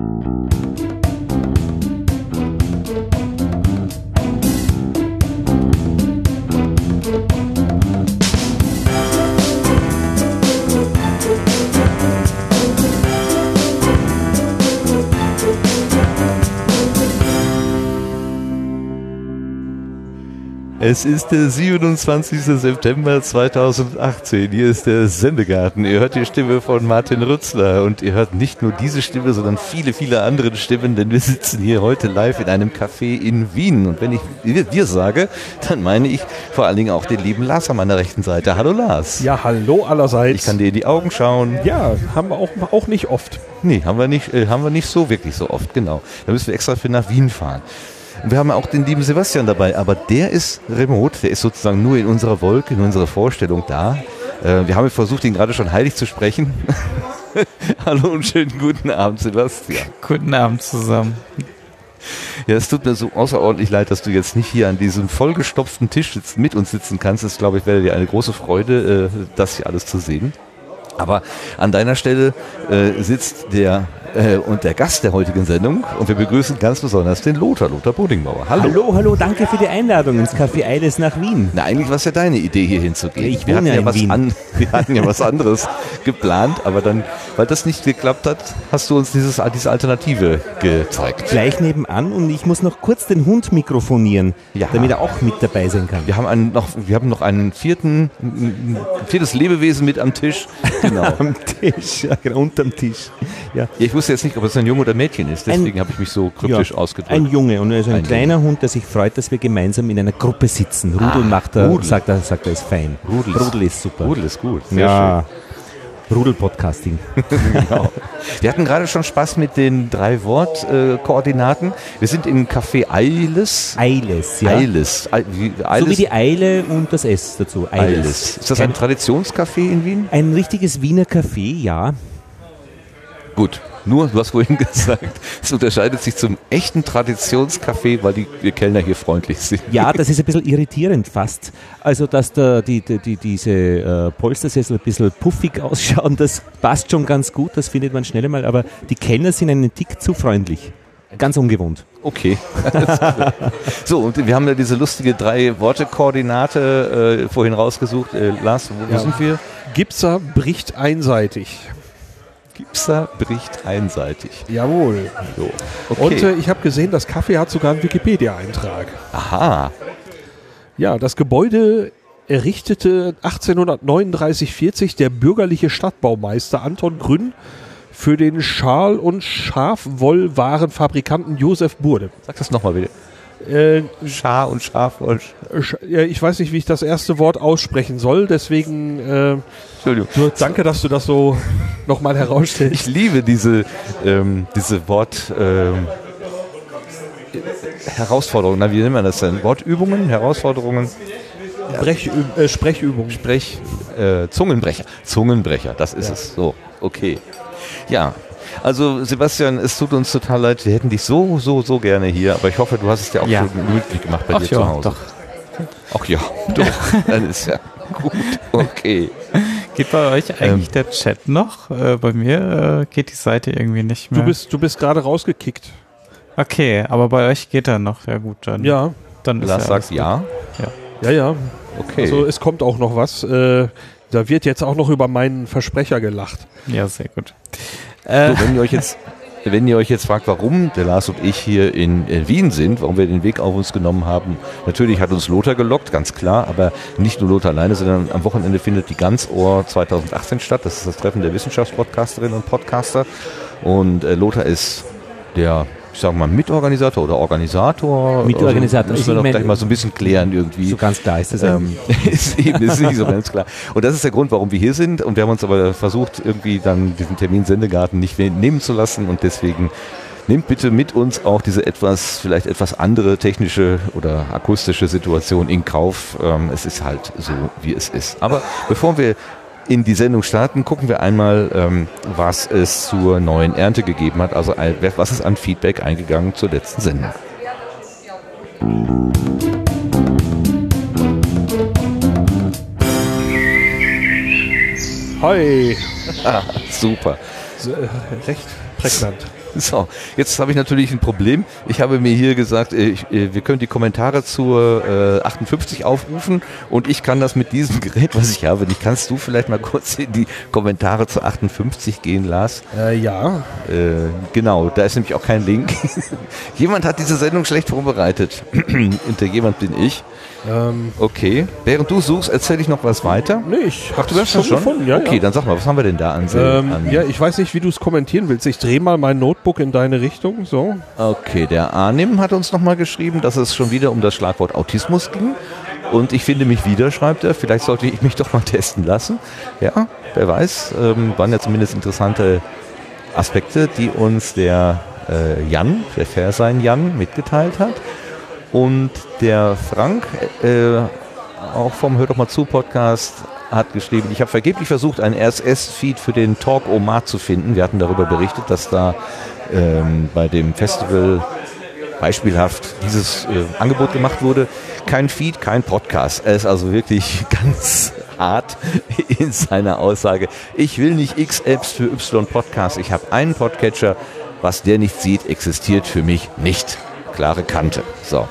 Mm-hmm. Es ist der 27. September 2018. Hier ist der Sendegarten. Ihr hört die Stimme von Martin Rützler und ihr hört nicht nur diese Stimme, sondern viele, viele andere Stimmen, denn wir sitzen hier heute live in einem Café in Wien. Und wenn ich wir sage, dann meine ich vor allen Dingen auch den lieben Lars an meiner rechten Seite. Hallo Lars. Ja, hallo allerseits. Ich kann dir in die Augen schauen. Ja, haben wir auch, auch nicht oft. Nee, haben wir nicht, äh, haben wir nicht so wirklich so oft, genau. Da müssen wir extra für nach Wien fahren. Und wir haben auch den lieben Sebastian dabei, aber der ist remote, der ist sozusagen nur in unserer Wolke, in unserer Vorstellung da. Äh, wir haben versucht, ihn gerade schon heilig zu sprechen. Hallo und schönen guten Abend, Sebastian. Guten Abend zusammen. Ja, es tut mir so außerordentlich leid, dass du jetzt nicht hier an diesem vollgestopften Tisch sitzen, mit uns sitzen kannst. Das glaube ich wäre dir eine große Freude, äh, das hier alles zu sehen. Aber an deiner Stelle äh, sitzt der äh, und der Gast der heutigen Sendung. Und wir begrüßen ganz besonders den Lothar, Lothar Bodingbauer. Hallo. Hallo, hallo, danke für die Einladung ins Café Eiles nach Wien. Na, eigentlich war es ja deine Idee, hier hinzugehen. Ich wir, hatten ja, ja was Wien. An, wir hatten ja was anderes geplant, aber dann, weil das nicht geklappt hat, hast du uns dieses, diese Alternative gezeigt. Gleich nebenan und ich muss noch kurz den Hund mikrofonieren, ja. damit er auch mit dabei sein kann. Wir haben, einen, noch, wir haben noch einen vierten, ein viertes Lebewesen mit am Tisch. Genau. am Tisch, ja, genau, unterm Tisch. Ja. ich wusste jetzt nicht, ob es ein Junge oder ein Mädchen ist, deswegen habe ich mich so kryptisch ja, ausgedrückt. Ein Junge und er ist ein, ein kleiner Junge. Hund, der sich freut, dass wir gemeinsam in einer Gruppe sitzen. Rudel ah, macht er, Rudel. sagt er, sagt er, ist fein. Rudel, Rudel ist super. Rudel ist gut. Sehr ja. Schön. Rudel-Podcasting. genau. Wir hatten gerade schon Spaß mit den drei Wortkoordinaten. Wir sind im Café Eiles. Eiles, ja. Eiles. Eiles. So wie die Eile und das S dazu. Eiles. Eiles. Ist das ein Traditionscafé in Wien? Ein richtiges Wiener Café, ja. Gut. Nur, du hast vorhin gesagt, es unterscheidet sich zum echten Traditionscafé, weil die, die, Kellner hier freundlich sind. Ja, das ist ein bisschen irritierend fast. Also, dass da die, die, die diese äh, Polstersessel ein bisschen puffig ausschauen, das passt schon ganz gut, das findet man schnell mal, aber die Kellner sind einen Tick zu freundlich. Ganz ungewohnt. Okay. so, und wir haben ja diese lustige Drei-Worte-Koordinate äh, vorhin rausgesucht. Äh, Lars, wo, wo ja. sind wir? Gipser bricht einseitig. Gipser bricht einseitig. Jawohl. So. Okay. Und äh, ich habe gesehen, das Kaffee hat sogar einen Wikipedia-Eintrag. Aha. Ja, das Gebäude errichtete 1839-40 der bürgerliche Stadtbaumeister Anton Grün für den Schal- und Schafwollwarenfabrikanten Josef Burde. Sag das nochmal bitte. Äh, Schar und Schafwoll. Ja, ich weiß nicht, wie ich das erste Wort aussprechen soll, deswegen äh, Entschuldigung. Danke, dass du das so nochmal herausstellst. Ich liebe diese, ähm, diese Wort ähm, Herausforderungen. Na, wie nennt man das denn? Wortübungen, Herausforderungen? Brech, äh, Sprechübungen. Sprech, äh, Zungenbrecher. Zungenbrecher, das ist ja. es. So, okay. Ja, also Sebastian, es tut uns total leid, wir hätten dich so, so, so gerne hier, aber ich hoffe, du hast es dir auch ja. schon gemütlich gemacht bei Ach dir ja, zu Hause. Doch. Ach ja, doch. Dann ist ja gut. Okay. Geht bei euch eigentlich ähm, der Chat noch? Äh, bei mir äh, geht die Seite irgendwie nicht mehr. Du bist, du bist gerade rausgekickt. Okay, aber bei euch geht er noch. Ja gut, dann. Ja. Dann Lars sagt ja. ja. Ja, ja. Okay. Also es kommt auch noch was. Äh, da wird jetzt auch noch über meinen Versprecher gelacht. Ja, sehr gut. Äh, so, wenn ihr euch jetzt wenn ihr euch jetzt fragt, warum der Lars und ich hier in, in, Wien sind, warum wir den Weg auf uns genommen haben, natürlich hat uns Lothar gelockt, ganz klar, aber nicht nur Lothar alleine, sondern am Wochenende findet die Ganzohr 2018 statt. Das ist das Treffen der Wissenschaftspodcasterinnen und Podcaster. Und äh, Lothar ist der ich sag mal, Mitorganisator oder Organisator. Mitorganisator. Also, müssen wir doch gleich mal so ein bisschen klären irgendwie. So ganz klar ist das ähm, ist eben ist nicht so ganz klar. Und das ist der Grund, warum wir hier sind. Und wir haben uns aber versucht, irgendwie dann diesen Termin Sendegarten nicht nehmen zu lassen. Und deswegen nehmt bitte mit uns auch diese etwas, vielleicht etwas andere technische oder akustische Situation in Kauf. Ähm, es ist halt so, wie es ist. Aber bevor wir in die Sendung starten, gucken wir einmal, ähm, was es zur neuen Ernte gegeben hat. Also was ist an Feedback eingegangen zur letzten Sendung. Hi. Ah, super. So, äh, recht prägnant. So, jetzt habe ich natürlich ein Problem. Ich habe mir hier gesagt, äh, ich, äh, wir können die Kommentare zur äh, 58 aufrufen und ich kann das mit diesem Gerät, was ich habe, nicht. Kannst du vielleicht mal kurz in die Kommentare zur 58 gehen, Lars? Äh, ja. Äh, genau, da ist nämlich auch kein Link. jemand hat diese Sendung schlecht vorbereitet. und der jemand bin ich. Ähm, okay. Während du suchst, erzähle ich noch was weiter. Nee, ich habe das schon, schon gefunden. Ja, okay, ja. dann sag mal, was haben wir denn da an, ähm, an Ja, ich weiß nicht, wie du es kommentieren willst. Ich drehe mal mein Notebook in deine Richtung. So. Okay, der Arnim hat uns nochmal geschrieben, dass es schon wieder um das Schlagwort Autismus ging. Und ich finde mich wieder, schreibt er. Vielleicht sollte ich mich doch mal testen lassen. Ja, wer weiß. Ähm, waren ja zumindest interessante Aspekte, die uns der äh, Jan, der Fairsein Jan, mitgeteilt hat. Und der Frank, äh, auch vom Hör doch mal zu Podcast, hat geschrieben, ich habe vergeblich versucht, einen RSS-Feed für den Talk Omar zu finden. Wir hatten darüber berichtet, dass da ähm, bei dem Festival beispielhaft dieses äh, Angebot gemacht wurde. Kein Feed, kein Podcast. Er ist also wirklich ganz hart in seiner Aussage. Ich will nicht X Apps für Y Podcast. Ich habe einen Podcatcher. Was der nicht sieht, existiert für mich nicht. Klare Kante. So.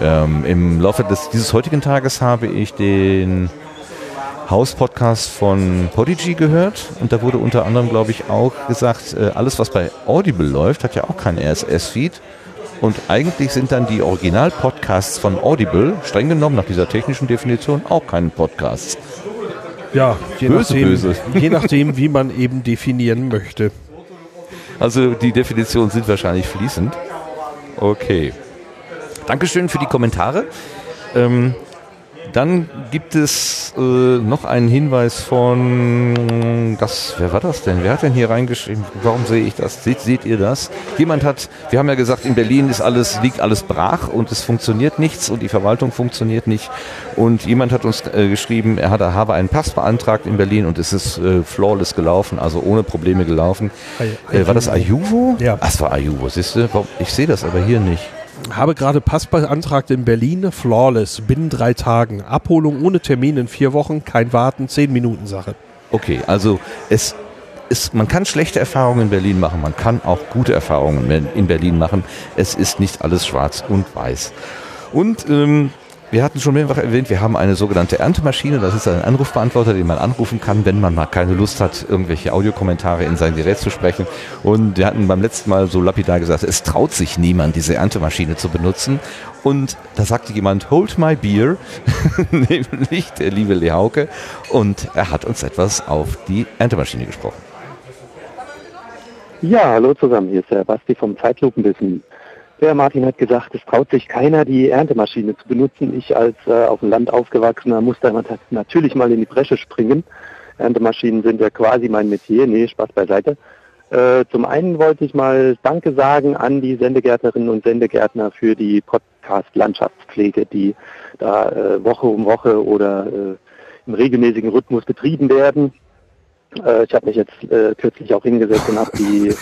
Ähm, Im Laufe des, dieses heutigen Tages habe ich den House-Podcast von Podigy gehört und da wurde unter anderem, glaube ich, auch gesagt, äh, alles was bei Audible läuft, hat ja auch keinen RSS-Feed. Und eigentlich sind dann die Original-Podcasts von Audible, streng genommen nach dieser technischen Definition, auch keine Podcasts. Ja, je, böse, nachdem, böse. je nachdem, wie man eben definieren möchte. Also die Definitionen sind wahrscheinlich fließend. Okay. Dankeschön für die Kommentare. Ähm, dann gibt es äh, noch einen Hinweis von, das, wer war das denn? Wer hat denn hier reingeschrieben? Warum sehe ich das? Seht, seht ihr das? Jemand hat, wir haben ja gesagt, in Berlin ist alles, liegt alles brach und es funktioniert nichts und die Verwaltung funktioniert nicht. Und jemand hat uns äh, geschrieben, er hat, er habe einen Pass beantragt in Berlin und es ist äh, flawless gelaufen, also ohne Probleme gelaufen. Äh, war das Ayuvo? Ja. Ach, es war Ayuvo, siehst du? Ich sehe das aber hier nicht. Habe gerade Pass beantragt in Berlin, flawless, binnen drei Tagen. Abholung ohne Termin in vier Wochen, kein Warten, zehn Minuten Sache. Okay, also es ist, man kann schlechte Erfahrungen in Berlin machen, man kann auch gute Erfahrungen in Berlin machen. Es ist nicht alles schwarz und weiß. Und ähm, wir hatten schon mehrfach erwähnt, wir haben eine sogenannte Erntemaschine. Das ist ein Anrufbeantworter, den man anrufen kann, wenn man mal keine Lust hat, irgendwelche Audiokommentare in sein Gerät zu sprechen. Und wir hatten beim letzten Mal so lapidar gesagt, es traut sich niemand, diese Erntemaschine zu benutzen. Und da sagte jemand, hold my beer, nämlich der liebe Lehauke. Und er hat uns etwas auf die Erntemaschine gesprochen. Ja, hallo zusammen, hier ist der Basti vom Zeitlupenwissen. Der Martin hat gesagt, es traut sich keiner, die Erntemaschine zu benutzen. Ich als äh, auf dem Land aufgewachsener muss da natürlich mal in die Bresche springen. Erntemaschinen sind ja quasi mein Metier. Nee, Spaß beiseite. Äh, zum einen wollte ich mal Danke sagen an die Sendegärtnerinnen und Sendegärtner für die Podcast-Landschaftspflege, die da äh, Woche um Woche oder äh, im regelmäßigen Rhythmus betrieben werden. Äh, ich habe mich jetzt äh, kürzlich auch hingesetzt und habe die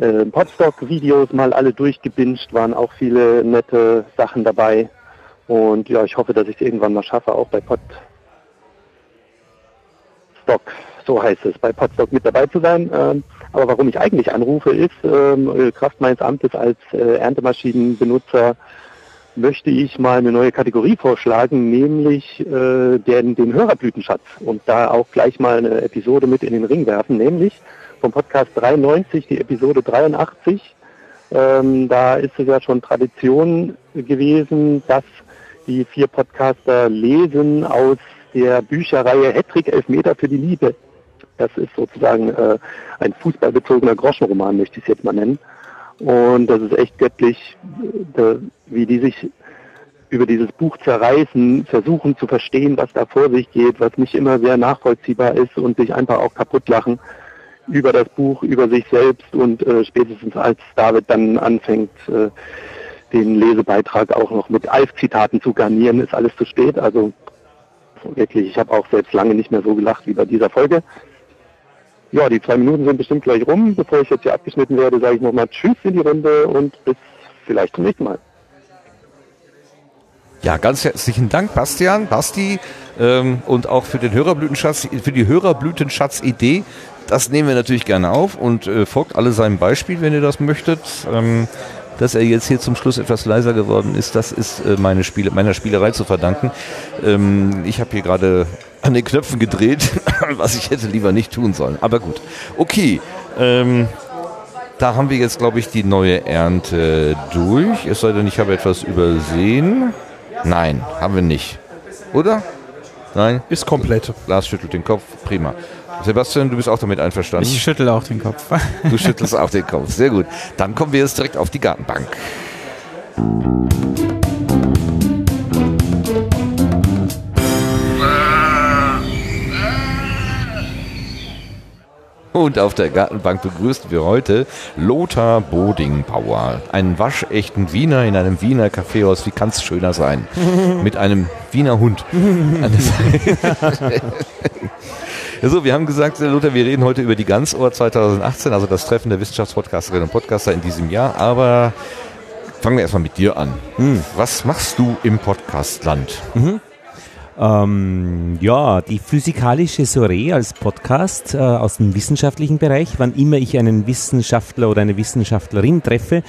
äh, Podstock-Videos mal alle durchgebinged, waren auch viele nette Sachen dabei. Und ja, ich hoffe, dass ich es irgendwann mal schaffe, auch bei Podstock, so heißt es, bei Podstock mit dabei zu sein. Ähm, aber warum ich eigentlich anrufe, ist, ähm, Kraft meines Amtes als äh, Erntemaschinenbenutzer möchte ich mal eine neue Kategorie vorschlagen, nämlich äh, den, den Hörerblütenschatz und da auch gleich mal eine Episode mit in den Ring werfen, nämlich vom Podcast 93, die Episode 83. Ähm, da ist es ja schon Tradition gewesen, dass die vier Podcaster lesen aus der Bücherreihe Hattrick Elfmeter für die Liebe. Das ist sozusagen äh, ein fußballbezogener Groschenroman, möchte ich es jetzt mal nennen. Und das ist echt göttlich, äh, wie die sich über dieses Buch zerreißen, versuchen zu verstehen, was da vor sich geht, was nicht immer sehr nachvollziehbar ist und sich einfach auch kaputt lachen über das Buch, über sich selbst und äh, spätestens als David dann anfängt, äh, den Lesebeitrag auch noch mit Alf-Zitaten zu garnieren, ist alles zu spät. Also wirklich, ich habe auch selbst lange nicht mehr so gelacht wie bei dieser Folge. Ja, die zwei Minuten sind bestimmt gleich rum. Bevor ich jetzt hier abgeschnitten werde, sage ich nochmal Tschüss in die Runde und bis vielleicht zum nächsten Mal. Ja, ganz herzlichen Dank, Bastian, Basti ähm, und auch für den Hörerblütenschatz, für die Hörerblütenschatz-Idee. Das nehmen wir natürlich gerne auf und äh, folgt alle seinem Beispiel, wenn ihr das möchtet. Ähm, dass er jetzt hier zum Schluss etwas leiser geworden ist, das ist äh, meine Spiele, meiner Spielerei zu verdanken. Ähm, ich habe hier gerade an den Knöpfen gedreht, was ich hätte lieber nicht tun sollen. Aber gut. Okay. Ähm, da haben wir jetzt, glaube ich, die neue Ernte durch. Es sei denn, ich habe etwas übersehen. Nein, haben wir nicht. Oder? Nein? Ist komplett. Lars schüttelt den Kopf. Prima. Sebastian, du bist auch damit einverstanden? Ich schüttel auch den Kopf. Du schüttelst auch den Kopf. Sehr gut. Dann kommen wir jetzt direkt auf die Gartenbank. Und auf der Gartenbank begrüßen wir heute Lothar Bodingbauer, einen waschechten Wiener in einem Wiener Kaffeehaus. Wie kann es schöner sein? Mit einem Wiener Hund. so, wir haben gesagt, Lothar, wir reden heute über die Ganzohr 2018, also das Treffen der Wissenschaftspodcasterinnen und Podcaster in diesem Jahr. Aber fangen wir erstmal mit dir an. Hm. Was machst du im Podcastland? Mhm. Ähm, ja, die physikalische Soiree als Podcast äh, aus dem wissenschaftlichen Bereich, wann immer ich einen Wissenschaftler oder eine Wissenschaftlerin treffe,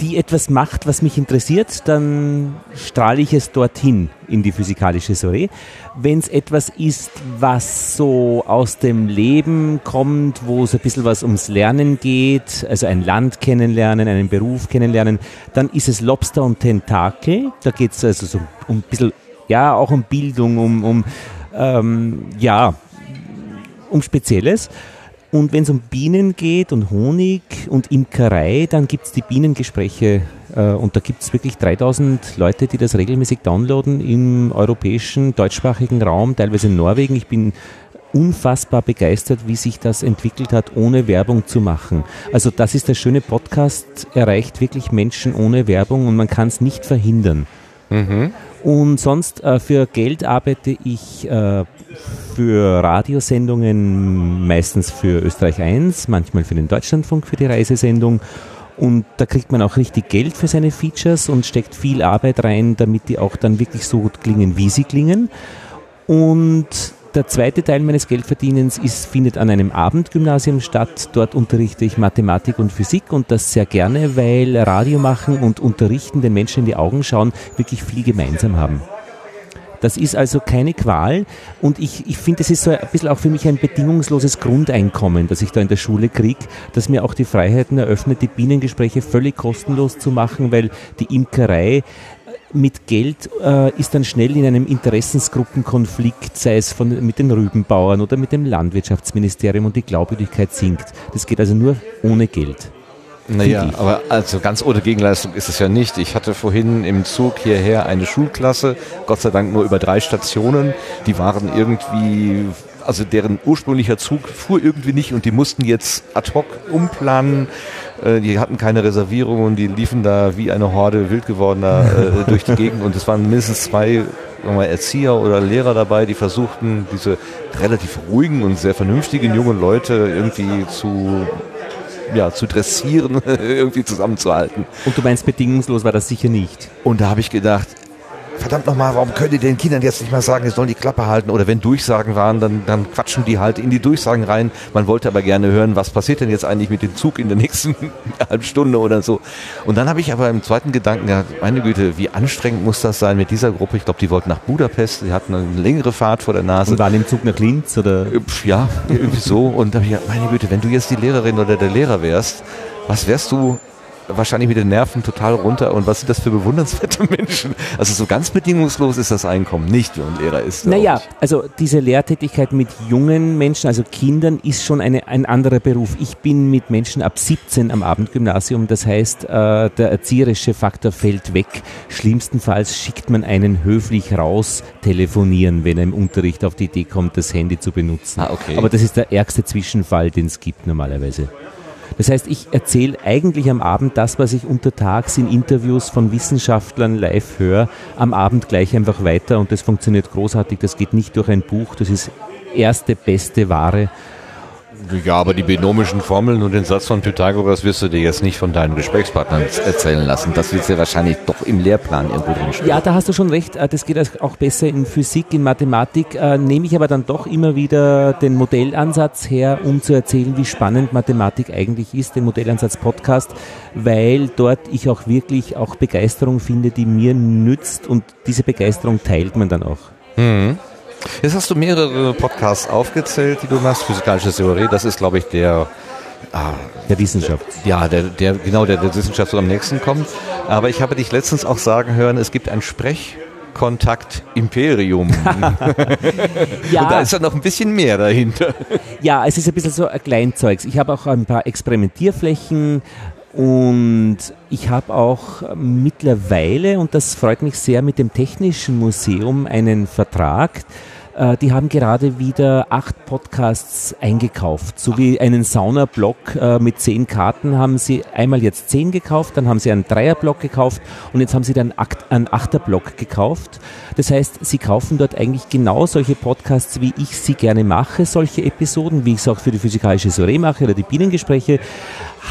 die etwas macht, was mich interessiert, dann strahle ich es dorthin in die physikalische Soiree. Wenn es etwas ist, was so aus dem Leben kommt, wo es ein bisschen was ums Lernen geht, also ein Land kennenlernen, einen Beruf kennenlernen, dann ist es Lobster und Tentakel. Da geht es also so um ein bisschen ja, auch um Bildung, um, um ähm, ja, um Spezielles. Und wenn es um Bienen geht und Honig und Imkerei, dann gibt es die Bienengespräche äh, und da gibt es wirklich 3000 Leute, die das regelmäßig downloaden im europäischen, deutschsprachigen Raum, teilweise in Norwegen. Ich bin unfassbar begeistert, wie sich das entwickelt hat, ohne Werbung zu machen. Also das ist der schöne Podcast, erreicht wirklich Menschen ohne Werbung und man kann es nicht verhindern. Mhm. Und sonst äh, für Geld arbeite ich äh, für Radiosendungen, meistens für Österreich 1, manchmal für den Deutschlandfunk, für die Reisesendung. Und da kriegt man auch richtig Geld für seine Features und steckt viel Arbeit rein, damit die auch dann wirklich so gut klingen, wie sie klingen. Und der zweite Teil meines Geldverdienens ist, findet an einem Abendgymnasium statt. Dort unterrichte ich Mathematik und Physik und das sehr gerne, weil Radio machen und unterrichten, den Menschen in die Augen schauen, wirklich viel gemeinsam haben. Das ist also keine Qual und ich, ich finde, es ist so ein bisschen auch für mich ein bedingungsloses Grundeinkommen, das ich da in der Schule kriege, das mir auch die Freiheiten eröffnet, die Bienengespräche völlig kostenlos zu machen, weil die Imkerei mit Geld äh, ist dann schnell in einem Interessensgruppenkonflikt, sei es von, mit den Rübenbauern oder mit dem Landwirtschaftsministerium und die Glaubwürdigkeit sinkt. Das geht also nur ohne Geld. Naja, aber also ganz ohne Gegenleistung ist es ja nicht. Ich hatte vorhin im Zug hierher eine Schulklasse, Gott sei Dank nur über drei Stationen. Die waren irgendwie, also deren ursprünglicher Zug fuhr irgendwie nicht und die mussten jetzt ad hoc umplanen äh, die hatten keine Reservierung und die liefen da wie eine Horde wild gewordener äh, durch die Gegend und es waren mindestens zwei mal, Erzieher oder Lehrer dabei, die versuchten, diese relativ ruhigen und sehr vernünftigen jungen Leute irgendwie zu ja, zu dressieren, irgendwie zusammenzuhalten. Und du meinst, bedingungslos war das sicher nicht? Und da habe ich gedacht, verdammt nochmal, warum können die den Kindern jetzt nicht mal sagen, sie sollen die Klappe halten? Oder wenn Durchsagen waren, dann, dann quatschen die halt in die Durchsagen rein. Man wollte aber gerne hören, was passiert denn jetzt eigentlich mit dem Zug in der nächsten halben Stunde oder so. Und dann habe ich aber im zweiten Gedanken gedacht, meine Güte, wie anstrengend muss das sein mit dieser Gruppe? Ich glaube, die wollten nach Budapest, die hatten eine längere Fahrt vor der Nase. Und waren im Zug nach Linz oder? Ja, irgendwie so. Und da habe ich gedacht, meine Güte, wenn du jetzt die Lehrerin oder der Lehrer wärst, was wärst du wahrscheinlich mit den Nerven total runter. Und was sind das für bewundernswerte Menschen? Also so ganz bedingungslos ist das Einkommen nicht, wenn ein Lehrer ist. Naja, also diese Lehrtätigkeit mit jungen Menschen, also Kindern, ist schon eine, ein anderer Beruf. Ich bin mit Menschen ab 17 am Abendgymnasium. Das heißt, äh, der erzieherische Faktor fällt weg. Schlimmstenfalls schickt man einen höflich raus telefonieren, wenn er im Unterricht auf die Idee kommt, das Handy zu benutzen. Ah, okay. Aber das ist der ärgste Zwischenfall, den es gibt normalerweise. Das heißt, ich erzähle eigentlich am Abend das, was ich untertags in Interviews von Wissenschaftlern live höre, am Abend gleich einfach weiter und das funktioniert großartig. Das geht nicht durch ein Buch, das ist erste, beste Ware. Ja, aber die binomischen Formeln und den Satz von Pythagoras wirst du dir jetzt nicht von deinen Gesprächspartnern erzählen lassen. Das wird ja wahrscheinlich doch im Lehrplan irgendwo drinstehen. Ja, da hast du schon recht. Äh, das geht auch besser in Physik, in Mathematik. Äh, nehme ich aber dann doch immer wieder den Modellansatz her, um zu erzählen, wie spannend Mathematik eigentlich ist, den Modellansatz Podcast, weil dort ich auch wirklich auch Begeisterung finde, die mir nützt und diese Begeisterung teilt man dann auch. Mhm. Jetzt hast du mehrere Podcasts aufgezählt, die du machst. Physikalische Theorie, das ist, glaube ich, der Ah, der Wissenschaft. Ja, der, der, genau, der, der Wissenschaft so am nächsten kommt. Aber ich habe dich letztens auch sagen hören, es gibt ein Sprechkontakt Imperium. ja. Und da ist ja noch ein bisschen mehr dahinter. Ja, es ist ein bisschen so ein Kleinzeugs. Ich habe auch ein paar Experimentierflächen und ich habe auch mittlerweile, und das freut mich sehr, mit dem Technischen Museum einen Vertrag äh, die haben gerade wieder acht Podcasts eingekauft. So wie einen Sauna-Block äh, mit zehn Karten haben sie einmal jetzt zehn gekauft, dann haben sie einen Dreier-Block gekauft und jetzt haben sie dann einen Achter-Block gekauft. Das heißt, sie kaufen dort eigentlich genau solche Podcasts, wie ich sie gerne mache, solche Episoden, wie ich es auch für die physikalische Soiree mache oder die Bienengespräche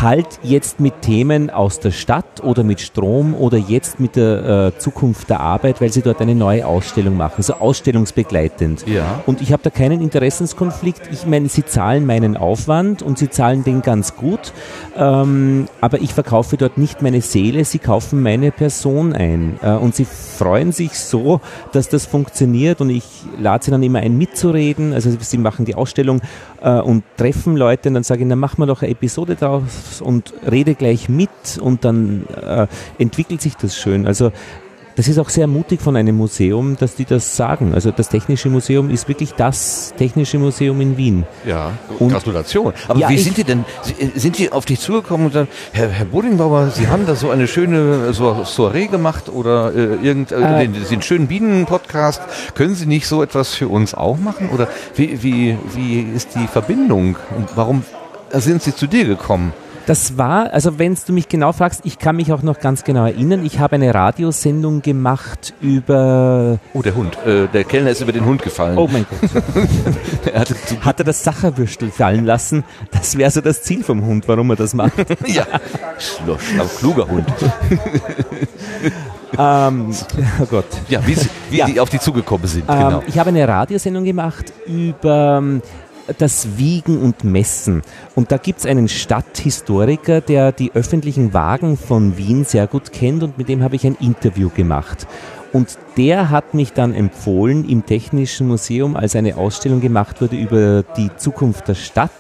halt jetzt mit Themen aus der Stadt oder mit Strom oder jetzt mit der äh, Zukunft der Arbeit, weil sie dort eine neue Ausstellung machen, also ausstellungsbegleitend. Ja. Und ich habe da keinen Interessenskonflikt. Ich meine, sie zahlen meinen Aufwand und sie zahlen den ganz gut, ähm, aber ich verkaufe dort nicht meine Seele, sie kaufen meine Person ein äh, und sie freuen sich so, dass das funktioniert und ich lade sie dann immer ein mitzureden. Also sie machen die Ausstellung äh, und treffen Leute und dann sage ich, dann machen wir doch eine Episode draus und rede gleich mit und dann äh, entwickelt sich das schön. Also das ist auch sehr mutig von einem Museum, dass die das sagen. Also das Technische Museum ist wirklich das Technische Museum in Wien. Ja, und Gratulation. Aber ja, wie sind die denn, sind die auf dich zugekommen und sagen, Herr, Herr Bodingbauer, Sie haben da so eine schöne so Soiree gemacht oder äh, irgend, äh, den, den, schönen Bienen-Podcast. Können Sie nicht so etwas für uns auch machen? Oder wie, wie, wie ist die Verbindung? Und warum sind Sie zu dir gekommen? Das war, also wenn du mich genau fragst, ich kann mich auch noch ganz genau erinnern, ich habe eine Radiosendung gemacht über... Oh, der Hund. Äh, der Kellner ist über den Hund gefallen. Oh mein Gott. er hatte, hat er das Sacherwürstel fallen lassen? Das wäre so das Ziel vom Hund, warum er das macht. ja, schlau, schlau, kluger Hund. ähm, oh Gott. Ja, wie, wie ja. die auf die zugekommen sind. Ähm, genau. Ich habe eine Radiosendung gemacht über das Wiegen und Messen. Und da gibt es einen Stadthistoriker, der die öffentlichen Wagen von Wien sehr gut kennt und mit dem habe ich ein Interview gemacht. Und der hat mich dann empfohlen im Technischen Museum, als eine Ausstellung gemacht wurde über die Zukunft der Stadt,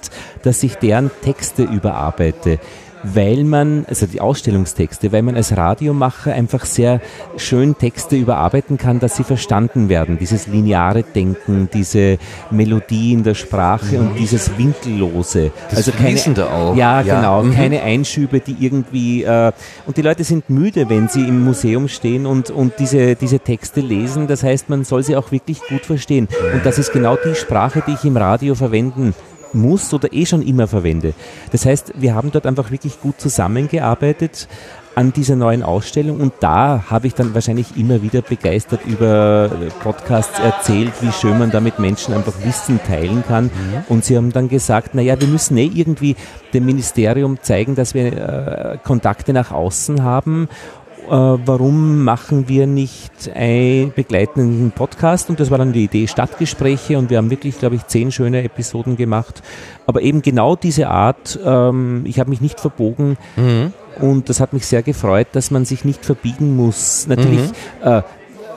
dass ich deren Texte überarbeite weil man, also die Ausstellungstexte, weil man als Radiomacher einfach sehr schön Texte überarbeiten kann, dass sie verstanden werden. Dieses lineare Denken, diese Melodie in der Sprache mhm. und dieses Winkellose. Das also keine, auch. Ja, ja. genau. Mhm. Keine Einschübe, die irgendwie, äh, und die Leute sind müde, wenn sie im Museum stehen und, und diese, diese Texte lesen. Das heißt, man soll sie auch wirklich gut verstehen. Und das ist genau die Sprache, die ich im Radio verwenden muss oder eh schon immer verwende. Das heißt, wir haben dort einfach wirklich gut zusammengearbeitet an dieser neuen Ausstellung und da habe ich dann wahrscheinlich immer wieder begeistert über Podcasts erzählt, wie schön man da mit Menschen einfach Wissen teilen kann. Mhm. Und sie haben dann gesagt, naja, wir müssen eh irgendwie dem Ministerium zeigen, dass wir äh, Kontakte nach außen haben äh, warum machen wir nicht einen begleitenden Podcast? Und das war dann die Idee Stadtgespräche und wir haben wirklich, glaube ich, zehn schöne Episoden gemacht. Aber eben genau diese Art, ähm, ich habe mich nicht verbogen mhm. und das hat mich sehr gefreut, dass man sich nicht verbiegen muss. Natürlich mhm. äh,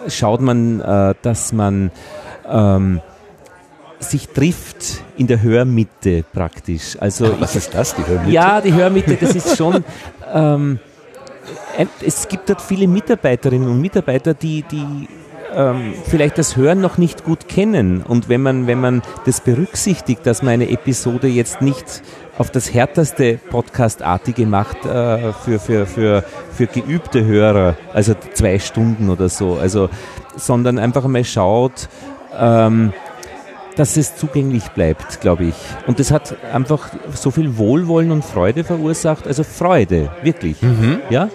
schaut man, äh, dass man ähm, sich trifft in der Hörmitte praktisch. Also was ist das, die Hörmitte? Ja, die Hörmitte, das ist schon... Ähm, es gibt dort viele Mitarbeiterinnen und Mitarbeiter, die, die ähm, vielleicht das Hören noch nicht gut kennen. Und wenn man, wenn man das berücksichtigt, dass man eine Episode jetzt nicht auf das härteste Podcastartige macht äh, für, für, für, für geübte Hörer, also zwei Stunden oder so, also, sondern einfach mal schaut, ähm, dass es zugänglich bleibt, glaube ich. Und das hat einfach so viel Wohlwollen und Freude verursacht, also Freude, wirklich. Mhm. Ja?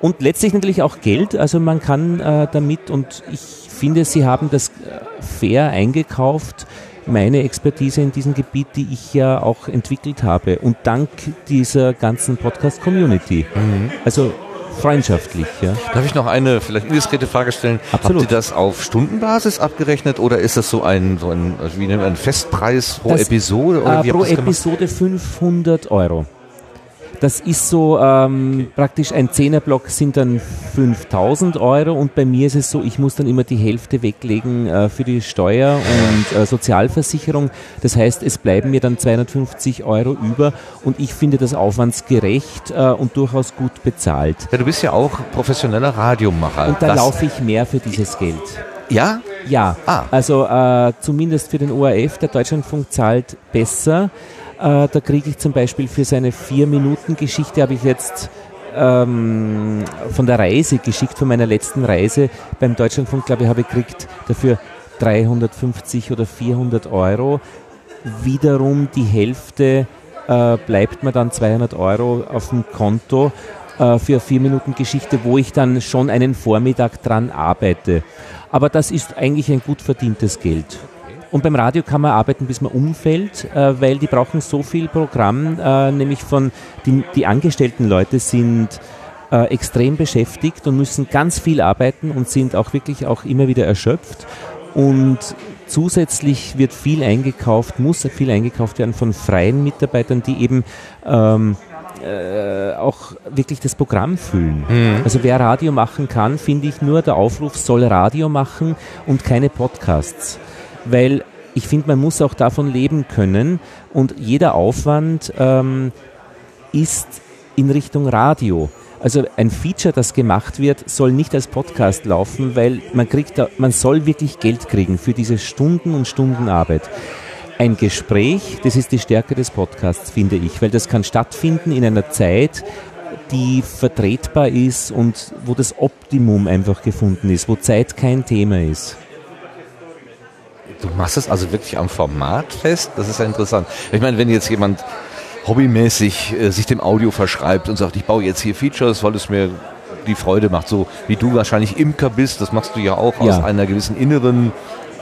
Und letztlich natürlich auch Geld. Also man kann äh, damit, und ich finde, sie haben das äh, fair eingekauft. meine Expertise in diesem Gebiet, die ich ja auch entwickelt habe und dank dieser ganzen Podcast-Community. Mhm. Also freundschaftlich. Ja. Darf ich noch eine vielleicht indiskrete Frage stellen? Absolut. Habt ihr das auf Stundenbasis abgerechnet oder ist das so ein, so ein wie nennt man, Festpreis pro das, Episode? Oder äh, pro Episode 500 Euro. Das ist so ähm, praktisch ein Zehnerblock sind dann 5000 Euro und bei mir ist es so, ich muss dann immer die Hälfte weglegen äh, für die Steuer und äh, Sozialversicherung. Das heißt, es bleiben mir dann 250 Euro über und ich finde das aufwandsgerecht äh, und durchaus gut bezahlt. Ja, du bist ja auch professioneller Radiomacher. Und da laufe ich mehr für dieses Geld. Ja? Ja. Ah. Also äh, zumindest für den ORF, der Deutschlandfunk zahlt besser. Äh, da kriege ich zum Beispiel für seine Vier-Minuten-Geschichte, habe ich jetzt ähm, von der Reise geschickt, von meiner letzten Reise beim Deutschlandfunk, glaube ich, habe ich gekriegt dafür 350 oder 400 Euro. Wiederum die Hälfte äh, bleibt mir dann 200 Euro auf dem Konto äh, für vier Minuten Geschichte, wo ich dann schon einen Vormittag dran arbeite. Aber das ist eigentlich ein gut verdientes Geld. Und beim Radio kann man arbeiten, bis man umfällt, äh, weil die brauchen so viel Programm, äh, nämlich von die, die angestellten Leute sind äh, extrem beschäftigt und müssen ganz viel arbeiten und sind auch wirklich auch immer wieder erschöpft. Und zusätzlich wird viel eingekauft, muss viel eingekauft werden von freien Mitarbeitern, die eben ähm, äh, auch wirklich das Programm füllen. Mhm. Also wer Radio machen kann, finde ich nur der Aufruf soll Radio machen und keine Podcasts weil ich finde, man muss auch davon leben können und jeder Aufwand ähm, ist in Richtung Radio. Also ein Feature, das gemacht wird, soll nicht als Podcast laufen, weil man kriegt, da, man soll wirklich Geld kriegen für diese Stunden und Stunden Arbeit. Ein Gespräch, das ist die Stärke des Podcasts, finde ich, weil das kann stattfinden in einer Zeit, die vertretbar ist und wo das Optimum einfach gefunden ist, wo Zeit kein Thema ist. Du machst es also wirklich am Format fest? Das ist ja interessant. Ich meine, wenn jetzt jemand hobbymäßig äh, sich dem Audio verschreibt und sagt, ich baue jetzt hier Features, weil es mir die Freude macht, so wie du wahrscheinlich Imker bist, das machst du ja auch ja. aus einer gewissen inneren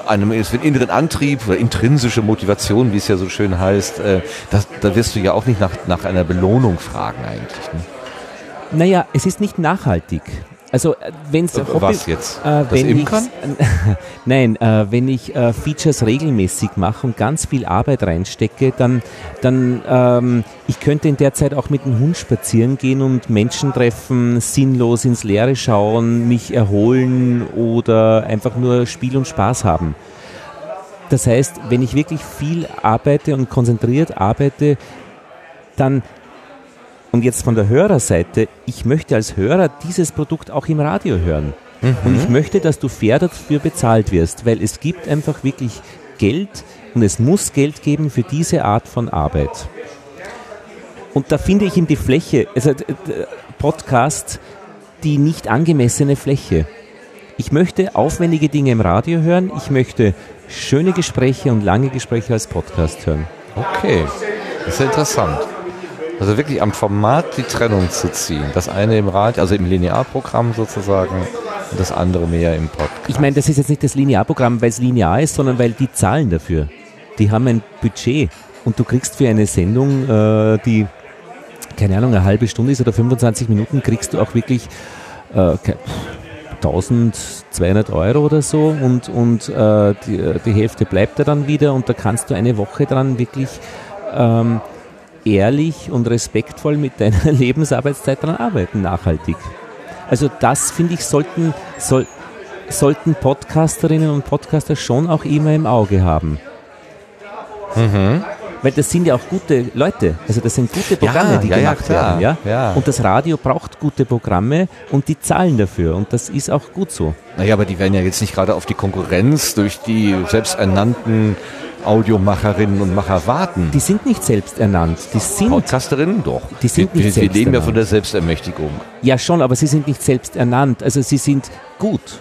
einem inneren Antrieb oder intrinsische Motivation, wie es ja so schön heißt, äh, das, da wirst du ja auch nicht nach, nach einer Belohnung fragen eigentlich. Ne? Naja, es ist nicht nachhaltig. Also äh, wenn's äh, Hobby, was jetzt? Äh, das wenn Imkern? nein, äh, wenn ich äh, Features regelmäßig mache und ganz viel Arbeit reinstecke, dann, dann ähm, ich könnte in der Zeit auch mit dem Hund spazieren gehen und Menschen treffen, sinnlos ins Leere schauen, mich erholen oder einfach nur Spiel und Spaß haben. Das heißt, wenn ich wirklich viel arbeite und konzentriert arbeite, dann und jetzt von der Hörerseite, ich möchte als Hörer dieses Produkt auch im Radio hören. Mhm. Und ich möchte, dass du fair dafür bezahlt wirst, weil es gibt einfach wirklich Geld und es muss Geld geben für diese Art von Arbeit. Und da finde ich in die Fläche, also Podcast, die nicht angemessene Fläche. Ich möchte aufwendige Dinge im Radio hören, ich möchte schöne Gespräche und lange Gespräche als Podcast hören. Okay, das ist interessant. Also wirklich am Format die Trennung zu ziehen. Das eine im Radio, also im Linearprogramm sozusagen und das andere mehr im Podcast. Ich meine, das ist jetzt nicht das Linearprogramm, weil es linear ist, sondern weil die zahlen dafür. Die haben ein Budget und du kriegst für eine Sendung, äh, die keine Ahnung, eine halbe Stunde ist oder 25 Minuten, kriegst du auch wirklich äh, 1200 Euro oder so und, und äh, die, die Hälfte bleibt da dann wieder und da kannst du eine Woche dran wirklich ähm, ehrlich und respektvoll mit deiner Lebensarbeitszeit daran arbeiten, nachhaltig. Also das, finde ich, sollten, soll, sollten Podcasterinnen und Podcaster schon auch immer im Auge haben. Mhm. Weil das sind ja auch gute Leute. Also das sind gute Programme, ja, die ja, gemacht ja, werden. Ja? ja? Und das Radio braucht gute Programme und die zahlen dafür. Und das ist auch gut so. Naja, aber die werden ja jetzt nicht gerade auf die Konkurrenz durch die selbsternannten Audiomacherinnen und Macher warten. Die sind nicht selbst ernannt. Die sind Podcasterinnen doch. Die sind wir, nicht wir, wir leben ja von der Selbstermächtigung. Ja schon, aber sie sind nicht selbst ernannt. Also sie sind gut.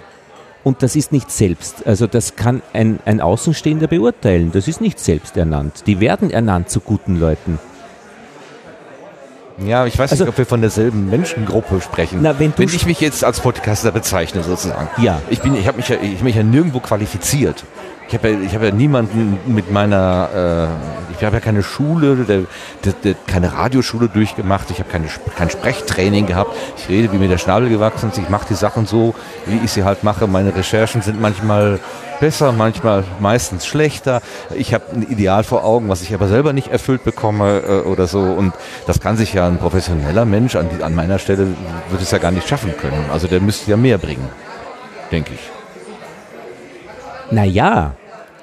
Und das ist nicht selbst. Also das kann ein, ein Außenstehender beurteilen. Das ist nicht selbst ernannt. Die werden ernannt zu guten Leuten. Ja, ich weiß also, nicht, ob wir von derselben Menschengruppe sprechen. Na, wenn, wenn ich mich jetzt als Podcaster bezeichne sozusagen. Ja. Ich bin, ich habe mich ja, ich mich ja nirgendwo qualifiziert ich habe ja, hab ja niemanden mit meiner, äh, ich habe ja keine Schule, der, der, der, keine Radioschule durchgemacht, ich habe kein Sprechtraining gehabt. Ich rede, wie mir der Schnabel gewachsen ist, ich mache die Sachen so, wie ich sie halt mache. Meine Recherchen sind manchmal besser, manchmal meistens schlechter. Ich habe ein Ideal vor Augen, was ich aber selber nicht erfüllt bekomme äh, oder so. Und das kann sich ja ein professioneller Mensch an, die, an meiner Stelle, würde es ja gar nicht schaffen können. Also der müsste ja mehr bringen, denke ich. Naja,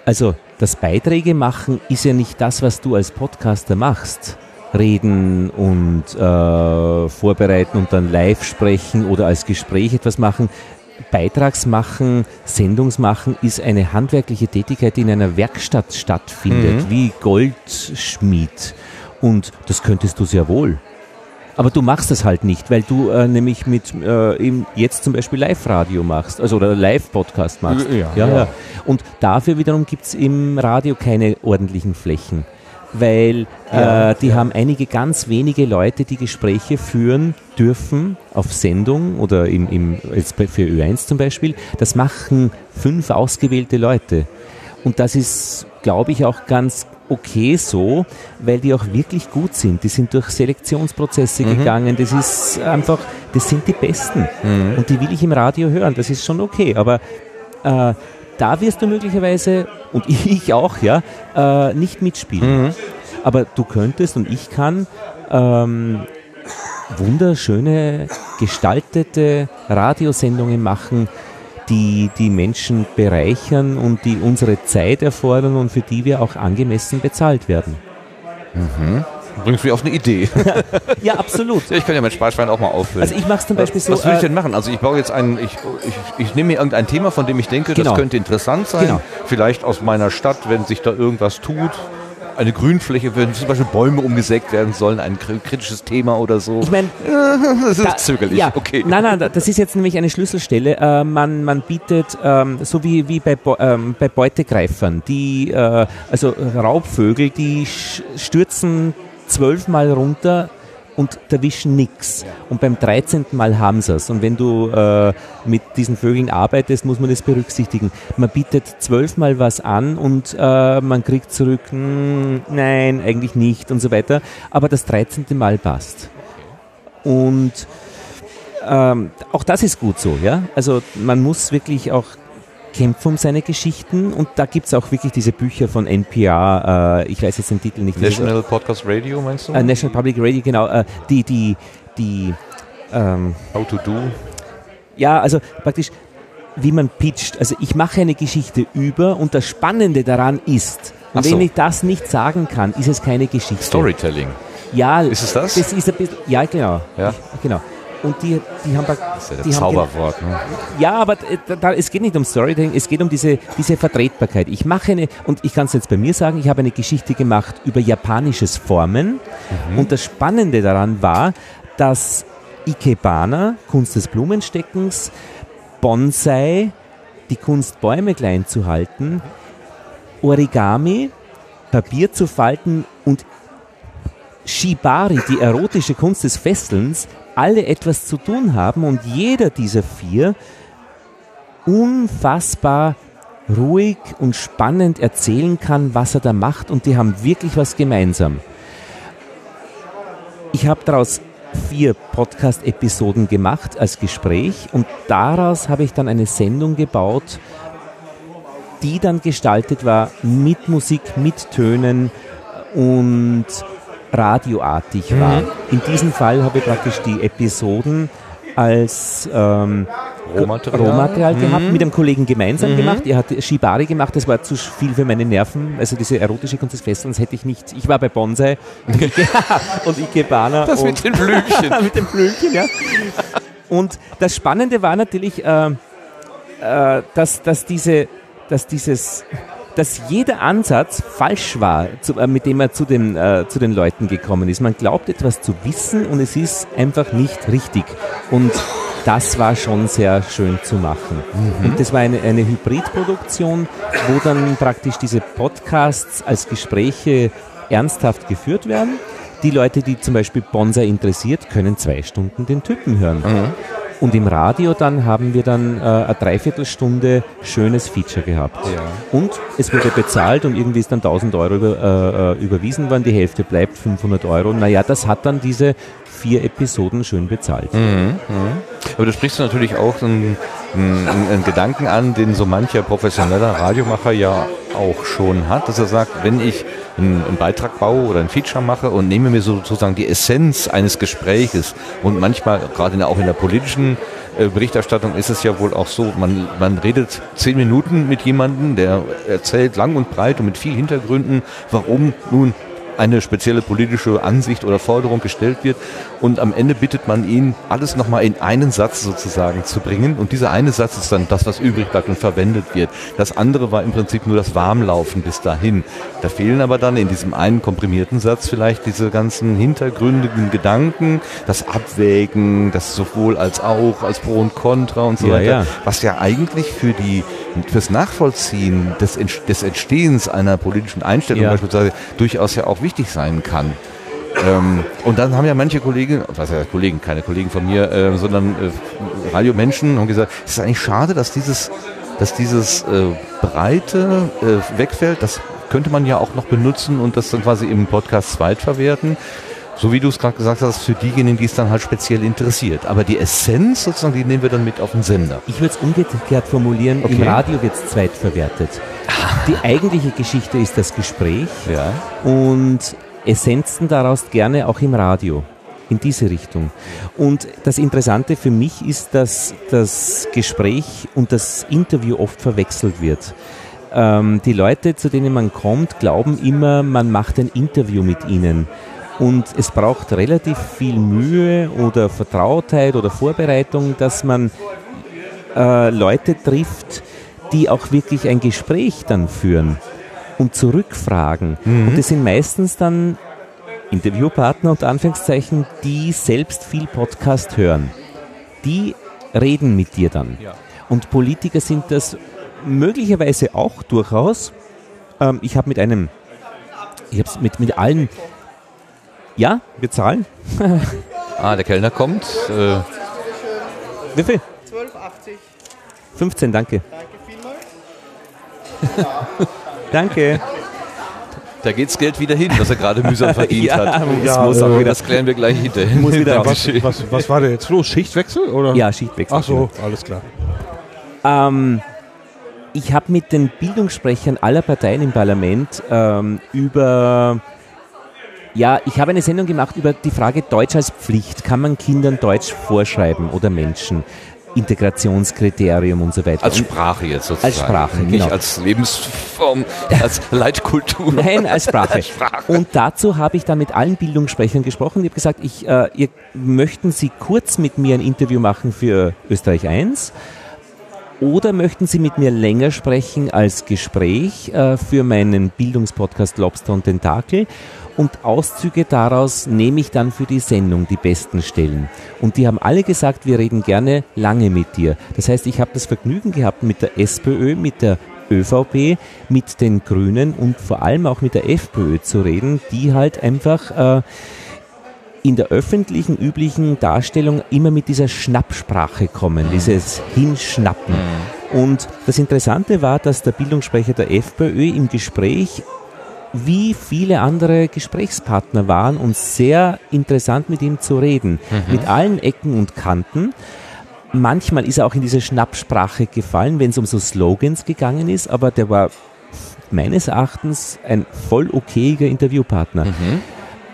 also das Beiträge machen ist ja nicht das, was du als Podcaster machst. Reden und äh, vorbereiten und dann live sprechen oder als Gespräch etwas machen. Beitragsmachen, Sendungsmachen ist eine handwerkliche Tätigkeit, die in einer Werkstatt stattfindet, mhm. wie Goldschmied. Und das könntest du sehr wohl. Aber du machst das halt nicht, weil du äh, nämlich mit äh, eben jetzt zum Beispiel Live-Radio machst, also oder Live-Podcast machst. Ja, ja, ja. Und dafür wiederum gibt es im Radio keine ordentlichen Flächen. Weil äh, die haben einige ganz wenige Leute, die Gespräche führen dürfen auf Sendung oder im, im, für Ö1 zum Beispiel. Das machen fünf ausgewählte Leute. Und das ist, glaube ich, auch ganz okay so, weil die auch wirklich gut sind. Die sind durch Selektionsprozesse mhm. gegangen. Das ist einfach, das sind die Besten. Mhm. Und die will ich im Radio hören. Das ist schon okay. Aber äh, da wirst du möglicherweise, und ich auch, ja, äh, nicht mitspielen. Mhm. Aber du könntest und ich kann ähm, wunderschöne gestaltete Radiosendungen machen, die die Menschen bereichern und die unsere Zeit erfordern und für die wir auch angemessen bezahlt werden. Mhm. Bringst mich auf eine Idee. ja, absolut. ich kann ja mein Sparschwein auch mal auffüllen. Also ich mache es zum Beispiel so. Was würde ich denn machen? Also ich baue jetzt ein, ich, ich, ich nehme mir irgendein Thema, von dem ich denke, genau. das könnte interessant sein. Genau. Vielleicht aus meiner Stadt, wenn sich da irgendwas tut eine Grünfläche, wenn zum Beispiel Bäume umgesägt werden sollen, ein kritisches Thema oder so. Ich meine, das ist da, zögerlich. Ja, okay. Nein, nein, das ist jetzt nämlich eine Schlüsselstelle. Äh, man, man bietet, ähm, so wie, wie bei, ähm, bei Beutegreifern, die, äh, also Raubvögel, die stürzen zwölfmal runter und erwischen nichts. Und beim 13. Mal haben sie es. Und wenn du äh, mit diesen Vögeln arbeitest, muss man das berücksichtigen. Man bietet zwölfmal was an und äh, man kriegt zurück, hm, nein, eigentlich nicht und so weiter. Aber das 13. Mal passt. Und ähm, auch das ist gut so, ja. Also man muss wirklich auch kämpfen um seine Geschichten und da gibt es auch wirklich diese Bücher von NPR, äh, ich weiß jetzt den Titel nicht. National Podcast Radio meinst du? Äh, National Public Radio, genau, äh, die, die, die ähm, How to do? Ja, also praktisch, wie man pitcht. Also ich mache eine Geschichte über und das Spannende daran ist, so. wenn ich das nicht sagen kann, ist es keine Geschichte. Storytelling. Ja, ist es das? Das ist ein bisschen, ja genau. Ja. Ich, genau. Und die, die haben Das ist ja das Zauberwort. Ne? Ja, aber äh, da, es geht nicht um Storytelling, es geht um diese, diese Vertretbarkeit. Ich mache eine, und ich kann es jetzt bei mir sagen, ich habe eine Geschichte gemacht über japanisches Formen. Mhm. Und das Spannende daran war, dass Ikebana, Kunst des Blumensteckens, Bonsai, die Kunst Bäume klein zu halten, Origami, Papier zu falten und Shibari, die erotische Kunst des Fesselns, alle etwas zu tun haben und jeder dieser vier unfassbar ruhig und spannend erzählen kann, was er da macht und die haben wirklich was gemeinsam. Ich habe daraus vier Podcast-Episoden gemacht als Gespräch und daraus habe ich dann eine Sendung gebaut, die dann gestaltet war mit Musik, mit Tönen und radioartig mhm. war. In diesem Fall habe ich praktisch die Episoden als ähm, Rohmaterial, Rohmaterial mhm. gehabt, mit einem Kollegen gemeinsam mhm. gemacht. Er hat Shibari gemacht, das war zu viel für meine Nerven. Also diese erotische Kunst des Fesselns hätte ich nicht. Ich war bei Bonsai und Ikebana. Das und mit den Blümchen. mit den Blümchen, ja. Und das Spannende war natürlich, äh, äh, dass, dass, diese, dass dieses dass jeder Ansatz falsch war, zu, äh, mit dem er zu den, äh, zu den Leuten gekommen ist. Man glaubt etwas zu wissen und es ist einfach nicht richtig. Und das war schon sehr schön zu machen. Mhm. Und das war eine, eine Hybridproduktion, wo dann praktisch diese Podcasts als Gespräche ernsthaft geführt werden. Die Leute, die zum Beispiel Bonsai interessiert, können zwei Stunden den Typen hören. Mhm. Und im Radio dann haben wir dann äh, eine Dreiviertelstunde schönes Feature gehabt. Ja. Und es wurde bezahlt und irgendwie ist dann 1000 Euro über, äh, überwiesen worden, die Hälfte bleibt 500 Euro. Naja, das hat dann diese vier Episoden schön bezahlt. Mhm, mh. Aber du sprichst natürlich auch einen, einen, einen, Gedanken an, den so mancher professioneller Radiomacher ja auch schon hat, dass er sagt, wenn ich einen, einen Beitrag baue oder ein Feature mache und nehme mir sozusagen die Essenz eines Gespräches. Und manchmal, gerade in der, auch in der politischen äh, Berichterstattung ist es ja wohl auch so, man, man redet zehn Minuten mit jemandem, der erzählt lang und breit und mit viel Hintergründen, warum nun eine spezielle politische Ansicht oder Forderung gestellt wird und am Ende bittet man ihn, alles nochmal in einen Satz sozusagen zu bringen und dieser eine Satz ist dann das, was übrig bleibt und verwendet wird. Das andere war im Prinzip nur das Warmlaufen bis dahin. Da fehlen aber dann in diesem einen komprimierten Satz vielleicht diese ganzen hintergründigen Gedanken, das Abwägen, das sowohl als auch, als Pro und Contra und so ja, weiter, ja. was ja eigentlich für die fürs Nachvollziehen des, des Entstehens einer politischen Einstellung ja. beispielsweise durchaus ja auch wichtig sein kann. Ähm, und dann haben ja manche Kollegen, was ja Kollegen, keine Kollegen von mir, äh, sondern äh, Radiomenschen haben gesagt, es ist eigentlich schade, dass dieses, dass dieses äh, Breite äh, wegfällt. Das könnte man ja auch noch benutzen und das dann quasi im Podcast zweitverwerten. So wie du es gerade gesagt hast, für diejenigen, die es dann halt speziell interessiert. Aber die Essenz sozusagen, die nehmen wir dann mit auf den Sender. Ich würde es umgekehrt formulieren, okay. im Radio wird es zweitverwertet. Die eigentliche Geschichte ist das Gespräch ja. und Essenzen daraus gerne auch im Radio. In diese Richtung. Und das Interessante für mich ist, dass das Gespräch und das Interview oft verwechselt wird. Ähm, die Leute, zu denen man kommt, glauben immer, man macht ein Interview mit ihnen. Und es braucht relativ viel Mühe oder Vertrautheit oder Vorbereitung, dass man äh, Leute trifft, die auch wirklich ein Gespräch dann führen und zurückfragen. Mhm. Und das sind meistens dann Interviewpartner und Anführungszeichen, die selbst viel Podcast hören. Die reden mit dir dann. Ja. Und Politiker sind das möglicherweise auch durchaus. Ähm, ich habe mit einem, ich habe mit, mit allen, ja, wir zahlen. ah, der Kellner kommt. Äh. Wie viel? 12,80. 15, danke. Danke vielmals. danke. Da geht das Geld wieder hin, was er gerade mühsam verdient ja, hat. Ja, muss auch äh, wieder, das klären wir gleich hinterher. Muss wieder was, was, was, war da jetzt los? Schichtwechsel? Oder? Ja, Schichtwechsel. Ach so, genau. alles klar. Ähm, ich habe mit den Bildungssprechern aller Parteien im Parlament ähm, über ja, ich habe eine Sendung gemacht über die Frage Deutsch als Pflicht. Kann man Kindern Deutsch vorschreiben oder Menschen? Integrationskriterium und so weiter. Als Sprache jetzt sozusagen. Als Sprache, Nicht genau. als Lebensform, als Leitkultur. Nein, als Sprache. als Sprache. Und dazu habe ich dann mit allen Bildungssprechern gesprochen. Ich habe gesagt, ich, äh, ihr, möchten Sie kurz mit mir ein Interview machen für Österreich 1? Oder möchten Sie mit mir länger sprechen als Gespräch äh, für meinen Bildungspodcast Lobster und Tentakel? Und Auszüge daraus nehme ich dann für die Sendung die besten Stellen. Und die haben alle gesagt, wir reden gerne lange mit dir. Das heißt, ich habe das Vergnügen gehabt mit der SPÖ, mit der ÖVP, mit den Grünen und vor allem auch mit der FPÖ zu reden, die halt einfach äh, in der öffentlichen, üblichen Darstellung immer mit dieser Schnappsprache kommen, dieses Hinschnappen. Mhm. Und das Interessante war, dass der Bildungssprecher der FPÖ im Gespräch wie viele andere Gesprächspartner waren und sehr interessant mit ihm zu reden. Mhm. Mit allen Ecken und Kanten. Manchmal ist er auch in diese Schnappsprache gefallen, wenn es um so Slogans gegangen ist, aber der war meines Erachtens ein voll okayiger Interviewpartner. Mhm.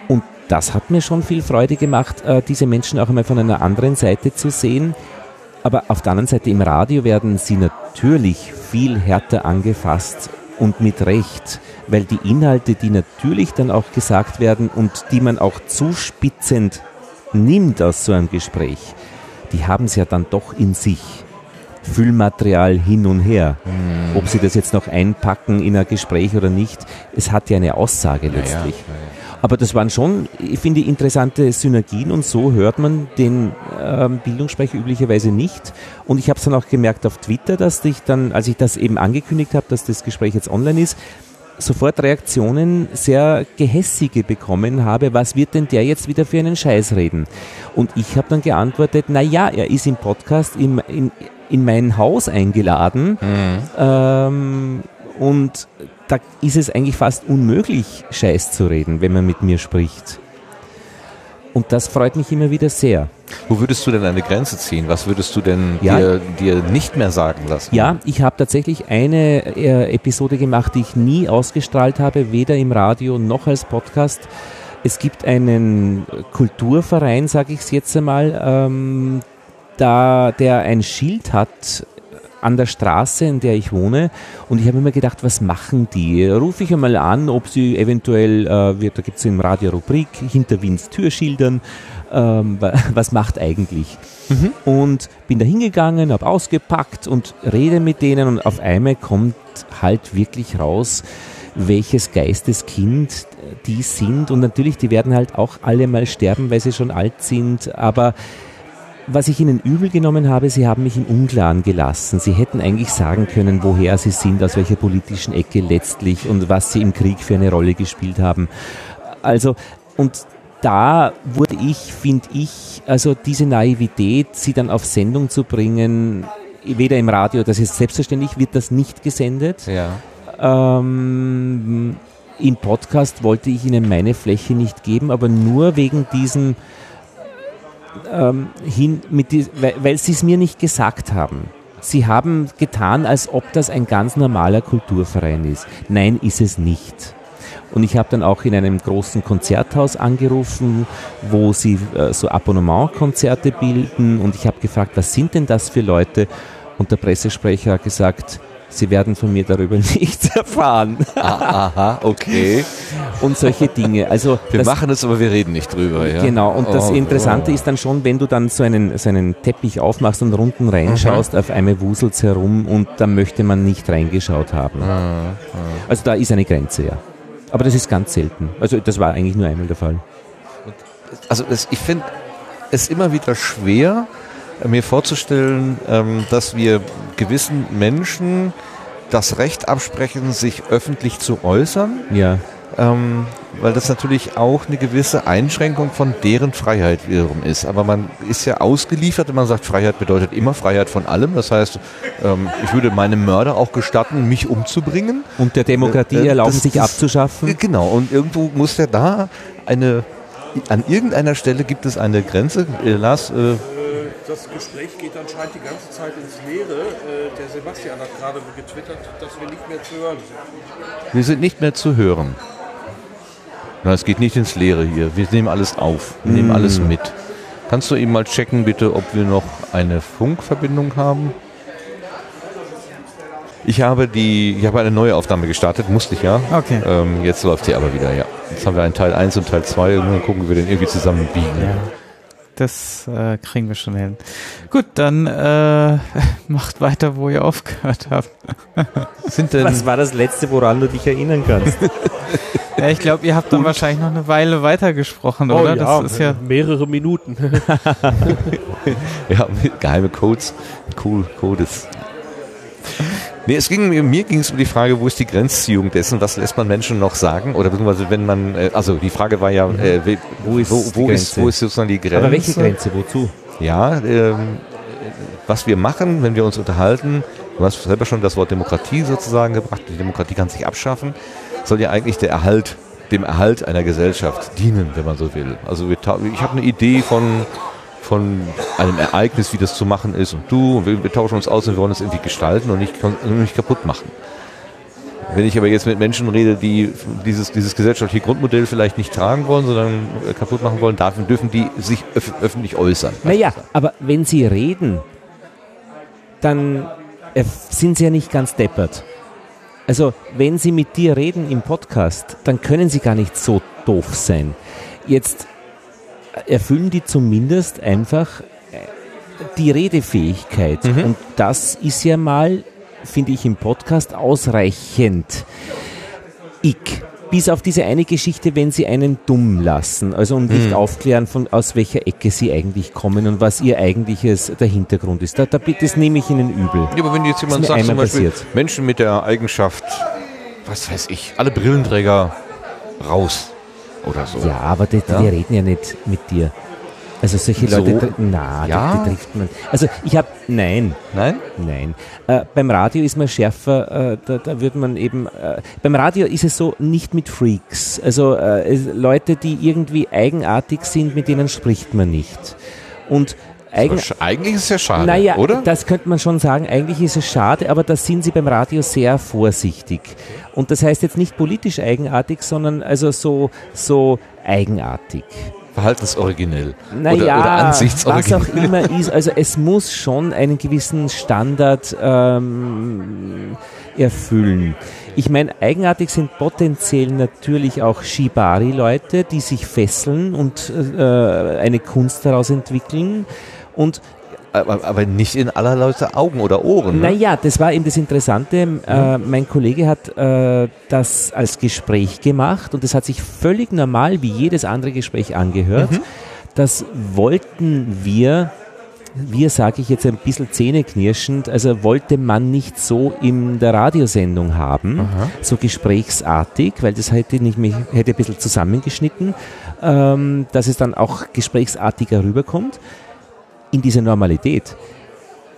Und das hat mir schon viel Freude gemacht, äh, diese Menschen auch einmal von einer anderen Seite zu sehen. Aber auf der anderen Seite im Radio werden sie natürlich viel härter angefasst und mit Recht weil die Inhalte, die natürlich dann auch gesagt werden und die man auch zuspitzend nimmt aus so einem Gespräch, die haben es ja dann doch in sich. Füllmaterial hin und her. Mhm. Ob sie das jetzt noch einpacken in ein Gespräch oder nicht, es hat ja eine Aussage letztlich. Ja, ja. Aber das waren schon, ich finde, interessante Synergien und so hört man den äh, Bildungssprecher üblicherweise nicht. Und ich habe es dann auch gemerkt auf Twitter, dass ich dann, als ich das eben angekündigt habe, dass das Gespräch jetzt online ist, sofort Reaktionen, sehr gehässige bekommen habe, was wird denn der jetzt wieder für einen Scheiß reden? Und ich habe dann geantwortet, na ja, er ist im Podcast im, in, in mein Haus eingeladen mhm. ähm, und da ist es eigentlich fast unmöglich, Scheiß zu reden, wenn man mit mir spricht. Und das freut mich immer wieder sehr. Wo würdest du denn eine Grenze ziehen? Was würdest du denn ja, dir, dir, nicht mehr sagen lassen? Ja, ich habe tatsächlich eine äh, Episode gemacht, die ich nie ausgestrahlt habe, weder im Radio noch als Podcast. Es gibt einen Kulturverein, sage ich es jetzt einmal, ähm, da, der ein Schild hat an der Straße, in der ich wohne. Und ich habe mir gedacht, was machen die? Rufe ich einmal an, ob sie eventuell, äh, da gibt es im Radio Rubrik, hinter Wiens Türschildern, ähm, was macht eigentlich? Mhm. Und bin da hingegangen, habe ausgepackt und rede mit denen und auf einmal kommt halt wirklich raus, welches Geisteskind die sind. Und natürlich, die werden halt auch alle mal sterben, weil sie schon alt sind, aber was ich Ihnen übel genommen habe, Sie haben mich im Unklaren gelassen. Sie hätten eigentlich sagen können, woher Sie sind, aus welcher politischen Ecke letztlich und was Sie im Krieg für eine Rolle gespielt haben. Also, und da wurde ich, finde ich, also diese Naivität, sie dann auf Sendung zu bringen, weder im Radio, das ist selbstverständlich, wird das nicht gesendet. Ja. Ähm, Im Podcast wollte ich Ihnen meine Fläche nicht geben, aber nur wegen diesem ähm, hin, die, weil, weil sie es mir nicht gesagt haben. Sie haben getan, als ob das ein ganz normaler Kulturverein ist. Nein, ist es nicht. Und ich habe dann auch in einem großen Konzerthaus angerufen, wo sie äh, so Abonnementkonzerte bilden. Und ich habe gefragt, was sind denn das für Leute? Und der Pressesprecher hat gesagt, Sie werden von mir darüber nichts erfahren. Ah, aha, okay. Und solche Dinge. Also wir das, machen es, aber wir reden nicht drüber. Ja? Genau. Und das oh, Interessante oh. ist dann schon, wenn du dann so einen, so einen Teppich aufmachst und unten reinschaust, mhm. auf einmal wuselt es herum und da möchte man nicht reingeschaut haben. Mhm. Also da ist eine Grenze, ja. Aber das ist ganz selten. Also das war eigentlich nur einmal der Fall. Also das, ich finde es immer wieder schwer, mir vorzustellen, ähm, dass wir gewissen Menschen das Recht absprechen, sich öffentlich zu äußern. Ja. Ähm, weil das natürlich auch eine gewisse Einschränkung von deren Freiheit wiederum ist. Aber man ist ja ausgeliefert, wenn man sagt, Freiheit bedeutet immer Freiheit von allem. Das heißt, ähm, ich würde meinem Mörder auch gestatten, mich umzubringen. Und der Demokratie äh, äh erlauben, das, sich das, abzuschaffen. Genau, und irgendwo muss ja da eine, an irgendeiner Stelle gibt es eine Grenze. Äh, Lars, äh, das Gespräch geht anscheinend die ganze Zeit ins Leere. Äh, der Sebastian hat gerade getwittert, dass wir nicht mehr zu hören sind. Wir sind nicht mehr zu hören. Na, es geht nicht ins Leere hier. Wir nehmen alles auf. Wir mm. nehmen alles mit. Kannst du eben mal checken, bitte, ob wir noch eine Funkverbindung haben? Ich habe die, ich habe eine neue Aufnahme gestartet, musste ich ja. Okay. Ähm, jetzt läuft sie aber wieder, ja. Jetzt haben wir einen Teil 1 und Teil 2 und dann gucken, wie wir den irgendwie zusammenbiegen. Ja. Das äh, kriegen wir schon hin. Gut, dann äh, macht weiter, wo ihr aufgehört habt. Was war das letzte, woran du dich erinnern kannst? ja, ich glaube, ihr habt dann Und? wahrscheinlich noch eine Weile weitergesprochen, oh, oder? Ja, das ist ja mehrere Minuten. ja, geheime Codes, cool Codes. Nee, es ging, mir ging es um die Frage, wo ist die Grenzziehung dessen, was lässt man Menschen noch sagen? Oder beziehungsweise wenn man, äh, also die Frage war ja, äh, wo, ist, wo, wo ist, wo ist sozusagen die Grenze? Aber welche Grenze, wozu? Ja, ähm, was wir machen, wenn wir uns unterhalten, du hast selber schon das Wort Demokratie sozusagen gebracht, die Demokratie kann sich abschaffen, soll ja eigentlich der Erhalt, dem Erhalt einer Gesellschaft dienen, wenn man so will. Also wir, ich habe eine Idee von von einem Ereignis, wie das zu machen ist. Und du, wir, wir tauschen uns aus und wir wollen es irgendwie gestalten und nicht, nicht kaputt machen. Wenn ich aber jetzt mit Menschen rede, die dieses, dieses gesellschaftliche Grundmodell vielleicht nicht tragen wollen, sondern kaputt machen wollen, dürfen, dürfen die sich öf öffentlich äußern. Naja, aber wenn sie reden, dann äh, sind sie ja nicht ganz deppert. Also, wenn sie mit dir reden im Podcast, dann können sie gar nicht so doof sein. Jetzt erfüllen die zumindest einfach äh, die Redefähigkeit. Mhm. Und das ist ja mal, finde ich, im Podcast ausreichend. Ich. Bis auf diese eine Geschichte, wenn sie einen dumm lassen, also und nicht mhm. aufklären, von aus welcher Ecke sie eigentlich kommen und was ihr eigentliches der Hintergrund ist. Da, da, das nehme ich ihnen übel. Ja, aber wenn jetzt jemand sagt, zum Beispiel, passiert. Menschen mit der Eigenschaft was weiß ich, alle Brillenträger raus oder so. Ja, aber die, ja? wir reden ja nicht mit dir. Also solche so, Leute, na, ja? die, die, trifft man. Also ich habe, nein. Nein? Nein. Äh, beim Radio ist man schärfer, äh, da, da wird man eben, äh, beim Radio ist es so nicht mit Freaks. Also äh, Leute, die irgendwie eigenartig sind, mit denen spricht man nicht. Und Eigen eigentlich ist es ja schade, naja, oder? Das könnte man schon sagen. Eigentlich ist es schade, aber da sind sie beim Radio sehr vorsichtig. Und das heißt jetzt nicht politisch eigenartig, sondern also so, so eigenartig. Verhaltensoriginell. Naja, oder, oder Ansichtsoriginell. Was auch immer ist. Also es muss schon einen gewissen Standard ähm, erfüllen. Ich meine, eigenartig sind potenziell natürlich auch Shibari-Leute, die sich fesseln und äh, eine Kunst daraus entwickeln. Und aber, aber, nicht in aller Leute Augen oder Ohren. Ne? Naja, das war eben das Interessante. Äh, mein Kollege hat äh, das als Gespräch gemacht und es hat sich völlig normal wie jedes andere Gespräch angehört. Mhm. Das wollten wir, wir sage ich jetzt ein bisschen zähneknirschend, also wollte man nicht so in der Radiosendung haben, Aha. so gesprächsartig, weil das hätte, nicht, hätte ein bisschen zusammengeschnitten, ähm, dass es dann auch gesprächsartiger rüberkommt in diese Normalität.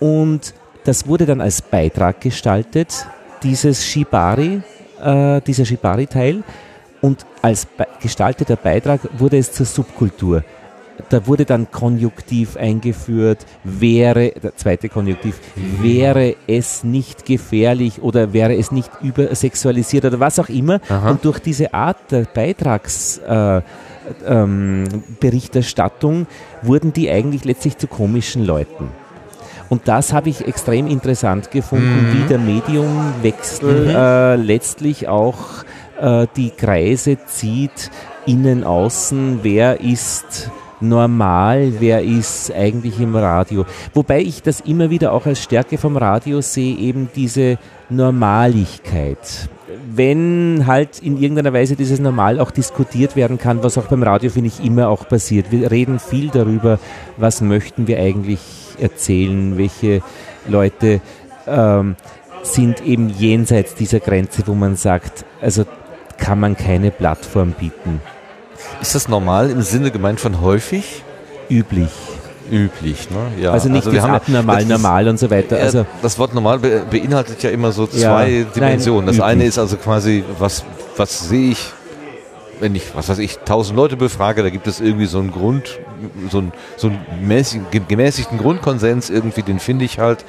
Und das wurde dann als Beitrag gestaltet, dieses Shibari, äh, dieser Shibari-Teil. Und als be gestalteter Beitrag wurde es zur Subkultur. Da wurde dann Konjunktiv eingeführt, wäre, der zweite Konjunktiv, wäre es nicht gefährlich oder wäre es nicht übersexualisiert oder was auch immer. Aha. Und durch diese Art der Beitrags, äh, ähm, Berichterstattung wurden die eigentlich letztlich zu komischen Leuten. Und das habe ich extrem interessant gefunden, mhm. wie der Mediumwechsel mhm. äh, letztlich auch äh, die Kreise zieht, innen, außen, wer ist normal, wer ist eigentlich im Radio. Wobei ich das immer wieder auch als Stärke vom Radio sehe, eben diese Normaligkeit wenn halt in irgendeiner Weise dieses Normal auch diskutiert werden kann, was auch beim Radio, finde ich, immer auch passiert. Wir reden viel darüber, was möchten wir eigentlich erzählen, welche Leute ähm, sind eben jenseits dieser Grenze, wo man sagt, also kann man keine Plattform bieten. Ist das normal im Sinne gemeint von häufig? Üblich üblich. Ne? Ja, also nicht also das abnormal, normal und so weiter. Also das Wort normal beinhaltet ja immer so zwei ja, Dimensionen. Nein, das eine ist also quasi, was, was sehe ich wenn ich, was weiß ich, tausend Leute befrage, da gibt es irgendwie so einen Grund, so einen, so einen mäßig, gemäßigten Grundkonsens irgendwie, den finde ich halt.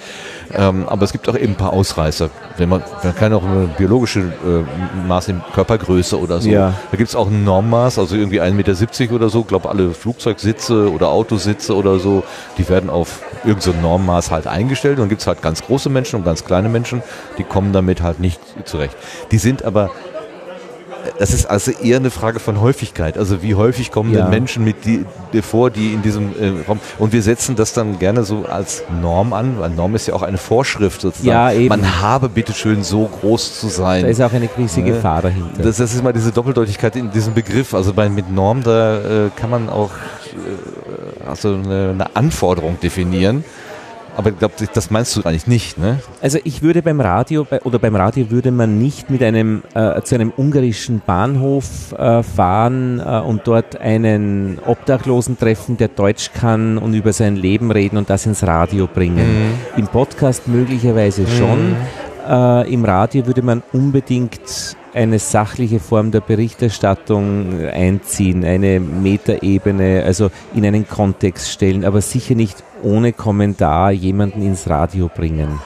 Ähm, aber es gibt auch eben ein paar Ausreißer. Wenn man, man kann auch eine biologische äh, Maß in Körpergröße oder so. Ja. Da gibt es auch ein Normmaß, also irgendwie 1,70 Meter oder so. Ich glaube, alle Flugzeugsitze oder Autositze oder so, die werden auf irgendein so Normmaß halt eingestellt. Und dann gibt es halt ganz große Menschen und ganz kleine Menschen, die kommen damit halt nicht zurecht. Die sind aber das ist also eher eine Frage von Häufigkeit. Also wie häufig kommen ja. denn Menschen mit die, vor, die in diesem äh, Raum. Und wir setzen das dann gerne so als Norm an, weil Norm ist ja auch eine Vorschrift sozusagen. Ja, eben. Man habe bitteschön so groß zu sein. Da ist auch eine gewisse ja. Gefahr dahinter. Das, das, ist mal diese Doppeldeutigkeit in diesem Begriff. Also bei, mit Norm, da äh, kann man auch äh, also eine, eine Anforderung definieren. Aber ich glaube, das meinst du eigentlich nicht, ne? Also ich würde beim Radio oder beim Radio würde man nicht mit einem äh, zu einem ungarischen Bahnhof äh, fahren äh, und dort einen Obdachlosen treffen, der Deutsch kann und über sein Leben reden und das ins Radio bringen. Mhm. Im Podcast möglicherweise mhm. schon. Äh, Im Radio würde man unbedingt eine sachliche Form der Berichterstattung einziehen, eine Metaebene, also in einen Kontext stellen, aber sicher nicht ohne Kommentar jemanden ins Radio bringen.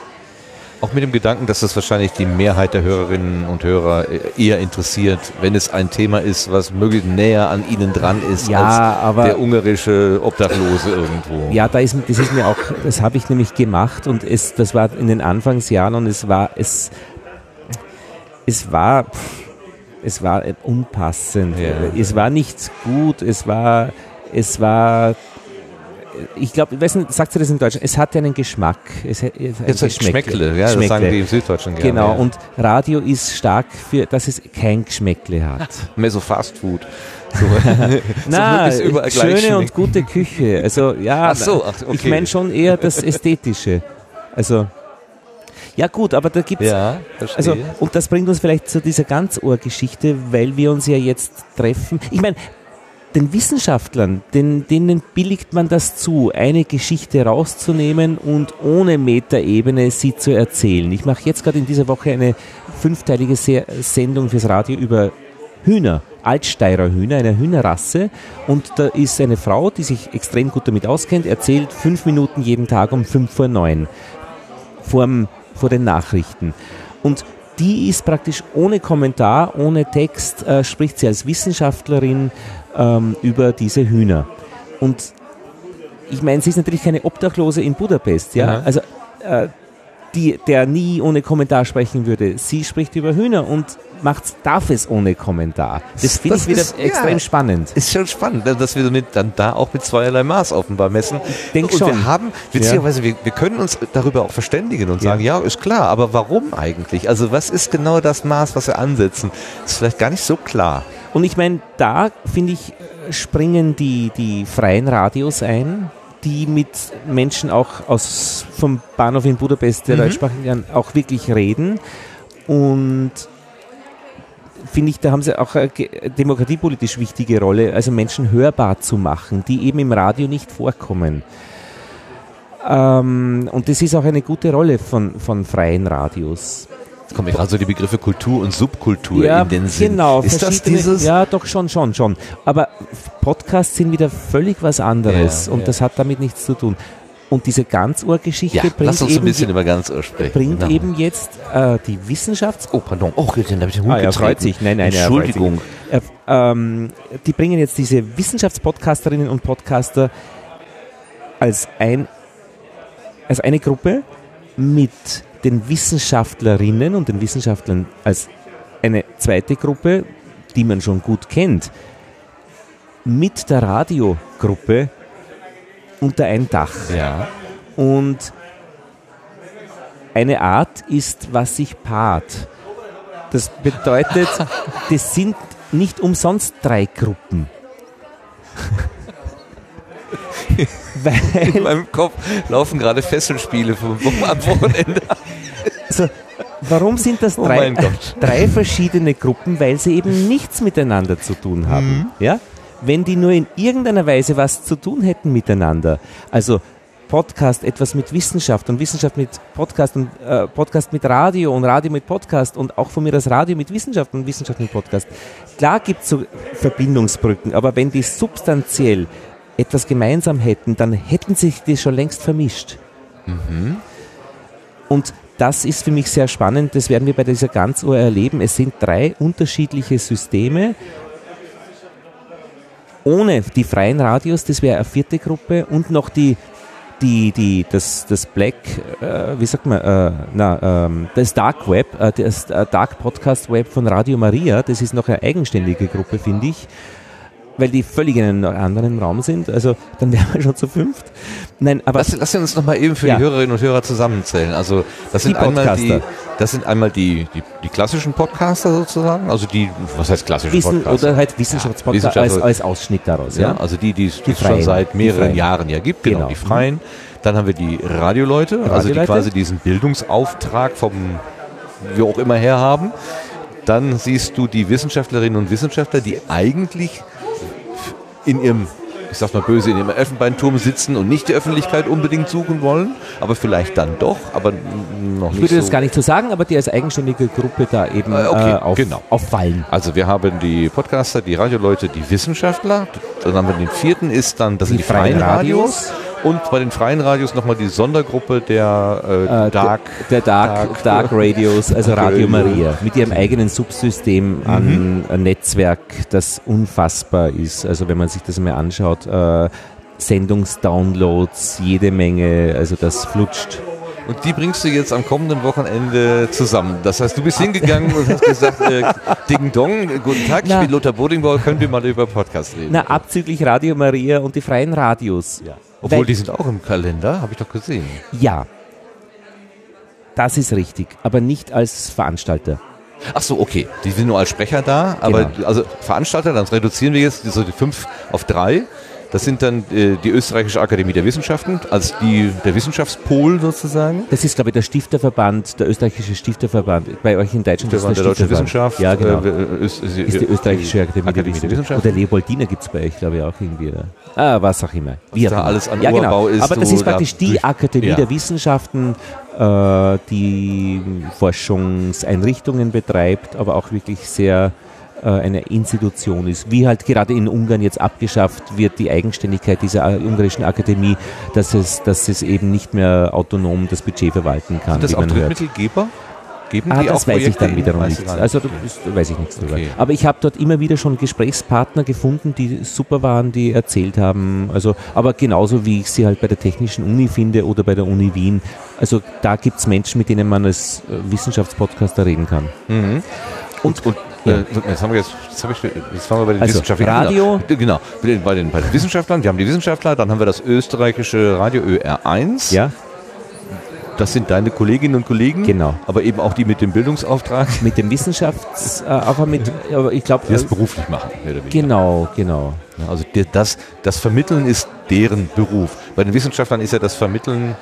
Auch mit dem Gedanken, dass das wahrscheinlich die Mehrheit der Hörerinnen und Hörer eher interessiert, wenn es ein Thema ist, was möglichst näher an ihnen dran ist ja, als der ungarische Obdachlose irgendwo. Ja, da ist, das ist mir auch, das habe ich nämlich gemacht und es, das war in den Anfangsjahren und es war, es, es war, es war unpassend. Ja. Es war nicht gut, es war, es war ich glaube, sagt sie das in Deutsch? Es hat einen Geschmack. Es, hat ein Jetzt Geschmäckle, ja, das sagen die im Süddeutschen gerne. Genau, ja. und Radio ist stark für, dass es kein Geschmäckle hat. Mehr so Fast Food. So, Na, so schöne und gute Küche. Also ja, ach so, ach, okay. ich meine schon eher das Ästhetische. Also Ja gut, aber da gibt es... Ja, also, und das bringt uns vielleicht zu dieser Ganzohrgeschichte, weil wir uns ja jetzt treffen. Ich meine, den Wissenschaftlern, den, denen billigt man das zu, eine Geschichte rauszunehmen und ohne Metaebene sie zu erzählen. Ich mache jetzt gerade in dieser Woche eine fünfteilige Sendung fürs Radio über Hühner, Altsteirer Hühner, eine Hühnerrasse. Und da ist eine Frau, die sich extrem gut damit auskennt, erzählt fünf Minuten jeden Tag um fünf vor neun vorm, vor den Nachrichten. Und die ist praktisch ohne Kommentar, ohne Text, äh, spricht sie als Wissenschaftlerin ähm, über diese Hühner. Und ich meine, sie ist natürlich keine Obdachlose in Budapest, ja. ja. Also äh, die, der nie ohne Kommentar sprechen würde. Sie spricht über Hühner und macht, darf es ohne Kommentar. Das finde ich wieder ist, extrem ja, spannend. Ist schon spannend, ne, dass wir mit, dann da auch mit zweierlei Maß offenbar messen. Ich denke schon. wir haben, witzigerweise, ja. wir, wir können uns darüber auch verständigen und sagen, ja. ja, ist klar, aber warum eigentlich? Also was ist genau das Maß, was wir ansetzen? Ist vielleicht gar nicht so klar. Und ich meine, da finde ich, springen die, die freien Radios ein, die mit Menschen auch aus, vom Bahnhof in Budapest, der mhm. deutschsprachigen, auch wirklich reden. Und finde ich, da haben sie auch eine demokratiepolitisch wichtige Rolle, also Menschen hörbar zu machen, die eben im Radio nicht vorkommen. Ähm, und das ist auch eine gute Rolle von, von freien Radios. Jetzt kommen gerade so die Begriffe Kultur und Subkultur ja, in den Sinn. Genau, ist das dieses? Ja, doch schon, schon, schon. Aber Podcasts sind wieder völlig was anderes ja, und ja. das hat damit nichts zu tun. Und diese Ganzohrgeschichte ja, bringt lass uns eben ein bisschen über Ganzohr sprechen. Bringt genau. eben jetzt äh, die Wissenschafts... Oh, pardon. Oh, den habe ich den Hut ah, er freut sich. Nein, nein, Entschuldigung. Er, ähm, die bringen jetzt diese Wissenschaftspodcasterinnen und Podcaster als, ein, als eine Gruppe mit den Wissenschaftlerinnen und den Wissenschaftlern als eine zweite Gruppe, die man schon gut kennt, mit der Radiogruppe unter ein Dach. Ja. Und eine Art ist, was sich paart. Das bedeutet, das sind nicht umsonst drei Gruppen. Weil In meinem Kopf laufen gerade Fesselspiele vom, am Wochenende. Also, warum sind das oh drei, oh drei verschiedene Gruppen? Weil sie eben nichts miteinander zu tun haben. Mhm. Ja? Wenn die nur in irgendeiner Weise was zu tun hätten miteinander, also Podcast etwas mit Wissenschaft und Wissenschaft mit Podcast und äh, Podcast mit Radio und Radio mit Podcast und auch von mir das Radio mit Wissenschaft und Wissenschaft mit Podcast. Klar gibt es so Verbindungsbrücken, aber wenn die substanziell etwas gemeinsam hätten, dann hätten sich die schon längst vermischt. Mhm. Und das ist für mich sehr spannend. Das werden wir bei dieser Ganzuhr erleben. Es sind drei unterschiedliche Systeme. Ohne die freien Radios, das wäre eine vierte Gruppe, und noch die, die, die, das, das Black, äh, wie sagt man, äh, na, ähm, das Dark Web, äh, das äh, Dark Podcast Web von Radio Maria, das ist noch eine eigenständige Gruppe, finde ich weil die völlig in einem anderen Raum sind. Also dann wären wir schon zu fünft. Nein, aber lass, lass uns noch mal eben für ja. die Hörerinnen und Hörer zusammenzählen. Also das sind einmal die, das sind einmal die, die, die, klassischen Podcaster sozusagen, also die, was heißt klassische Wissen, Podcaster? Oder halt Wissenschaftspodcaster ja, als, als, Ausschnitt daraus. Ja, ja also die, die, es schon seit mehreren Jahren ja gibt, genau, genau. die Freien. Dann haben wir die Radioleute, Radio also die quasi diesen Bildungsauftrag vom wie auch immer her haben. Dann siehst du die Wissenschaftlerinnen und Wissenschaftler, die eigentlich in ihrem ich sag mal böse, in ihrem Elfenbeinturm sitzen und nicht die Öffentlichkeit unbedingt suchen wollen, aber vielleicht dann doch, aber noch nicht. Ich würde so das gar nicht so sagen, aber die als eigenständige Gruppe da eben äh, okay, äh, auf, genau. auffallen. Also wir haben die Podcaster, die Radioleute, die Wissenschaftler, dann haben wir den vierten ist dann, das die sind die freien Radios. Radios und bei den freien Radios nochmal die Sondergruppe der äh, äh Dark, der, der Dark, Dark, Dark Radios, also Radio Maria, mit ihrem eigenen Subsystem an mhm. Netzwerk, das unfassbar ist. Also wenn man sich das mal anschaut, äh, Sendungsdownloads, jede Menge, also das flutscht. Und die bringst du jetzt am kommenden Wochenende zusammen. Das heißt, du bist hingegangen und hast gesagt, äh, Ding Dong, guten Tag, Na, ich bin Lothar Bodingbauer, können wir mal über Podcast reden? Na, abzüglich Radio Maria und die freien Radios. Ja. Obwohl, Weil, die sind auch im Kalender, habe ich doch gesehen. Ja, das ist richtig, aber nicht als Veranstalter. Ach so, okay. Die sind nur als Sprecher da, aber genau. also Veranstalter, dann reduzieren wir jetzt so die fünf auf drei. Das sind dann äh, die Österreichische Akademie der Wissenschaften, als die, der Wissenschaftspol sozusagen. Das ist, glaube ich, der Stifterverband, der österreichische Stifterverband. Bei euch in Deutschland ist der der Deutsche Wissenschaft. Ja, genau. Äh, ist, ist, ist die Österreichische Akademie, Akademie der, Wissenschaft. Oder Leopoldina gibt es bei euch, glaube ich, auch irgendwie. Oder? Ah, was auch immer. Wie da alles an ja, genau. ist. Aber das ist praktisch die Akademie ja. der Wissenschaften, äh, die Forschungseinrichtungen betreibt, aber auch wirklich sehr äh, eine Institution ist. Wie halt gerade in Ungarn jetzt abgeschafft wird, die Eigenständigkeit dieser ungarischen Akademie, dass es, dass es eben nicht mehr autonom das Budget verwalten kann. Sind das auch Drittmittelgeber? Geben ah, das weiß ich dann wiederum nicht. Also das weiß ich nichts okay. drüber. Aber ich habe dort immer wieder schon Gesprächspartner gefunden, die super waren, die erzählt haben. Also, aber genauso wie ich sie halt bei der Technischen Uni finde oder bei der Uni Wien. Also da gibt es Menschen, mit denen man als äh, Wissenschaftspodcaster reden kann. Mhm. Und, und. Äh, jetzt haben wir jetzt, jetzt, hab ich, jetzt waren wir bei den also, Wissenschaftlern. Radio? Genau, bei den, bei, den, bei den Wissenschaftlern. Wir haben die Wissenschaftler, dann haben wir das österreichische Radio ÖR1. Ja. Das sind deine Kolleginnen und Kollegen. Genau. Aber eben auch die mit dem Bildungsauftrag. Mit dem Wissenschafts, äh, aber mit, aber ich glaube. Die das äh, beruflich machen. Genau, genau. Also das, das Vermitteln ist deren Beruf. Bei den Wissenschaftlern ist ja das Vermitteln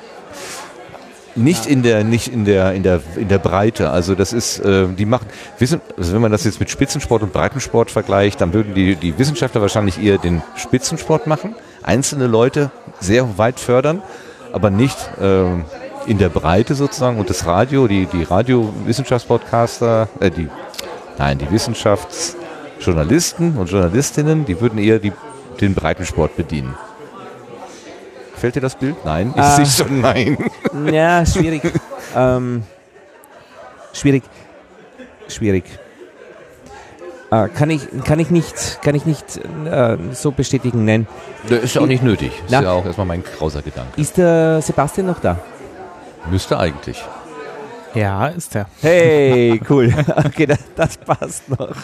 nicht in der, nicht in der, in der, in der Breite. Also das ist, äh, die machen, wissen, also wenn man das jetzt mit Spitzensport und Breitensport vergleicht, dann würden die, die Wissenschaftler wahrscheinlich eher den Spitzensport machen, einzelne Leute sehr weit fördern, aber nicht äh, in der Breite sozusagen und das Radio, die, die Radiowissenschaftspodcaster, äh, die, nein, die Wissenschaftsjournalisten und Journalistinnen, die würden eher die, den Breitensport bedienen. Fällt dir das Bild? Nein, ich äh, sehe schon nein. Ja, schwierig. ähm, schwierig. Schwierig. Äh, kann, ich, kann ich nicht, kann ich nicht äh, so bestätigen, nein. Das ist ja auch nicht nötig. Das ist ja auch erstmal mein grauser Gedanke. Ist der Sebastian noch da? Müsste eigentlich. Ja, ist er. Hey, cool. Okay, das, das passt noch.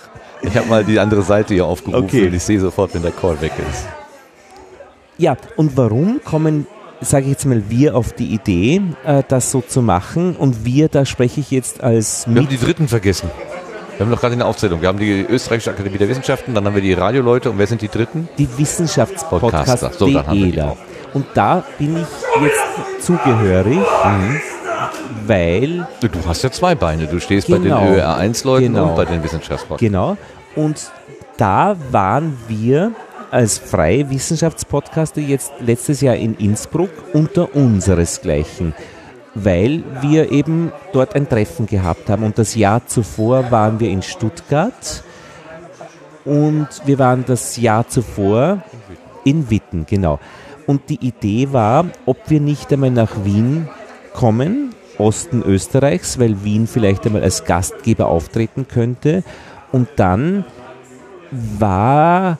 Ich habe mal die andere Seite hier aufgerufen okay. und ich sehe sofort, wenn der Call weg ist. Ja, und warum kommen, sage ich jetzt mal, wir auf die Idee, äh, das so zu machen? Und wir, da spreche ich jetzt als. Wir haben die Dritten vergessen. Wir haben doch gerade eine Aufzählung. Wir haben die Österreichische Akademie der Wissenschaften, dann haben wir die Radioleute und wer sind die Dritten? Die Wissenschaftspodcaster. So, dann haben wir die auch. Und da bin ich jetzt zugehörig, mhm. weil. Du hast ja zwei Beine. Du stehst genau, bei den genau. ÖR1-Leuten genau, und bei den Wissenschaftspodcastern. Genau. Und da waren wir als freie Wissenschaftspodcaster jetzt letztes Jahr in Innsbruck unter unseresgleichen, weil wir eben dort ein Treffen gehabt haben. Und das Jahr zuvor waren wir in Stuttgart und wir waren das Jahr zuvor in Witten, genau. Und die Idee war, ob wir nicht einmal nach Wien kommen, Osten Österreichs, weil Wien vielleicht einmal als Gastgeber auftreten könnte. Und dann war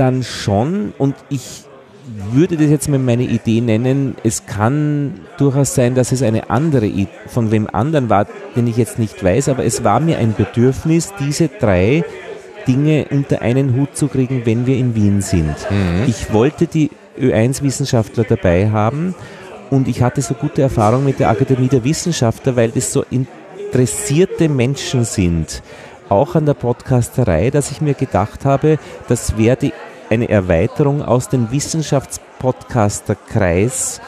dann schon, und ich würde das jetzt mal meine Idee nennen, es kann durchaus sein, dass es eine andere Idee von wem anderen war, den ich jetzt nicht weiß, aber es war mir ein Bedürfnis, diese drei Dinge unter einen Hut zu kriegen, wenn wir in Wien sind. Mhm. Ich wollte die Ö1-Wissenschaftler dabei haben und ich hatte so gute Erfahrungen mit der Akademie der Wissenschaftler, weil das so interessierte Menschen sind, auch an der Podcasterei, dass ich mir gedacht habe, das wäre die eine Erweiterung aus dem Wissenschaftspodcasterkreis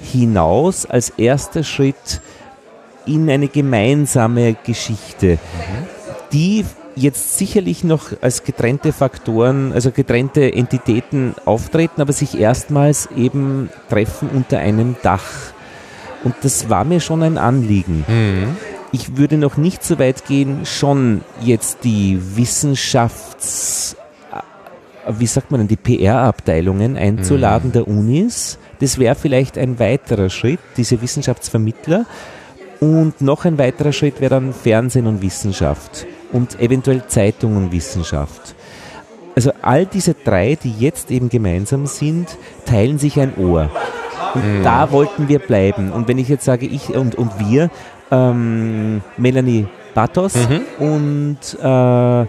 hinaus als erster Schritt in eine gemeinsame Geschichte, die jetzt sicherlich noch als getrennte Faktoren, also getrennte Entitäten auftreten, aber sich erstmals eben treffen unter einem Dach. Und das war mir schon ein Anliegen. Mhm. Ich würde noch nicht so weit gehen, schon jetzt die Wissenschafts- wie sagt man denn, die PR-Abteilungen einzuladen mhm. der Unis. Das wäre vielleicht ein weiterer Schritt, diese Wissenschaftsvermittler. Und noch ein weiterer Schritt wäre dann Fernsehen und Wissenschaft und eventuell Zeitung und Wissenschaft. Also all diese drei, die jetzt eben gemeinsam sind, teilen sich ein Ohr. Und mhm. da wollten wir bleiben. Und wenn ich jetzt sage, ich und, und wir, ähm, Melanie Batos mhm. und äh,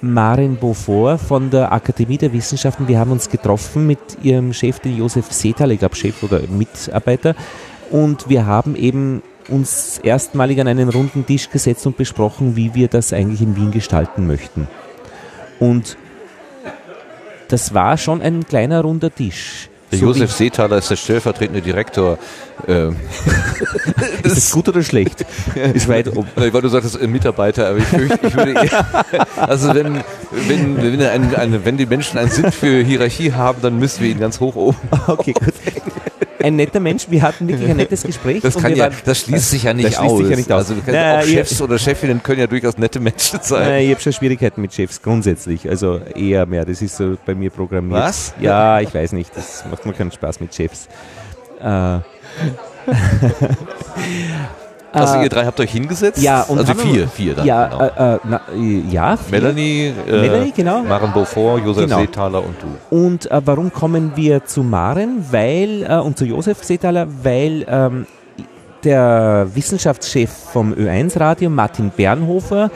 Marin Beaufort von der Akademie der Wissenschaften. Wir haben uns getroffen mit ihrem Chef, den Josef Setal, ich glaube Chef oder Mitarbeiter. Und wir haben eben uns erstmalig an einen runden Tisch gesetzt und besprochen, wie wir das eigentlich in Wien gestalten möchten. Und das war schon ein kleiner runder Tisch. Der So Josef Seethaler ist der stellvertretende Direktor. Ähm, Ist das gut oder schlecht? Ist weit oben. weil du sagtest Mitarbeiter, aber ich, fürchte, ich würde eher, also wenn, wenn, wenn, ein, ein, wenn die Menschen einen Sinn für Hierarchie haben, dann müssen wir ihn ganz hoch oben. Okay, gut. Ein netter Mensch, wir hatten wirklich ein nettes Gespräch. Das kann ja, das schließt sich ja nicht schließt aus. sich ja nicht aus. Also du kannst Na, auch Chefs oder Chefinnen können ja durchaus nette Menschen sein. Nein, ich habe schon Schwierigkeiten mit Chefs grundsätzlich. Also eher mehr. Das ist so bei mir programmiert. Was? Ja, ich weiß nicht. Das macht mir keinen Spaß mit Chefs. Äh, Also ihr drei habt euch hingesetzt? Ja, und also vier, vier dann. ja, genau. äh, äh, na, ja. vier. Melanie, äh, Melanie, genau. Maren Beaufort, Josef Genau. Seethaler und du. Und äh, warum kommen wir zu Maren? Weil, äh, und zu Josef Seethaler, weil ähm, der Wissenschaftschef vom Ö1-Radio, Martin Bernhofer,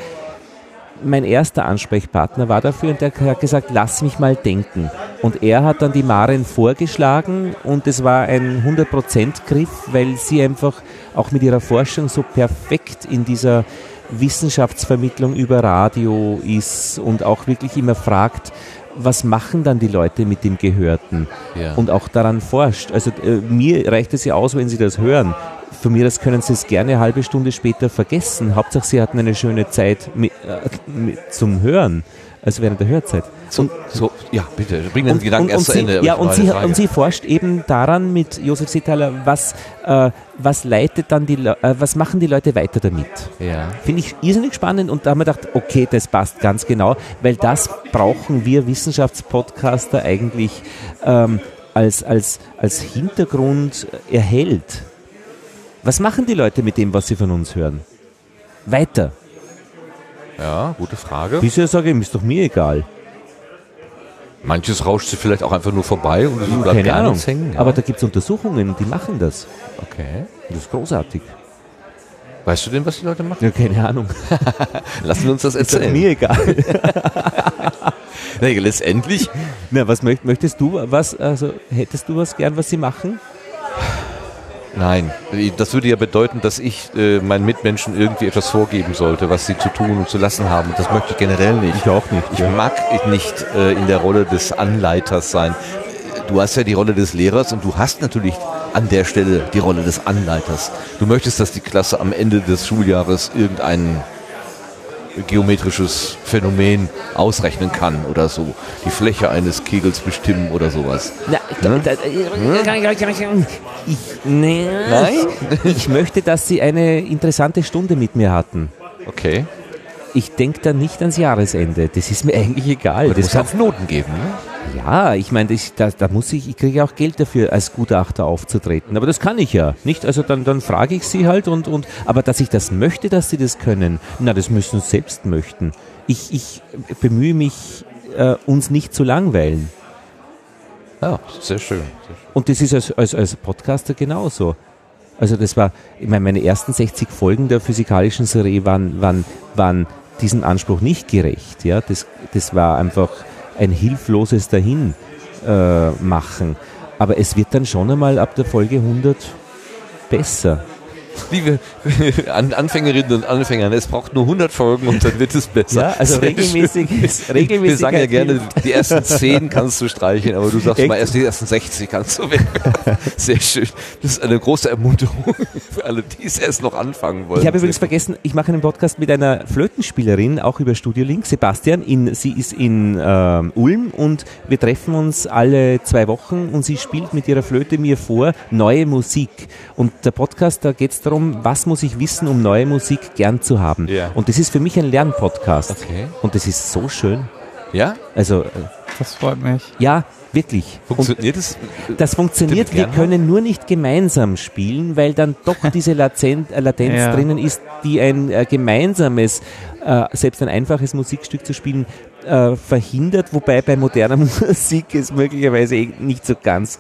mein erster Ansprechpartner war dafür und der hat gesagt, lass mich mal denken. Und er hat dann die Maren vorgeschlagen und es war ein 100%-Griff, weil sie einfach auch mit ihrer Forschung so perfekt in dieser Wissenschaftsvermittlung über Radio ist und auch wirklich immer fragt, was machen dann die Leute mit dem Gehörten? Ja. und auch daran forscht. Also äh, mir reicht es ja aus, wenn Sie das hören. Von mir das können Sie es gerne eine halbe Stunde später vergessen. Hauptsache Sie hatten eine schöne Zeit mit, äh, mit, zum Hören, also während der Hörzeit. So, so, ja, bitte, bring den Und, Gedanken und, erst und, zu Ende. ja, und, sie, und sie forscht eben daran mit Josef Seethaler, was, äh, was leitet dann die, äh, was machen die Leute weiter damit? ja. Finde ich irrsinnig spannend und da haben wir gedacht, okay, das passt ganz genau, weil das brauchen wir Wissenschaftspodcaster eigentlich ähm, als, als, als Hintergrund erhält. Was machen die Leute mit dem, was sie von uns hören? Weiter. Ja, gute Frage. Bisher sage ich, ist doch mir egal. Manches rauscht sie vielleicht auch einfach nur vorbei und es bleibt Keine gar Ahnung. hängen. Ja. Aber da gibt es Untersuchungen, die machen das. okay. Das ist großartig. Weißt du denn, was die Leute machen? Ja, keine Ahnung. Lassen wir uns das Ist doch erzählen. mir egal. Nee, letztendlich, Na, was möcht, möchtest du, was, also hättest du was gern, was sie machen? Nein. Das würde ja bedeuten, dass ich äh, meinen Mitmenschen irgendwie etwas vorgeben sollte, was sie zu tun und zu lassen haben. Und das möchte ich generell nicht. Ich auch nicht, Ich ja. mag nicht äh, in der Rolle des Anleiters sein. Du hast ja die Rolle des Lehrers und du hast natürlich an der Stelle die Rolle des Anleiters. Du möchtest, dass die Klasse am Ende des Schuljahres irgendein geometrisches Phänomen ausrechnen kann oder so. Die Fläche eines Kegels bestimmen oder sowas. Na, da, ich, nee, Nein? ich möchte, dass Sie eine interessante Stunde mit mir hatten. Okay. Ich denke da nicht ans Jahresende. Das ist mir eigentlich egal. Das Das muss kann, auf Noten geben. Ne? Ja, ich meine, da, da muss ich, ich kriege ja auch Geld dafür, als Gutachter aufzutreten. Aber das kann ich ja. Nicht? Also dann, dann frage ich Sie halt und, und aber dass ich das möchte, dass Sie das können, na, das müssen Sie selbst möchten. Ich, ich bemühe mich, äh, uns nicht zu langweilen. Ja, sehr schön. Und das ist als, als, als Podcaster genauso. Also das war, ich meine, meine ersten 60 Folgen der physikalischen Serie waren, waren, waren diesem Anspruch nicht gerecht. Ja? Das, das war einfach ein hilfloses Dahin äh, machen. Aber es wird dann schon einmal ab der Folge 100 besser. Liebe An Anfängerinnen und Anfänger, es braucht nur 100 Folgen und dann wird es besser. Ja, also Sehr regelmäßig, regelmäßig. Wir sagen ja gerne, die ersten 10 kannst du streichen, aber du sagst Echt? mal, erst die ersten 60 kannst du weg. Sehr schön. Das ist eine große Ermunterung für alle, die es erst noch anfangen wollen. Ich habe übrigens vergessen, ich mache einen Podcast mit einer Flötenspielerin, auch über Studio Link, Sebastian. In, sie ist in ähm, Ulm und wir treffen uns alle zwei Wochen und sie spielt mit ihrer Flöte mir vor neue Musik. Und der Podcast, da geht es darum, was muss ich wissen, um neue Musik gern zu haben. Ja. Und das ist für mich ein Lernpodcast. Okay. Und das ist so schön. Ja? Also, äh, Das freut mich. ja, wirklich. Funktioniert es? das funktioniert, wir können nur nicht gemeinsam spielen, weil dann doch diese Lazen äh, Latenz Ja. drinnen ist, die ein äh, gemeinsames, äh, selbst ein einfaches Musikstück zu spielen, äh, verhindert, wobei bei moderner Musik es möglicherweise eh nicht so ganz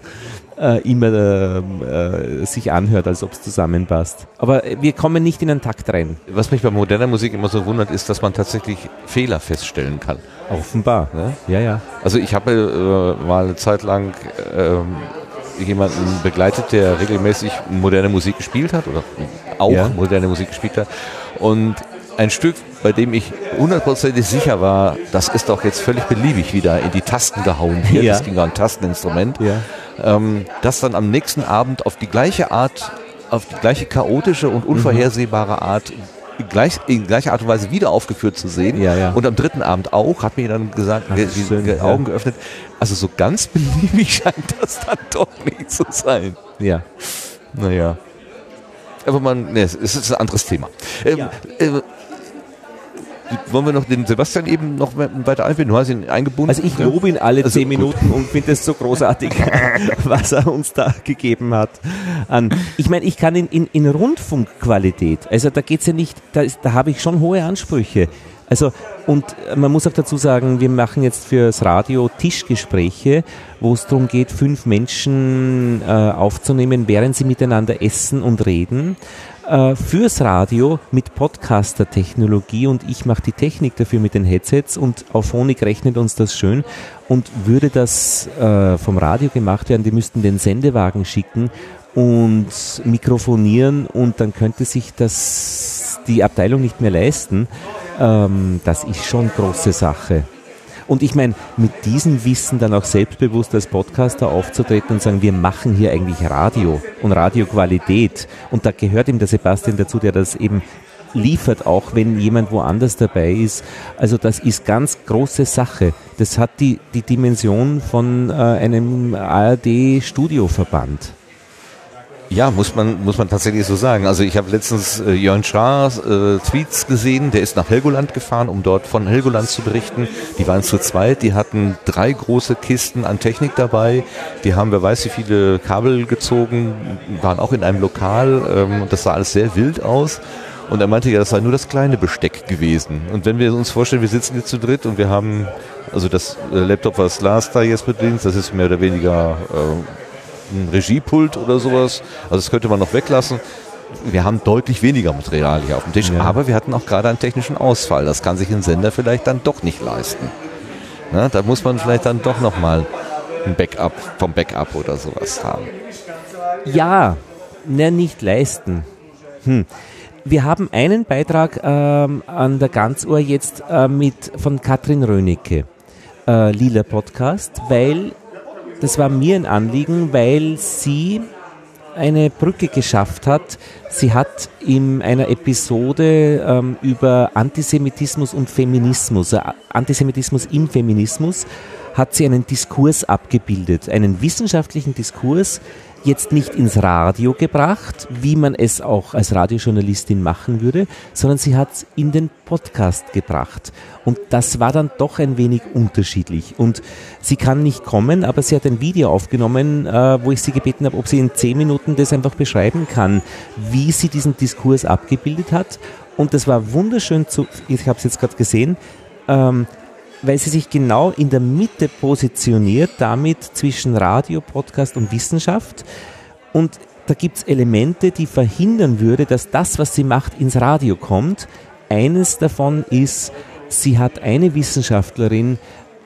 äh, immer äh, sich anhört, als ob es zusammenpasst. Aber äh, wir kommen nicht in einen Takt rein. Was mich bei moderner Musik immer so wundert, ist, dass man tatsächlich Fehler feststellen kann. Offenbar. Ne? Ja, ja. Also ich habe äh, mal eine Zeit lang ähm, jemanden begleitet, der regelmäßig moderne Musik gespielt hat oder auch Ja. moderne Musik gespielt hat. Und ein Stück, bei dem ich hundertprozentig sicher war, das ist doch jetzt völlig beliebig wieder in die Tasten gehauen wird. Ja. Das ging ja ein Tasteninstrument. Ja. Ähm, das dann am nächsten Abend auf die gleiche Art, auf die gleiche chaotische und unvorhersehbare Art gleich, in gleicher Art und Weise wieder aufgeführt zu sehen. Ja, ja. Und am dritten Abend auch, hat mir dann gesagt, Ach, die, schön, die Augen ja. geöffnet. Also so ganz beliebig scheint das dann doch nicht zu sein. Ja. Naja. Aber man, ne, es ist ein anderes Thema. Ähm, äh, wollen wir noch den Sebastian eben noch weiter einbinden? Du hast ihn eingebunden. Also ich lobe ihn alle also zehn Minuten gut. und finde es so großartig, was er uns da gegeben hat. Ich meine, ich kann in, in, in Rundfunkqualität, also da geht es ja nicht, da, da habe ich schon hohe Ansprüche. Also, und man muss auch dazu sagen, wir machen jetzt fürs Radio Tischgespräche, wo es darum geht, fünf Menschen äh, aufzunehmen, während sie miteinander essen und reden äh, fürs Radio mit Podcaster-Technologie und ich mache die Technik dafür mit den Headsets und auf Phonik rechnet uns das schön und würde das äh, vom Radio gemacht werden, die müssten den Sendewagen schicken und mikrofonieren und dann könnte sich das die Abteilung nicht mehr leisten. Ähm, das ist schon große Sache. Und ich meine, mit diesem Wissen dann auch selbstbewusst als Podcaster aufzutreten und sagen, wir machen hier eigentlich Radio und Radioqualität. Und da gehört ihm der Sebastian dazu, der das eben liefert, auch wenn jemand woanders dabei ist. Also das ist ganz große Sache. Das hat die, die Dimension von äh, einem ARD-Studioverband. Ja, muss man, muss man tatsächlich so sagen. Also ich habe letztens äh, Jörn Schaar äh, Tweets gesehen, der ist nach Helgoland gefahren, um dort von Helgoland zu berichten. Die waren zu zweit, die hatten drei große Kisten an Technik dabei. Die haben, wer weiß wie viele Kabel gezogen, waren auch in einem Lokal ähm, und das sah alles sehr wild aus. Und er meinte ja, das sei nur das kleine Besteck gewesen. Und wenn wir uns vorstellen, wir sitzen jetzt zu dritt und wir haben, also das äh, Laptop, was Lars da jetzt bedient, das ist mehr oder weniger äh, ein Regiepult oder sowas. Also das könnte man noch weglassen. Wir haben deutlich weniger Material hier auf dem Tisch, ja. aber wir hatten auch gerade einen technischen Ausfall. Das kann sich ein Sender vielleicht dann doch nicht leisten. Na, da muss man vielleicht dann doch nochmal ein Backup vom Backup oder sowas haben. Ja, ne, nicht leisten. Hm. Wir haben einen Beitrag ähm, an der Ganzuhr jetzt äh, mit von Katrin Rönecke, äh, Lila Podcast, weil das war mir ein Anliegen, weil sie eine Brücke geschafft hat. Sie hat in einer Episode ähm, über Antisemitismus und Feminismus, äh, Antisemitismus im Feminismus, hat sie einen Diskurs abgebildet, einen wissenschaftlichen Diskurs, jetzt nicht ins Radio gebracht, wie man es auch als Radiojournalistin machen würde, sondern sie hat es in den Podcast gebracht. Und das war dann doch ein wenig unterschiedlich. Und sie kann nicht kommen, aber sie hat ein Video aufgenommen, äh, wo ich sie gebeten habe, ob sie in zehn Minuten das einfach beschreiben kann, wie sie diesen Diskurs abgebildet hat. Und das war wunderschön zu, ich habe es jetzt gerade gesehen, ähm, weil sie sich genau in der Mitte positioniert, damit zwischen Radio, Podcast und Wissenschaft. Und da gibt es Elemente, die verhindern würde, dass das, was sie macht, ins Radio kommt. Eines davon ist, sie hat eine Wissenschaftlerin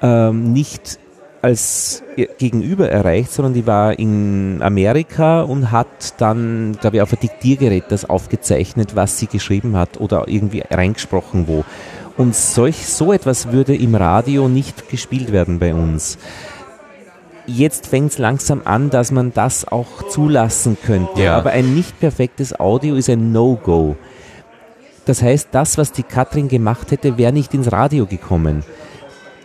ähm, nicht als Gegenüber erreicht, sondern die war in Amerika und hat dann, glaube ich, auf ein Diktiergerät das aufgezeichnet, was sie geschrieben hat oder irgendwie reingesprochen wo. Und solch, so etwas würde im Radio nicht gespielt werden bei uns. Jetzt fängt es langsam an, dass man das auch zulassen könnte. Ja. Aber ein nicht perfektes Audio ist ein No-Go. Das heißt, das, was die Katrin gemacht hätte, wäre nicht ins Radio gekommen.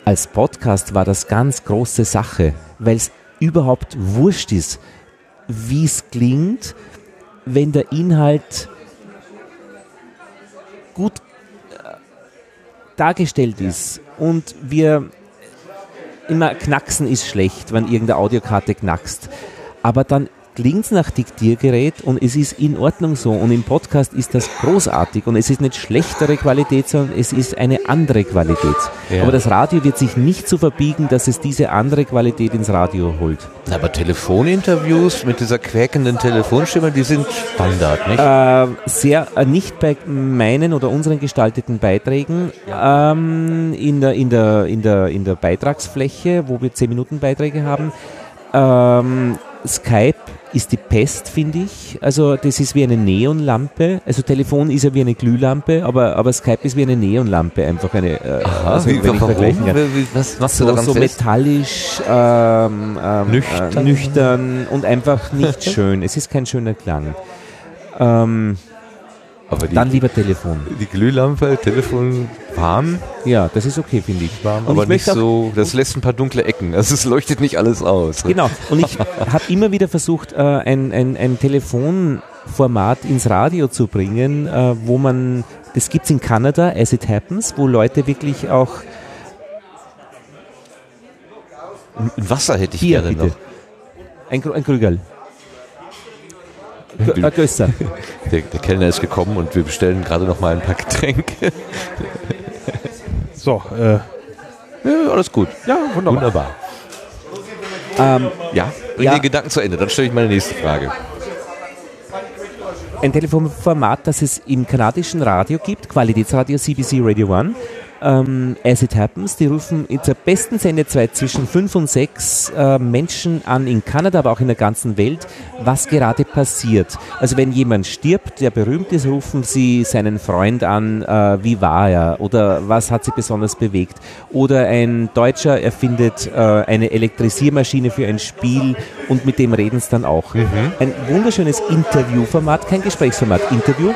Als Podcast war das ganz große Sache, weil es überhaupt wurscht ist, wie es klingt, wenn der Inhalt gut dargestellt ist und wir immer knacksen ist schlecht, wenn irgendeine Audiokarte knackst. Aber dann klingt es nach Diktiergerät und es ist in Ordnung so. Und im Podcast ist das großartig und es ist nicht schlechtere Qualität, sondern es ist eine andere Qualität. Ja. Aber das Radio wird sich nicht so verbiegen, dass es diese andere Qualität ins Radio holt. Aber Telefoninterviews mit dieser quäkenden Telefonstimme, die sind Standard, nicht? Äh, sehr, äh, nicht bei meinen oder unseren gestalteten Beiträgen. Ja. Ähm, in, der, in, der, in, der, in der Beitragsfläche, wo wir 10 Minuten Beiträge haben, ähm, Skype ist die Pest, finde ich. Also das ist wie eine Neonlampe. Also Telefon ist ja wie eine Glühlampe, aber, aber Skype ist wie eine Neonlampe, einfach eine. Äh, Aha, also, wie, wenn warum? vergleichen kann. Wie- Was machst du So, daran so fest? metallisch, ähm, ähm, Nüchtern. Äh, nüchtern und einfach nicht schön. Es ist kein schöner Klang. Ähm, Aber die, dann lieber Telefon. die Glühlampe, Telefon warm, Ja, das ist okay, finde ich. warm Und aber ich nicht so, das lässt ein paar dunkle Ecken. Also es leuchtet nicht alles aus. Genau. Und ich habe immer wieder versucht, äh, ein, ein, ein Telefonformat ins Radio zu bringen, äh, wo man, das gibt es in Kanada, As It Happens, wo Leute wirklich auch, Ein Wasser hätte ich hier gerne bitte, noch. ein, ein Krügerl. Gö- Ein Gösser. Der, der Kellner ist gekommen und wir bestellen gerade noch mal ein paar Getränke. So, äh, Ja, alles gut. ja, wunderbar. Wunderbar. Ähm, Ja, bring Ja. den Gedanken zu Ende. Dann stelle ich meine nächste Frage. ein Telefonformat, das es im kanadischen Radio gibt, Qualitätsradio CBC Radio One. Ähm, As It Happens, die rufen in zur besten Sendezeit zwischen fünf und sechs äh, Menschen an in Kanada, aber auch in der ganzen Welt, was gerade passiert. Also wenn jemand stirbt, der berühmt ist, rufen sie seinen Freund an, äh, wie war er oder was hat sie besonders bewegt. Oder ein Deutscher erfindet äh, eine Elektrisiermaschine für ein Spiel und mit dem reden sie dann auch. Ein wunderschönes Interviewformat, kein Gesprächsformat, Interview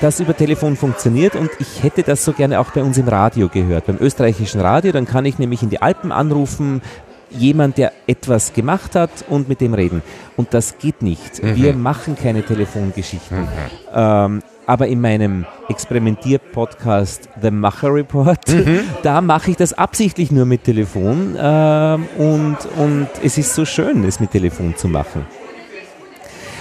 das über Telefon funktioniert und ich hätte das so gerne auch bei uns im Radio gehört, beim österreichischen Radio. Dann kann ich nämlich in die Alpen anrufen, jemand, der etwas gemacht hat und mit dem reden. Und das geht nicht. Wir machen keine Telefongeschichten. Ähm, aber in meinem Experimentier-Podcast The Macher Report, da mache ich das absichtlich nur mit Telefon ähm, und, und es ist so schön, es mit Telefon zu machen.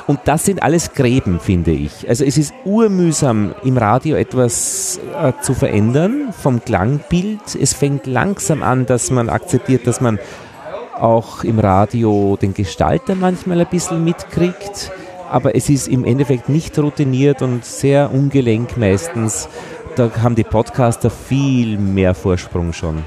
Und das sind alles Gräben, finde ich. Also es ist urmühsam, im Radio etwas äh, zu verändern vom Klangbild. Es fängt langsam an, dass man akzeptiert, dass man auch im Radio den Gestalter manchmal ein bisschen mitkriegt. Aber es ist im Endeffekt nicht routiniert und sehr ungelenk meistens. Da haben die Podcaster viel mehr Vorsprung schon.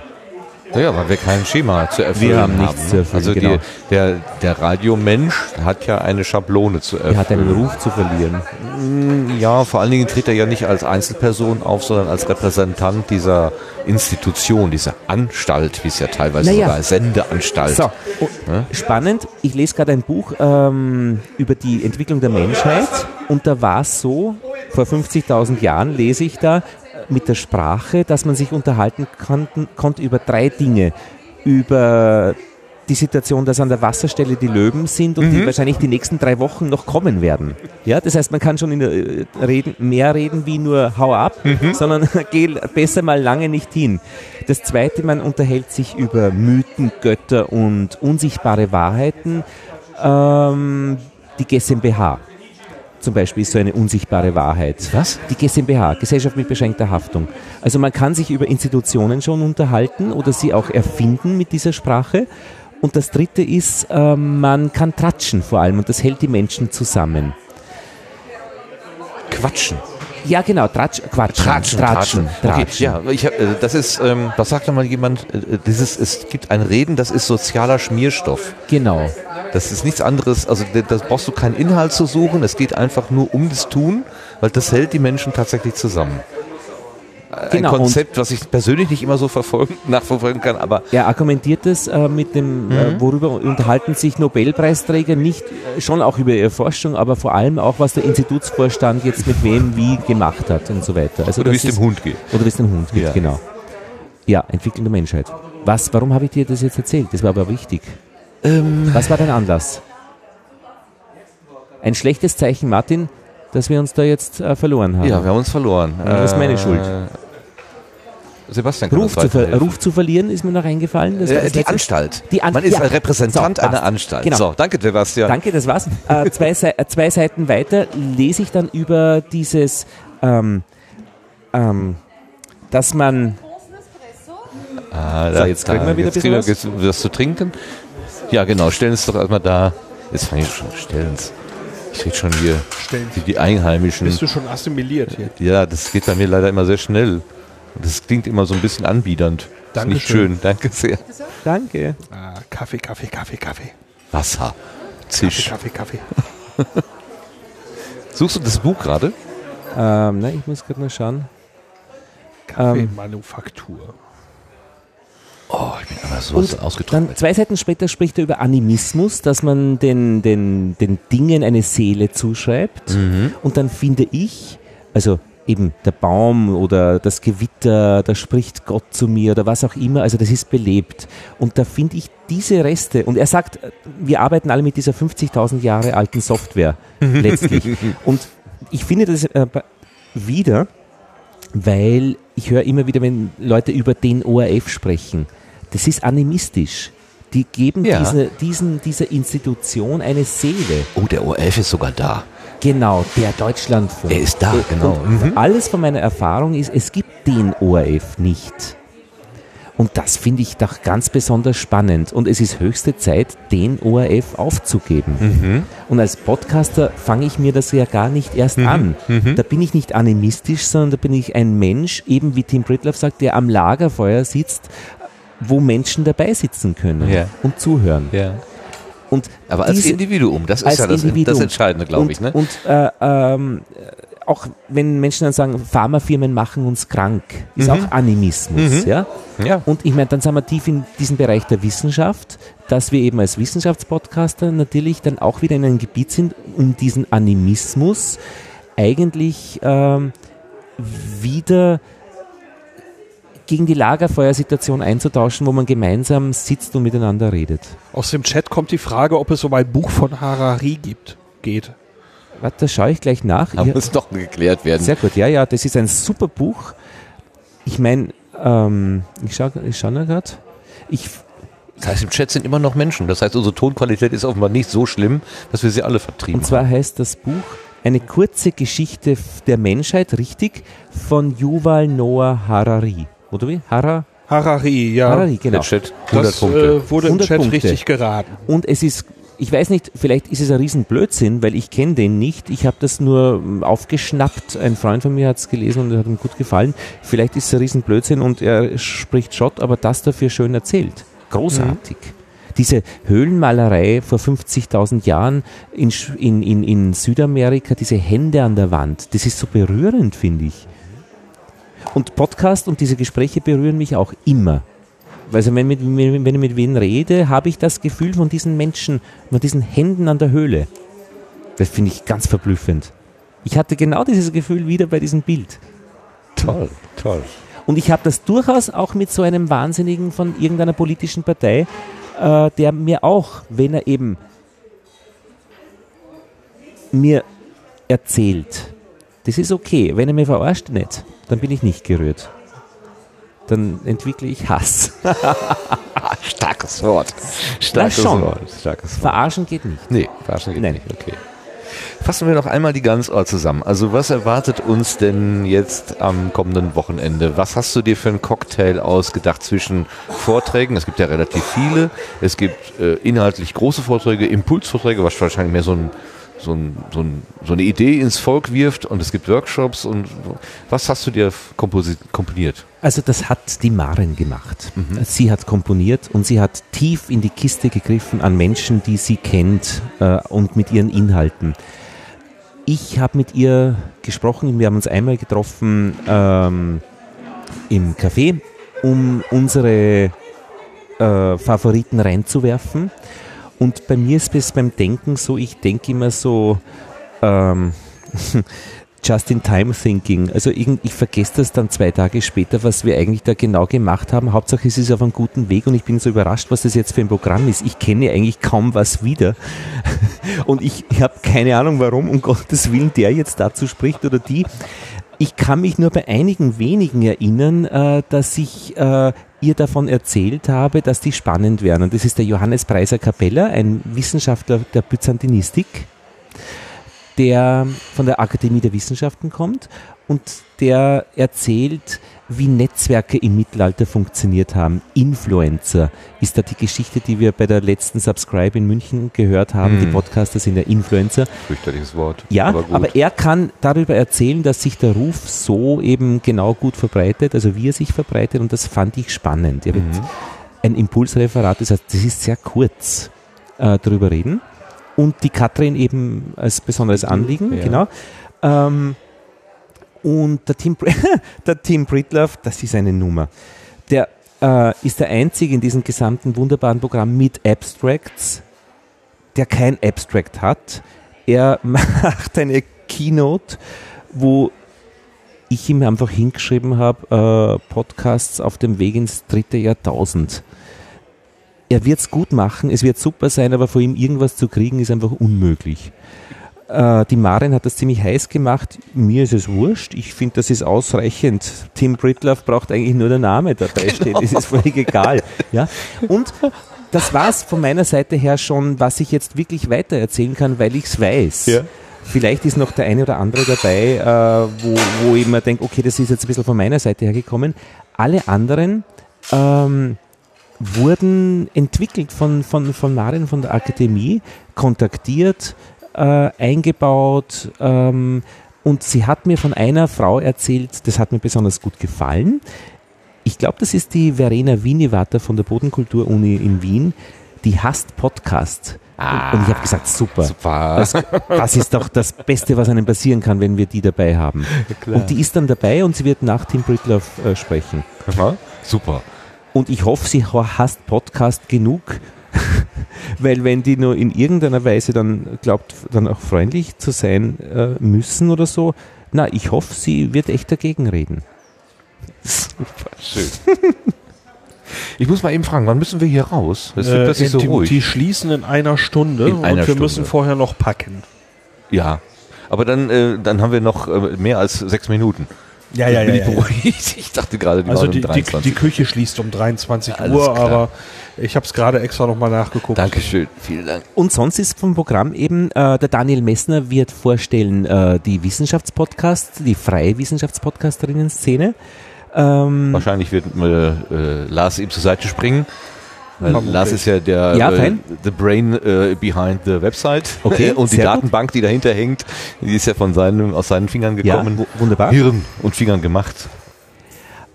Ja, weil wir kein Schema zu erfüllen Wir haben nichts zu erfüllen, Also genau. die, der, der Radiomensch hat ja eine Schablone zu erfüllen. Er hat einen Ruf zu verlieren. Ja, vor allen Dingen tritt er ja nicht als Einzelperson auf, sondern als Repräsentant dieser Institution, dieser Anstalt, wie es ja teilweise Naja. sogar Sendeanstalt. So, oh, spannend. Ich lese gerade ein Buch ähm, über die Entwicklung der Menschheit und da war es so, vor 50.000 Jahren lese ich da mit der Sprache, dass man sich unterhalten konnten, konnte über drei Dinge. Über die Situation, dass an der Wasserstelle die Löwen sind und die wahrscheinlich die nächsten drei Wochen noch kommen werden. Ja, das heißt, man kann schon in äh, reden, mehr reden wie nur hau ab, sondern geh besser mal lange nicht hin. Das zweite, man unterhält sich über Mythen, Götter und unsichtbare Wahrheiten. Ähm, die GmbH zum Beispiel ist so eine unsichtbare Wahrheit. Was? Die GmbH, Gesellschaft mit beschränkter Haftung. Also man kann sich über Institutionen schon unterhalten oder sie auch erfinden mit dieser Sprache. Und das dritte ist, äh, man kann tratschen vor allem und das hält die Menschen zusammen. Quatschen. Ja, genau, Tratsch, Quatschen. Tratschen, Tratschen. Okay, Tratschen. ja, ich hab, äh, das ist, ähm, was sagt da mal jemand? Äh, Dieses, es gibt ein Reden, das ist sozialer Schmierstoff. Genau. Das ist nichts anderes, also da brauchst du keinen Inhalt zu suchen, es geht einfach nur um das Tun, weil das hält die Menschen tatsächlich zusammen. Genau, ein und- Konzept, was ich persönlich nicht immer so verfolgen, nachverfolgen kann, aber Er argumentiert es äh, mit dem, äh, worüber unterhalten sich Nobelpreisträger nicht äh, schon auch über ihre Forschung, aber vor allem auch, was der Institutsvorstand jetzt mit wem wie gemacht hat und so weiter. Also oder wie es dem Hund geht. Oder wie es dem Hund geht, Ja. genau. Ja, Entwicklung der Menschheit. Was, warum habe ich dir das jetzt erzählt? Das war aber wichtig. Was war dein Anlass? Ein schlechtes Zeichen, Martin, dass wir uns da jetzt äh, verloren haben. Ja, wir haben uns verloren. Äh, Ja, das ist meine Schuld. Sebastian Ruf, zu ver. Ruf zu verlieren ist mir noch eingefallen. Äh, das die Anstalt. Die An- Man ist ja. ein Repräsentant So, passt. einer Anstalt. Genau. So, danke Sebastian. Danke, das war's. Äh, zwei, Sei- äh, zwei Seiten weiter lese ich dann über dieses, ähm, ähm, dass man, Ah, So, jetzt kriegen wir wieder ein bisschen was. Jetzt was zu trinken. Ja, genau. Stellen es doch erstmal da. Jetzt fange ich schon. Stellen es. Ich rede schon hier Stellen. wie die Einheimischen. Bist du schon assimiliert hier? Ja, das geht bei mir leider immer sehr schnell. Das klingt immer so ein bisschen anbiedernd. Das ist nicht Dankeschön. schön. Danke sehr. danke. Ah, Kaffee, Kaffee, Kaffee, Kaffee. Wasser. Zisch. Kaffee, Kaffee, Kaffee. Suchst du das Buch gerade? Ähm, ne, ich muss gerade mal schauen. Kaffeemanufaktur. Oh, ich bin aber so Und ausgetrocknet. Dann zwei Seiten später spricht er über Animismus, dass man den, den, den Dingen eine Seele zuschreibt. Und dann finde ich, also eben der Baum oder das Gewitter, da spricht Gott zu mir oder was auch immer, also das ist belebt. Und da finde ich diese Reste, und er sagt, wir arbeiten alle mit dieser 50.000 Jahre alten Software letztlich. Und ich finde das äh, wieder, weil ich höre immer wieder, wenn Leute über den ORF sprechen, das ist animistisch. Die geben Ja. diese, diesen, dieser Institution eine Seele. oh, der ORF ist sogar da. Genau, der Deutschlandfunk. Er ist da, Äh, genau. Und Alles von meiner Erfahrung ist, es gibt den ORF nicht. Und das finde ich doch ganz besonders spannend. Und es ist höchste Zeit, den ORF aufzugeben. Mhm. Und als Podcaster fange ich mir das ja gar nicht erst Mhm. an. Da bin ich nicht animistisch, sondern da bin ich ein Mensch, eben wie Tim Britloff sagt, der am Lagerfeuer sitzt, wo Menschen dabei sitzen können Ja. und zuhören. Ja. Und Aber als diese- Individuum, das ist ja das, das Entscheidende, glaube ich. Ne? Und äh, ähm, auch wenn Menschen dann sagen, Pharmafirmen machen uns krank, ist Mhm. auch Animismus. Ja? Ja. Und ich meine, dann sind wir tief in diesem Bereich der Wissenschaft, dass wir eben als Wissenschaftspodcaster natürlich dann auch wieder in einem Gebiet sind, um diesen Animismus eigentlich ähm, wieder gegen die Lagerfeuersituation einzutauschen, wo man gemeinsam sitzt und miteinander redet. Aus dem Chat kommt die Frage, ob es um ein Buch von Harari gibt. Geht. Warte, da schaue ich gleich nach. Da muss doch geklärt werden. Sehr gut, ja, ja, das ist ein super Buch. Ich meine, ähm, ich schaue ich schau gerade. Ich, Das heißt, im Chat sind immer noch Menschen. Das heißt, unsere Tonqualität ist offenbar nicht so schlimm, dass wir sie alle vertrieben und zwar heißt das Buch Eine kurze Geschichte der Menschheit, richtig, von Yuval Noah Harari. Oder wie? Hara? Harari, ja. Harari, genau. Der Chat 100 Das Punkte. äh, wurde im 100 Chat Punkte. richtig geraten. Und es ist, ich weiß nicht, vielleicht ist es ein Riesenblödsinn, weil ich kenne den nicht. Ich habe das nur ähm, aufgeschnappt. Ein Freund von mir hat es gelesen und hat ihm gut gefallen. Vielleicht ist es ein Riesenblödsinn und er spricht Schott, aber das dafür schön erzählt. Großartig. Diese Höhlenmalerei vor 50.000 Jahren in, in, in Südamerika, diese Hände an der Wand, das ist so berührend, finde ich. Und Podcast und diese Gespräche berühren mich auch immer. Also wenn, mit, wenn ich mit wen rede, habe ich das Gefühl von diesen Menschen, von diesen Händen an der Höhle. Das finde ich ganz verblüffend. Ich hatte genau dieses Gefühl wieder bei diesem Bild. Toll, toll. Und ich habe das durchaus auch mit so einem Wahnsinnigen von irgendeiner politischen Partei, äh, der mir auch, wenn er eben mir erzählt, das ist okay, wenn er mir verarscht nicht, dann bin ich nicht gerührt. Dann entwickle ich Hass. Starkes Wort. Starkes. Wort. Starkes Wort. Verarschen geht nicht. Nee, verarschen geht Nein. nicht. Okay. Fassen wir noch einmal die Ganzort zusammen. Also was erwartet uns denn jetzt am kommenden Wochenende? Was hast du dir für einen Cocktail ausgedacht zwischen Vorträgen? Es gibt ja relativ viele. Es gibt äh, inhaltlich große Vorträge, Impulsvorträge, was wahrscheinlich mehr so, ein, so, ein, so, ein, so eine Idee ins Volk wirft. Und es gibt Workshops. Und was hast du dir komponiert? Also das hat die Maren gemacht. Sie hat komponiert und sie hat tief in die Kiste gegriffen an Menschen, die sie kennt äh, und mit ihren Inhalten. Ich habe mit ihr gesprochen, wir haben uns einmal getroffen ähm, im Café, um unsere äh, Favoriten reinzuwerfen. Und bei mir ist es beim Denken so, ich denke immer so, ähm, Just-in-Time-Thinking. Also irgend, ich vergesse das dann zwei Tage später, was wir eigentlich da genau gemacht haben. Hauptsache es ist auf einem guten Weg und ich bin so überrascht, was das jetzt für ein Programm ist. Ich kenne eigentlich kaum was wieder. Und ich, ich habe keine Ahnung, warum um Gottes Willen der jetzt dazu spricht oder die. Ich kann mich nur bei einigen wenigen erinnern, äh, dass ich äh, ihr davon erzählt habe, dass die spannend wären. Und das ist der Johannes Preiser Capella, ein Wissenschaftler der Byzantinistik der von der Akademie der Wissenschaften kommt und der erzählt, wie Netzwerke im Mittelalter funktioniert haben. Influencer ist da die Geschichte, die wir bei der letzten Subscribe in München gehört haben. Die Podcaster sind ja Influencer. Fürchterliches Wort. Ja, aber aber, er kann darüber erzählen, dass sich der Ruf so eben genau gut verbreitet, also wie er sich verbreitet und das fand ich spannend. Er wird ein Impulsreferat, das heißt, das ist sehr kurz, äh, darüber reden. und die Katrin eben als besonderes Anliegen, ja. genau. Ähm, und der Tim, der Tim Britloff, das ist eine Nummer. Der äh, ist der einzige in diesem gesamten wunderbaren Programm mit Abstracts, der kein Abstract hat. Er macht eine Keynote, wo ich ihm einfach hingeschrieben habe, äh, Podcasts auf dem Weg ins dritte Jahrtausend. Er wird es gut machen, es wird super sein, aber vor ihm irgendwas zu kriegen ist einfach unmöglich. Äh, die Maren hat das ziemlich heiß gemacht. Mir ist es wurscht. Ich finde, das ist ausreichend. Tim Britloff braucht eigentlich nur der Name dabei genau. stehen. Das ist völlig egal. Ja? Und das war es von meiner Seite her schon, was ich jetzt wirklich weiter erzählen kann, weil ich es weiß. Ja. Vielleicht ist noch der eine oder andere dabei, äh, wo, wo ich mir denke, okay, das ist jetzt ein bisschen von meiner Seite her gekommen. Alle anderen ähm, wurden entwickelt von, von, von Maren von der Akademie, kontaktiert, äh, eingebaut. Ähm, und sie hat mir von einer Frau erzählt, das hat mir besonders gut gefallen. Ich glaube, das ist die Verena Wienewater von der Bodenkultur-Uni in Wien. Die hasst Podcast. Ah, und ich habe gesagt, super. super. Das, das, ist doch das Beste, was einem passieren kann, wenn wir die dabei haben. Ja, und die ist dann dabei und sie wird nach Tim Britloff äh, sprechen. Aha, super. Und ich hoffe, sie hasst Podcast genug, weil wenn die nur in irgendeiner Weise dann glaubt, dann auch freundlich zu sein äh, müssen oder so, na, ich hoffe, sie wird echt dagegen reden. Super, schön. Ich muss mal eben fragen, wann müssen wir hier raus? Es wird äh, so die, ruhig. Die schließen in einer Stunde in und einer wir Stunde. müssen vorher noch packen. Ja, aber dann, äh, dann haben wir noch äh, mehr als sechs Minuten. Ja, ja, bin ja. ich beruhigt. Ich dachte gerade, die also die, um die, die, Küche schließt um 23 Alles Uhr, klar. aber ich habe es gerade extra nochmal nachgeguckt. Dankeschön, vielen Dank. Und sonst ist vom Programm eben, äh, der Daniel Messner wird vorstellen äh, die Wissenschaftspodcasts, die freie Wissenschaftspodcasterinnen-Szene. Ähm, Wahrscheinlich wird äh, äh, Lars ihm zur Seite springen. Lars ist ja der ja, äh, the brain äh, behind the website. Okay, und die Datenbank, gut. die dahinter hängt, die ist ja von seinen, aus seinen Fingern gekommen. Ja, wunderbar. Hirn und Fingern gemacht.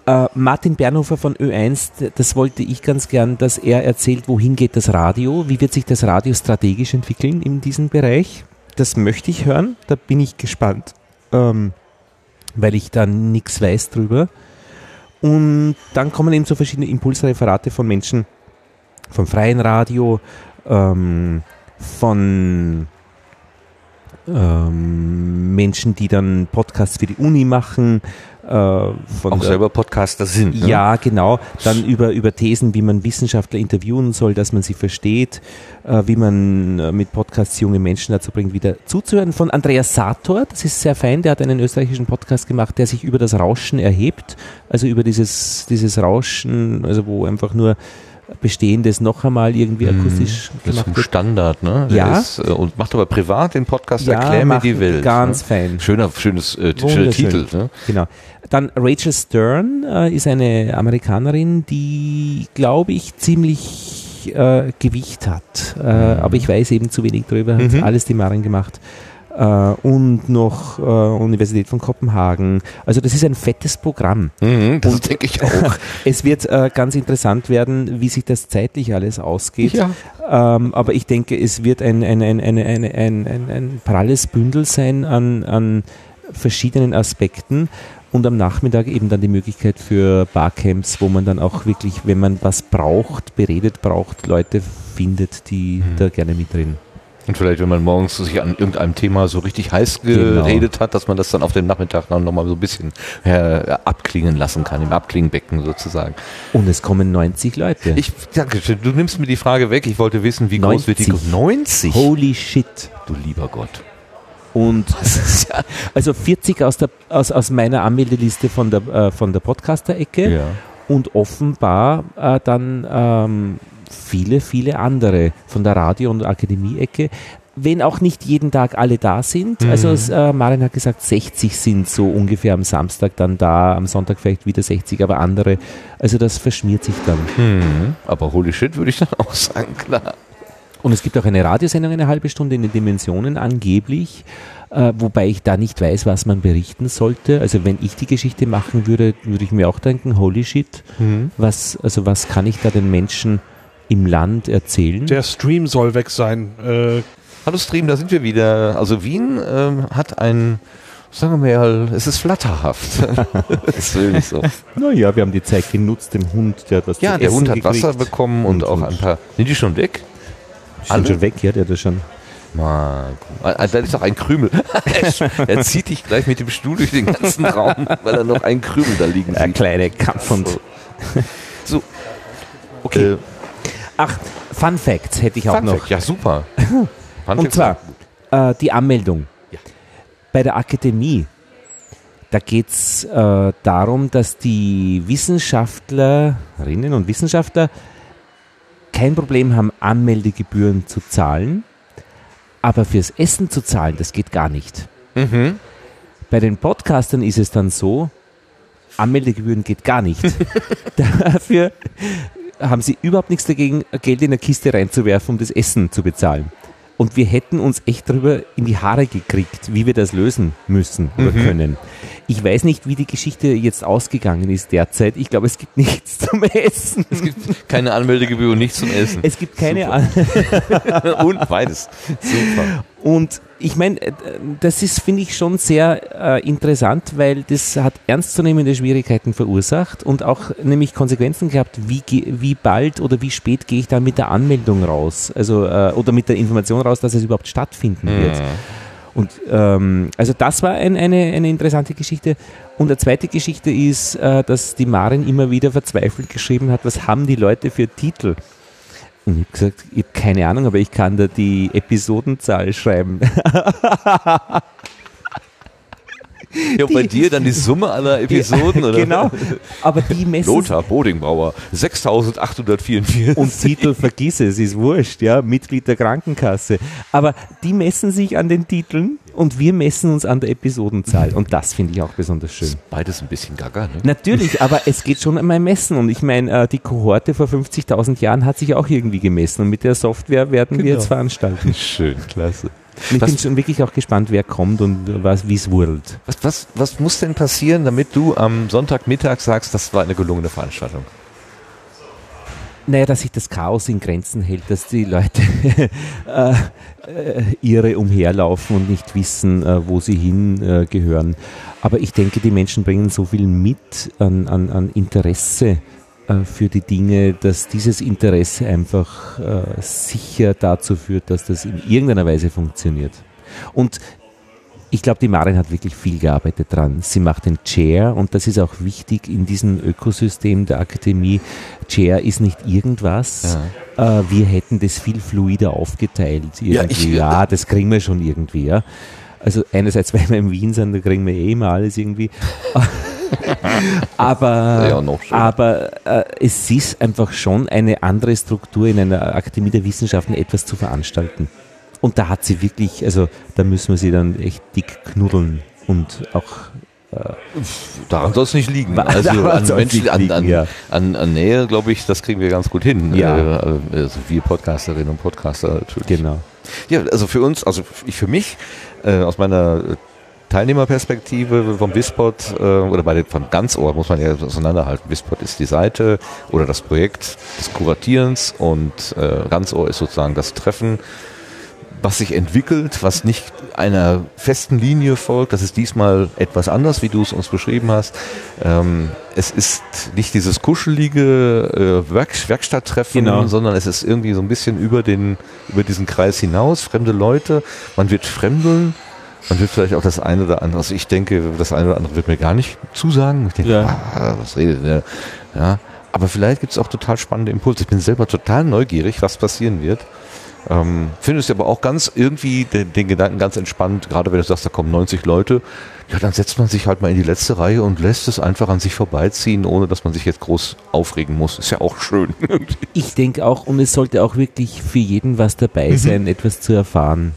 Äh, Martin Bernhofer von Ö1, das wollte ich ganz gern, dass er erzählt, wohin geht das Radio, wie wird sich das Radio strategisch entwickeln in diesem Bereich. Das möchte ich hören, da bin ich gespannt, ähm, weil ich da nichts weiß drüber. Und dann kommen eben so verschiedene Impulsreferate von Menschen vom freien Radio, ähm, von ähm, Menschen, die dann Podcasts für die Uni machen, von auch selber Podcaster sind. Ne? Ja, genau. Dann über, über Thesen, wie man Wissenschaftler interviewen soll, dass man sie versteht, äh, wie man äh, mit Podcasts junge Menschen dazu bringt, wieder zuzuhören. Von Andreas Sator, das ist sehr fein, der hat einen österreichischen Podcast gemacht, der sich über das Rauschen erhebt, also über dieses, dieses Rauschen, also wo einfach nur Bestehendes noch einmal irgendwie mhm. akustisch das gemacht ist ein Standard, ne? Der ja. Ist, äh, und macht aber privat den Podcast ja, Erklär mir die Welt. Ganz ne? fein. Schöner, schönes äh, schöner Titel. Ne? Genau. Dann Rachel Stern äh, ist eine Amerikanerin, die, glaube ich, ziemlich äh, Gewicht hat. Äh, mhm. Aber ich weiß eben zu wenig darüber. Hat mhm. alles die Marin gemacht und noch äh, Universität von Kopenhagen. Also das ist ein fettes Programm. Mhm, das denke ich auch. es wird äh, ganz interessant werden, wie sich das zeitlich alles ausgeht. Ja. Ähm, aber ich denke, es wird ein, ein, ein, ein, ein, ein, ein, ein pralles Bündel sein an, an verschiedenen Aspekten und am Nachmittag eben dann die Möglichkeit für Barcamps, wo man dann auch wirklich, wenn man was braucht, beredet braucht, Leute findet, die mhm. da gerne mitreden. Und vielleicht, wenn man morgens sich an irgendeinem Thema so richtig heiß genau. geredet genau. hat, dass man das dann auf dem Nachmittag dann nochmal so ein bisschen äh, abklingen lassen kann, im Abklingbecken sozusagen. Und es kommen 90 Leute. Ich danke, du nimmst mir die Frage weg. Ich wollte wissen, wie 90. groß wird die Gruppe? 90? Holy shit, du lieber Gott. Und also 40 aus, der, aus, aus meiner Anmeldeliste von der, äh, von der Podcaster-Ecke ja. und offenbar äh, dann ähm, viele, viele andere von der Radio- und Akademie-Ecke. Wenn auch nicht jeden Tag alle da sind. Mhm. Also äh, Marin hat gesagt, 60 sind so ungefähr am Samstag dann da, am Sonntag vielleicht wieder 60, aber andere. Also das verschmiert sich dann. Mhm. Aber holy shit, würde ich dann auch sagen, klar. Und es gibt auch eine Radiosendung eine halbe Stunde in den Dimensionen angeblich, äh, wobei ich da nicht weiß, was man berichten sollte. Also wenn ich die Geschichte machen würde, würde ich mir auch denken, holy shit, mhm. was, also was kann ich da den Menschen im Land erzählen. Der Stream soll weg sein. Äh, Hallo Stream, da sind wir wieder. Also Wien ähm, hat ein, sagen wir mal, es ist flatterhaft. das will nicht so. Naja, wir haben die Zeit genutzt, dem Hund, der das Ja, der Hund hat gekriegt. Wasser bekommen und, und auch ein paar. Sind die schon weg? Sind schon weg, ja, der hat schon. Mal, da ist doch ein Krümel. er zieht dich gleich mit dem Stuhl durch den ganzen Raum, weil er noch einen Krümel da liegen sieht. Der kleine Kampfhund. So. so. Okay. Äh, Ach, Fun Facts hätte ich auch Fun noch. Fact, ja, super. Und zwar äh, die Anmeldung. Ja. Bei der Akademie, da geht es äh, darum, dass die Wissenschaftlerinnen und Wissenschaftler kein Problem haben, Anmeldegebühren zu zahlen, aber fürs Essen zu zahlen, das geht gar nicht. Mhm. Bei den Podcastern ist es dann so, Anmeldegebühren geht gar nicht. Dafür haben sie überhaupt nichts dagegen, Geld in eine Kiste reinzuwerfen, um das Essen zu bezahlen. Und wir hätten uns echt darüber in die Haare gekriegt, wie wir das lösen müssen oder mhm. können. Ich weiß nicht, wie die Geschichte jetzt ausgegangen ist derzeit. Ich glaube, es gibt nichts zum Essen. Es gibt keine Anmeldegebühr und nichts zum Essen. Es gibt keine Anmeldegebühr. und beides. Super. Und ich meine, äh, das ist, finde ich, schon sehr äh, interessant, weil das hat ernstzunehmende Schwierigkeiten verursacht und auch nämlich Konsequenzen gehabt, wie, wie bald oder wie spät gehe ich da mit der Anmeldung raus, also äh, oder mit der Information raus, dass es überhaupt stattfinden mhm. Und ähm, also das war ein, eine, eine interessante Geschichte. Und eine zweite Geschichte ist, äh, dass die Marin immer wieder verzweifelt geschrieben hat, was haben die Leute für Titel? Und ich habe gesagt, ich habe keine Ahnung, aber ich kann da die Episodenzahl schreiben. Ja, bei dir dann die Summe aller Episoden, oder? Genau. Aber die messen. Lothar Bodingbauer, 6844. Und Titel vergiss es, ist wurscht, ja, Mitglied der Krankenkasse. Aber die messen sich an den Titeln und wir messen uns an der Episodenzahl. Und das finde ich auch besonders schön. Beides ein bisschen gaga, ne? Natürlich, aber es geht schon einmal Messen. Und ich meine, äh, die Kohorte vor 50.000 Jahren hat sich auch irgendwie gemessen. Und mit der Software werden genau. wir jetzt veranstalten. Schön, klasse. Ich was, bin schon wirklich auch gespannt, wer kommt und wie es wurdelt. Was, was, was muss denn passieren, damit du am Sonntagmittag sagst, das war eine gelungene Veranstaltung? Naja, dass sich das Chaos in Grenzen hält, dass die Leute äh, äh, ihre umherlaufen und nicht wissen, äh, wo sie hingehören. Aber ich denke, die Menschen bringen so viel mit an, an, an Interesse für die Dinge, dass dieses Interesse einfach äh, sicher dazu führt, dass das in irgendeiner Weise funktioniert. Und ich glaube, die Marin hat wirklich viel gearbeitet dran. Sie macht den Chair und das ist auch wichtig in diesem Ökosystem der Akademie. Chair ist nicht irgendwas. Ja. Äh, wir hätten das viel fluider aufgeteilt. Irgendwie. Ja, ich, ja, das kriegen wir schon irgendwie. Ja. Also einerseits, weil wir in Wien sind, da kriegen wir eh immer alles irgendwie. aber ja, aber äh, es ist einfach schon eine andere Struktur in einer Akademie der Wissenschaften etwas zu veranstalten. Und da hat sie wirklich, also da müssen wir sie dann echt dick knuddeln und auch äh, Daran soll es nicht liegen. Also an, Menschen, an, an, ja. an, an, Nähe, glaube ich, das kriegen wir ganz gut hin. Ja. Äh, also wir Podcasterinnen und Podcaster natürlich. Genau. Ja, also für uns, also ich für mich, äh, aus meiner Teilnehmerperspektive vom Wispod äh, oder bei dem, von Ganzohr muss man ja auseinanderhalten. Wispod ist die Seite oder das Projekt des Kuratierens und äh, Ganzohr ist sozusagen das Treffen, was sich entwickelt, was nicht einer festen Linie folgt. Das ist diesmal etwas anders, wie du es uns beschrieben hast. Ähm, es ist nicht dieses kuschelige äh, Werk Werkstatttreffen, genau. sondern es ist irgendwie so ein bisschen über, den, über diesen Kreis hinaus, fremde Leute. Man wird fremdeln man wird vielleicht auch das eine oder andere, also ich denke, das eine oder andere wird mir gar nicht zusagen. Ich denke, ja. ah, was redet der? Ja. Aber vielleicht gibt es auch total spannende Impulse. Ich bin selber total neugierig, was passieren wird. Ähm, Finde es aber auch ganz irgendwie den, den, Gedanken ganz entspannt, gerade wenn du sagst, da kommen 90 Leute, ja, dann setzt man sich halt mal in die letzte Reihe und lässt es einfach an sich vorbeiziehen, ohne dass man sich jetzt groß aufregen muss. Ist ja auch schön. ich denke auch, und es sollte auch wirklich für jeden was dabei mhm. sein, etwas zu erfahren.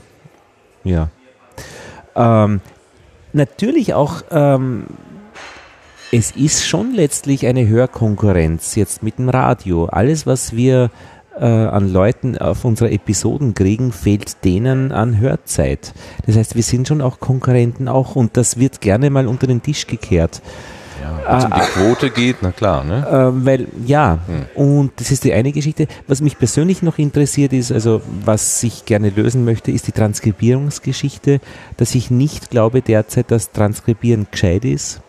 Ja. Ähm, natürlich auch, ähm, es ist schon letztlich eine Hörkonkurrenz jetzt mit dem Radio. Alles, was wir äh, an Leuten auf unsere Episoden kriegen, fehlt denen an Hörzeit. Das heißt, wir sind schon auch Konkurrenten auch und das wird gerne mal unter den Tisch gekehrt. Es um die Quote geht, na klar, ne? Äh, weil, ja, hm. und das ist die eine Geschichte. Was mich persönlich noch interessiert ist, also was ich gerne lösen möchte, ist die Transkribierungsgeschichte, dass ich nicht glaube derzeit, dass Transkribieren gescheit ist,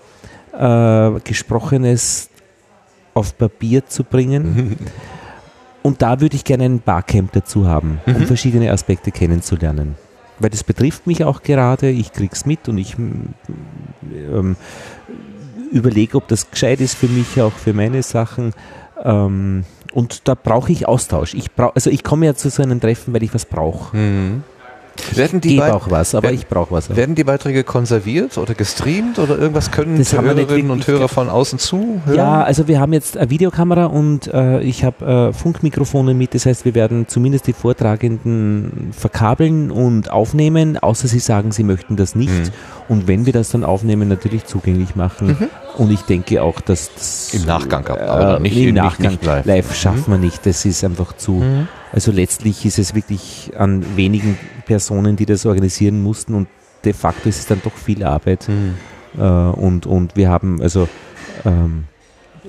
äh, Gesprochenes auf Papier zu bringen. Und da würde ich gerne ein Barcamp dazu haben, um mhm. verschiedene Aspekte kennenzulernen. Weil das betrifft mich auch gerade, ich krieg's mit und ich ähm, überlege, ob das gescheit ist für mich, auch für meine Sachen. Ähm, und da brauche ich Austausch. Ich brauch, also ich komme ja zu so einem Treffen, weil ich was brauche. Mhm. Werden die auch was, aber werden, ich brauche was. Werden die Beiträge konserviert oder gestreamt oder irgendwas können das Hörerinnen und Hörer von außen zu hören? Ja, also wir haben jetzt eine Videokamera und äh, ich habe äh, Funkmikrofone mit. Das heißt, wir werden zumindest die Vortragenden verkabeln und aufnehmen, außer sie sagen, sie möchten das nicht. Mhm. Und wenn wir das dann aufnehmen, natürlich zugänglich machen. Mhm. Und ich denke auch, dass das im Nachgang, aber äh, nicht im Nachgang nicht live. live mhm. wir nicht. Das ist einfach zu. Mhm. Also letztlich ist es wirklich an wenigen Personen, die das organisieren mussten und de facto ist es dann doch viel Arbeit. Mhm. Äh, und, und wir haben also ähm,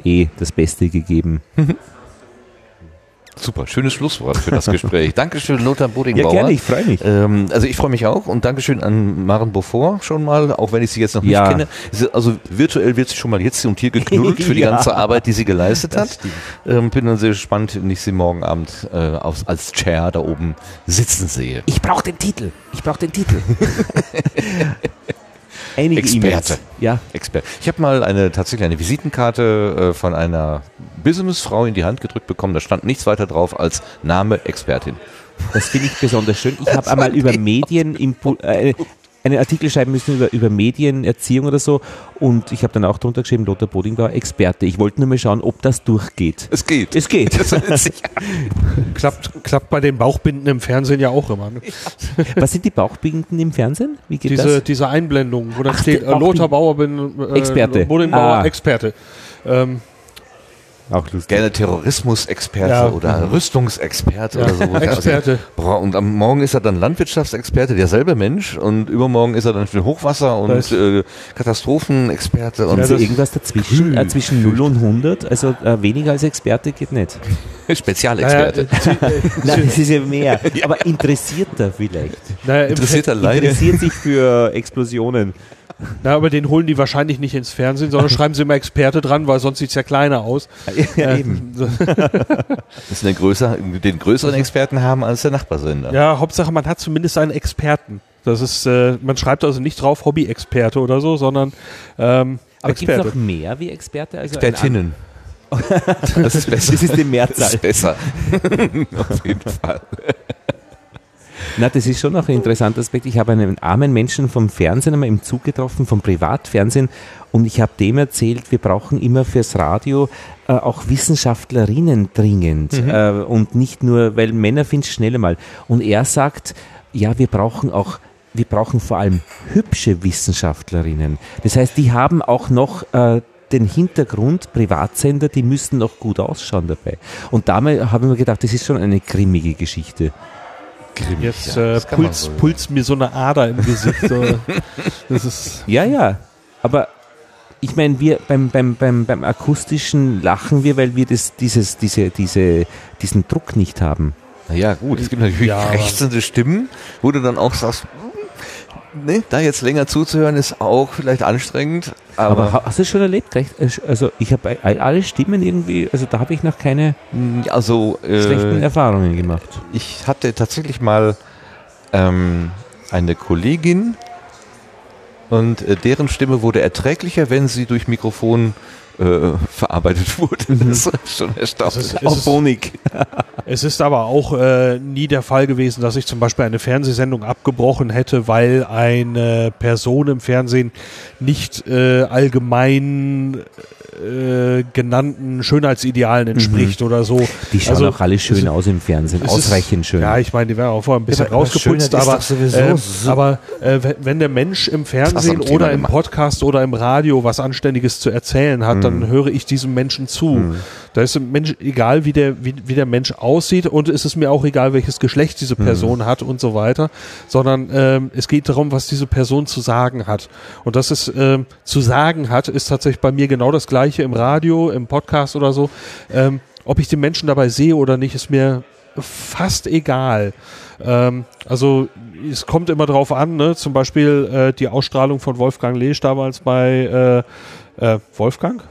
eh das Beste gegeben. Super, schönes Schlusswort für das Gespräch. Dankeschön, Lothar Bodingbauer. Ja, gerne, ich freue mich. Ähm, also ich freue mich auch und Dankeschön an Maren Beaufort schon mal, auch wenn ich sie jetzt noch ja. nicht kenne. Also virtuell wird sie schon mal jetzt und hier geknuddelt für die ja. ganze Arbeit, die sie geleistet hat. Ähm, bin dann sehr gespannt, wenn ich sie morgen Abend äh, auf, als Chair da oben sitzen sehe. Ich brauche den Titel. Ich brauche den Titel. Einige Experte. Ja. Experte. Ich habe mal eine tatsächlich eine Visitenkarte äh, von einer Businessfrau in die Hand gedrückt bekommen. Da stand nichts weiter drauf als Name Expertin. Das finde ich besonders schön. Ich habe einmal über Medien äh, einen Artikel schreiben müssen über, über Medienerziehung oder so und ich habe dann auch drunter geschrieben, Lothar Boding war Experte. Ich wollte nur mal schauen, ob das durchgeht. Es geht. Es geht. klappt, klappt bei den Bauchbinden im Fernsehen ja auch immer. Ne? Was sind die Bauchbinden im Fernsehen? Wie geht diese, das? Diese Einblendung, wo dann Ach, steht, äh, Lothar Bauer bin äh, Experte. Boding Bauer ah. Experte. Ähm, auch lustig. Gerne Terrorismusexperte ja. oder mhm. Rüstungsexperte ja. oder so. Experte. Also, und am Morgen ist er dann Landwirtschaftsexperte, derselbe Mensch. Und übermorgen ist er dann für Hochwasser und äh, Katastrophenexperte. Und also irgendwas dazwischen, äh, zwischen 0 und 100. Also äh, weniger als Experte geht nicht. Spezialexperte. Naja, Nein, das ist ja mehr. Aber interessierter vielleicht. Naja, interessierter leider. Interessiert sich für Explosionen. Na, aber den holen die wahrscheinlich nicht ins Fernsehen, sondern schreiben sie immer Experte dran, weil sonst sieht es ja kleiner aus. Ja, äh, eben. das den, größer, den größeren Experten haben als der Nachbarsender. Ja, Hauptsache man hat zumindest einen Experten. Das ist, äh, man schreibt also nicht drauf Hobby-Experte oder so, sondern ähm, Aber gibt es noch mehr wie Experte? Also Expertinnen. das ist besser. Das ist die Mehrzahl. Das ist besser. Auf jeden Fall. Na, das ist schon noch ein interessanter Aspekt. Ich habe einen armen Menschen vom Fernsehen einmal im Zug getroffen, vom Privatfernsehen, und ich habe dem erzählt, wir brauchen immer fürs Radio äh, auch Wissenschaftlerinnen dringend mhm. äh, und nicht nur, weil Männer finden es schnell mal. Und er sagt, ja, wir brauchen auch wir brauchen vor allem hübsche Wissenschaftlerinnen. Das heißt, die haben auch noch äh, den Hintergrund, Privatsender, die müssten noch gut ausschauen dabei. Und damit habe ich mir gedacht, das ist schon eine grimmige Geschichte grimmig. Jetzt ja, äh, pulst, so, pulst mir so eine Ader im Gesicht. So. das ist ja, ja. Aber ich meine, wir beim, beim, beim, beim akustischen lachen wir, weil wir das, dieses, diese, diese, diesen Druck nicht haben. Naja, gut, es gibt natürlich ja, krächzende Stimmen, wo du dann auch sagst, ne, da jetzt länger zuzuhören ist auch vielleicht anstrengend. Aber, aber hast du es schon erlebt? Also ich habe alle Stimmen irgendwie, also da habe ich noch keine also, äh, schlechten Erfahrungen gemacht. Ich hatte tatsächlich mal ähm, eine Kollegin und äh, deren Stimme wurde erträglicher, wenn sie durch Mikrofon äh, verarbeitet wurde. Mhm. Das ist schon erstaunlich. Auch Phonik. Es ist aber auch äh, nie der Fall gewesen, dass ich zum Beispiel eine Fernsehsendung abgebrochen hätte, weil eine Person im Fernsehen nicht äh, allgemein äh, genannten Schönheitsidealen entspricht mhm. oder so. Die schauen also, auch alle schön aus im Fernsehen, ausreichend schön. Ja, ich meine, die werden auch vorher ein bisschen ja, rausgeputzt, aber, äh, aber äh, wenn der Mensch im Fernsehen oder im Podcast oder im Radio was Anständiges zu erzählen hat, mhm. dann höre ich diesem Menschen zu. Mhm. Da ist dem Mensch egal, wie der, wie, wie der Mensch aussieht und es ist mir auch egal, welches Geschlecht diese mhm. Person hat und so weiter, sondern ähm, es geht darum, was diese Person zu sagen hat. Und das ist ähm, zu sagen hat, ist tatsächlich bei mir genau das gleiche im Radio, im Podcast oder so. Ähm, ob ich den Menschen dabei sehe oder nicht, ist mir fast egal. Ähm, also es kommt immer drauf an, ne? zum Beispiel äh, die Ausstrahlung von Wolfgang Lesch damals bei äh, äh, Wolfgang?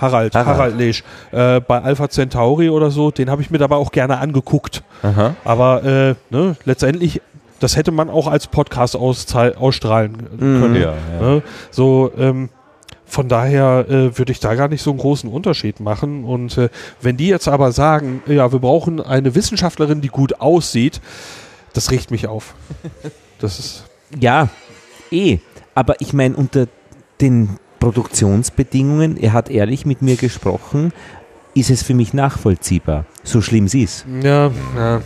Harald, Harald, Harald Lesch, äh, bei Alpha Centauri oder so, den habe ich mir dabei auch gerne angeguckt. Aha. Aber äh, ne, letztendlich, das hätte man auch als Podcast ausstrahlen können. Mhm, ja, ja. Ne? So, ähm, von daher äh, würde ich da gar nicht so einen großen Unterschied machen. Und äh, wenn die jetzt aber sagen, ja, wir brauchen eine Wissenschaftlerin, die gut aussieht, das riecht mich auf. Das ist. Ja, eh. Aber ich meine, unter den Produktionsbedingungen, er hat ehrlich mit mir gesprochen, ist es für mich nachvollziehbar. So schlimm sie ist. Ja, ja.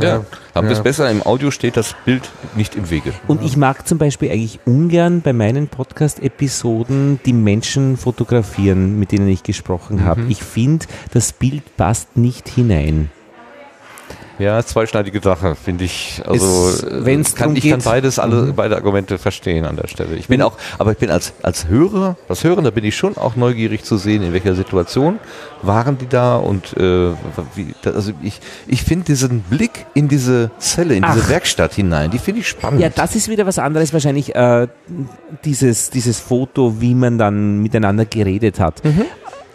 Ja, haben ja. das besser im Audio steht das Bild nicht im Wege. Und ich mag zum Beispiel eigentlich ungern bei meinen Podcast-Episoden die Menschen fotografieren, mit denen ich gesprochen habe. Mhm. Ich finde, das Bild passt nicht hinein. Ja, zweischneidige Sache, finde ich. Also es, äh, wenn's kann, ich kann beides, alle, mhm. beide Argumente verstehen an der Stelle. Ich bin mhm. auch, aber ich bin als, als Hörer, als Hörender bin ich schon auch neugierig zu sehen, in welcher Situation waren die da und äh, wie, also ich, ich finde diesen Blick in diese Zelle, in Ach. diese Werkstatt hinein, die finde ich spannend. Ja, das ist wieder was anderes wahrscheinlich, äh, dieses, dieses Foto, wie man dann miteinander geredet hat. Mhm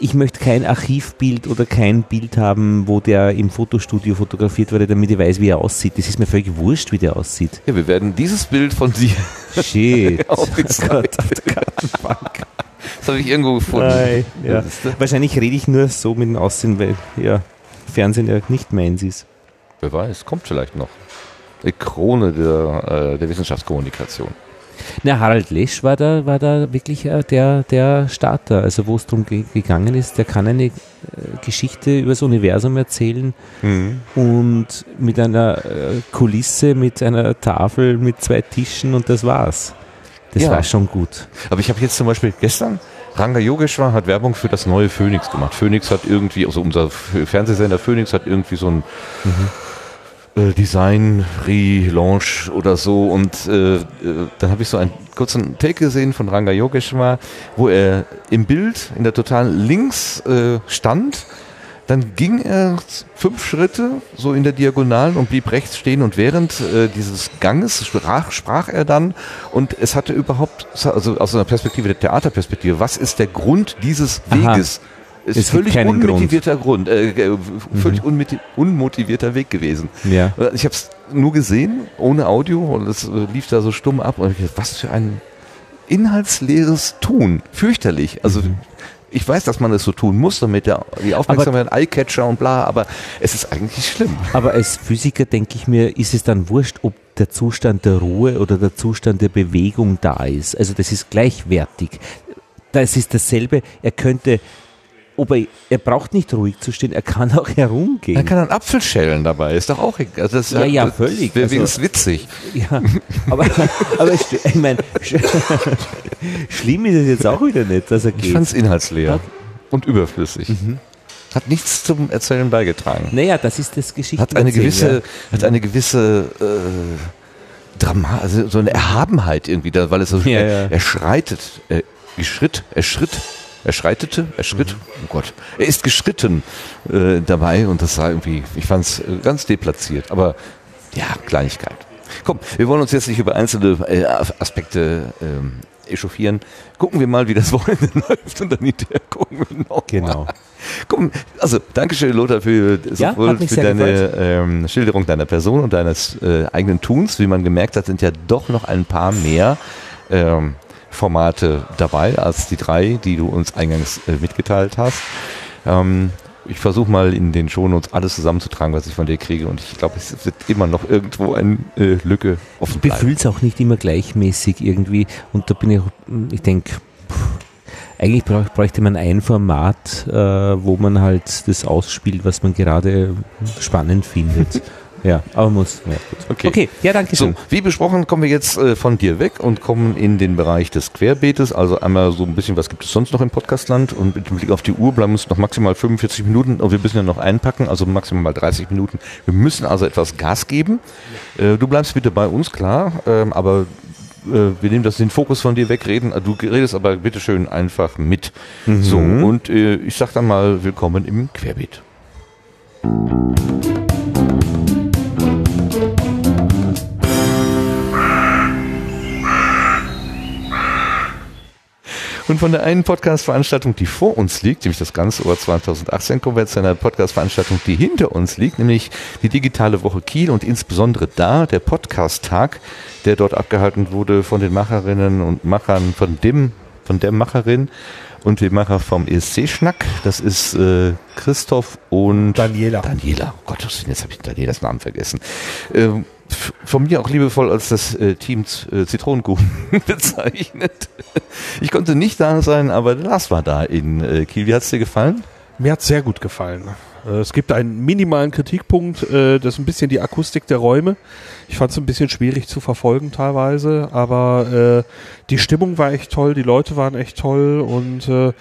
ich möchte kein Archivbild oder kein Bild haben, wo der im Fotostudio fotografiert wurde, damit ich weiß, wie er aussieht. Das ist mir völlig wurscht, wie der aussieht. Ja, wir werden dieses Bild von dir Shit. aufgezeichnet. das habe ich irgendwo gefunden. Nein, ja. Wahrscheinlich rede ich nur so mit dem Aussehen, weil ja, Fernsehen ja nicht meins ist. Wer weiß, kommt vielleicht noch. Die Krone der, äh, der Wissenschaftskommunikation. Na, Harald Lesch war da, war da wirklich äh, der, der Starter. Also wo es darum gegangen ist, der kann eine äh, Geschichte über das Universum erzählen mhm. und mit einer äh, Kulisse, mit einer Tafel, mit zwei Tischen und das war's. Das ja. war schon gut. Aber ich habe jetzt zum Beispiel gestern Ranga Yogeshwar hat Werbung für das neue Phoenix gemacht. Phoenix hat irgendwie, also unser Fernsehsender Phoenix hat irgendwie so ein mhm äh, Design Relaunch oder so und äh, äh, dann habe ich so einen kurzen Take gesehen von Ranga Yogeshwar, wo er im Bild in der totalen links äh, stand. Dann ging er fünf Schritte so in der Diagonalen und blieb rechts stehen und während äh, dieses Ganges sprach, sprach er dann und es hatte überhaupt, also aus einer Perspektive der Theaterperspektive, was ist der Grund dieses Weges? Aha ist es völlig unmotivierter Grund, Grund äh, völlig mhm. unmotivierter Weg gewesen. Ja. Ich habe es nur gesehen, ohne Audio, und es äh, lief da so stumm ab. Und ich dachte, was für ein inhaltsleeres Tun. Fürchterlich. Also mhm. ich weiß, dass man das so tun muss, damit der, die Aufmerksamkeit, Eyecatcher und bla, aber es ist eigentlich schlimm. Aber als Physiker denke ich mir, ist es dann wurscht, ob der Zustand der Ruhe oder der Zustand der Bewegung da ist. Also das ist gleichwertig. Das ist dasselbe. Er könnte ob er, er braucht nicht ruhig zu stehen, er kann auch herumgehen. Er kann einen Apfel schälen dabei, ist doch auch egal. Also das ja, ja, das völlig. Wäre also, witzig. Ja, aber, aber ich meine, schlimm ist es jetzt auch wieder nicht, dass er geht. Ich fand es inhaltsleer und überflüssig. Mhm. Hat nichts zum Erzählen beigetragen. Naja, das ist das Geschichte. Hat eine gewisse, ja. hat eine gewisse äh, Drama, also so eine Erhabenheit irgendwie, da, weil es so ja, er, er schreitet, er, Schritt, er schritt er schreitete, er schritt, mhm. oh Gott, er ist geschritten äh, dabei und das war irgendwie, ich fand es äh, ganz deplatziert, aber ja, Kleinigkeit. Komm, wir wollen uns jetzt nicht über einzelne äh, Aspekte ähm, echauffieren. Gucken wir mal, wie das Wochenende läuft und dann hinterher gucken wir noch. Genau. Mal. Komm, also Dankeschön, Lothar, für, ja, sowohl für deine ähm, Schilderung deiner Person und deines äh, eigenen Tuns. Wie man gemerkt hat, sind ja doch noch ein paar mehr ähm, Formate dabei als die drei, die du uns eingangs äh, mitgeteilt hast. Ähm, ich versuche mal in den Shownotes alles zusammenzutragen, was ich von dir kriege und ich glaube, es wird immer noch irgendwo eine äh, Lücke offen. Ich befühle es auch nicht immer gleichmäßig irgendwie und da bin ich, ich denke, eigentlich bräuchte man ein Format, äh, wo man halt das ausspielt, was man gerade spannend findet. Ja, aber muss. Ja, okay. okay, ja, danke schön. So, wie besprochen, kommen wir jetzt äh, von dir weg und kommen in den Bereich des Querbeetes. Also einmal so ein bisschen, was gibt es sonst noch im Podcastland? Und mit dem Blick auf die Uhr bleiben uns noch maximal 45 Minuten und wir müssen ja noch einpacken, also maximal 30 Minuten. Wir müssen also etwas Gas geben. Äh, du bleibst bitte bei uns, klar, ähm, aber äh, wir nehmen das den Fokus von dir wegreden. Du redest aber bitteschön einfach mit. Mhm. So, und äh, ich sag dann mal willkommen im Querbeet. Und von der einen Podcast-Veranstaltung, die vor uns liegt, nämlich das ganze Jahr 2018, kommen wir jetzt zu einer Podcast-Veranstaltung, die hinter uns liegt, nämlich die digitale Woche Kiel und insbesondere da der Podcast-Tag, der dort abgehalten wurde von den Macherinnen und Machern, von dem, von der Macherin und dem Macher vom ESC-Schnack. Das ist äh, Christoph und Daniela. Daniela. Oh Gott, jetzt habe ich Danielas Namen vergessen. Ähm, von mir auch liebevoll als das äh, Team äh, Zitronenkuchen bezeichnet. Ich konnte nicht da sein, aber Lars war da in äh, Kiel. Wie hat es dir gefallen? Mir hat sehr gut gefallen. Äh, es gibt einen minimalen Kritikpunkt, äh, das ist ein bisschen die Akustik der Räume. Ich fand es ein bisschen schwierig zu verfolgen teilweise, aber äh, die Stimmung war echt toll, die Leute waren echt toll und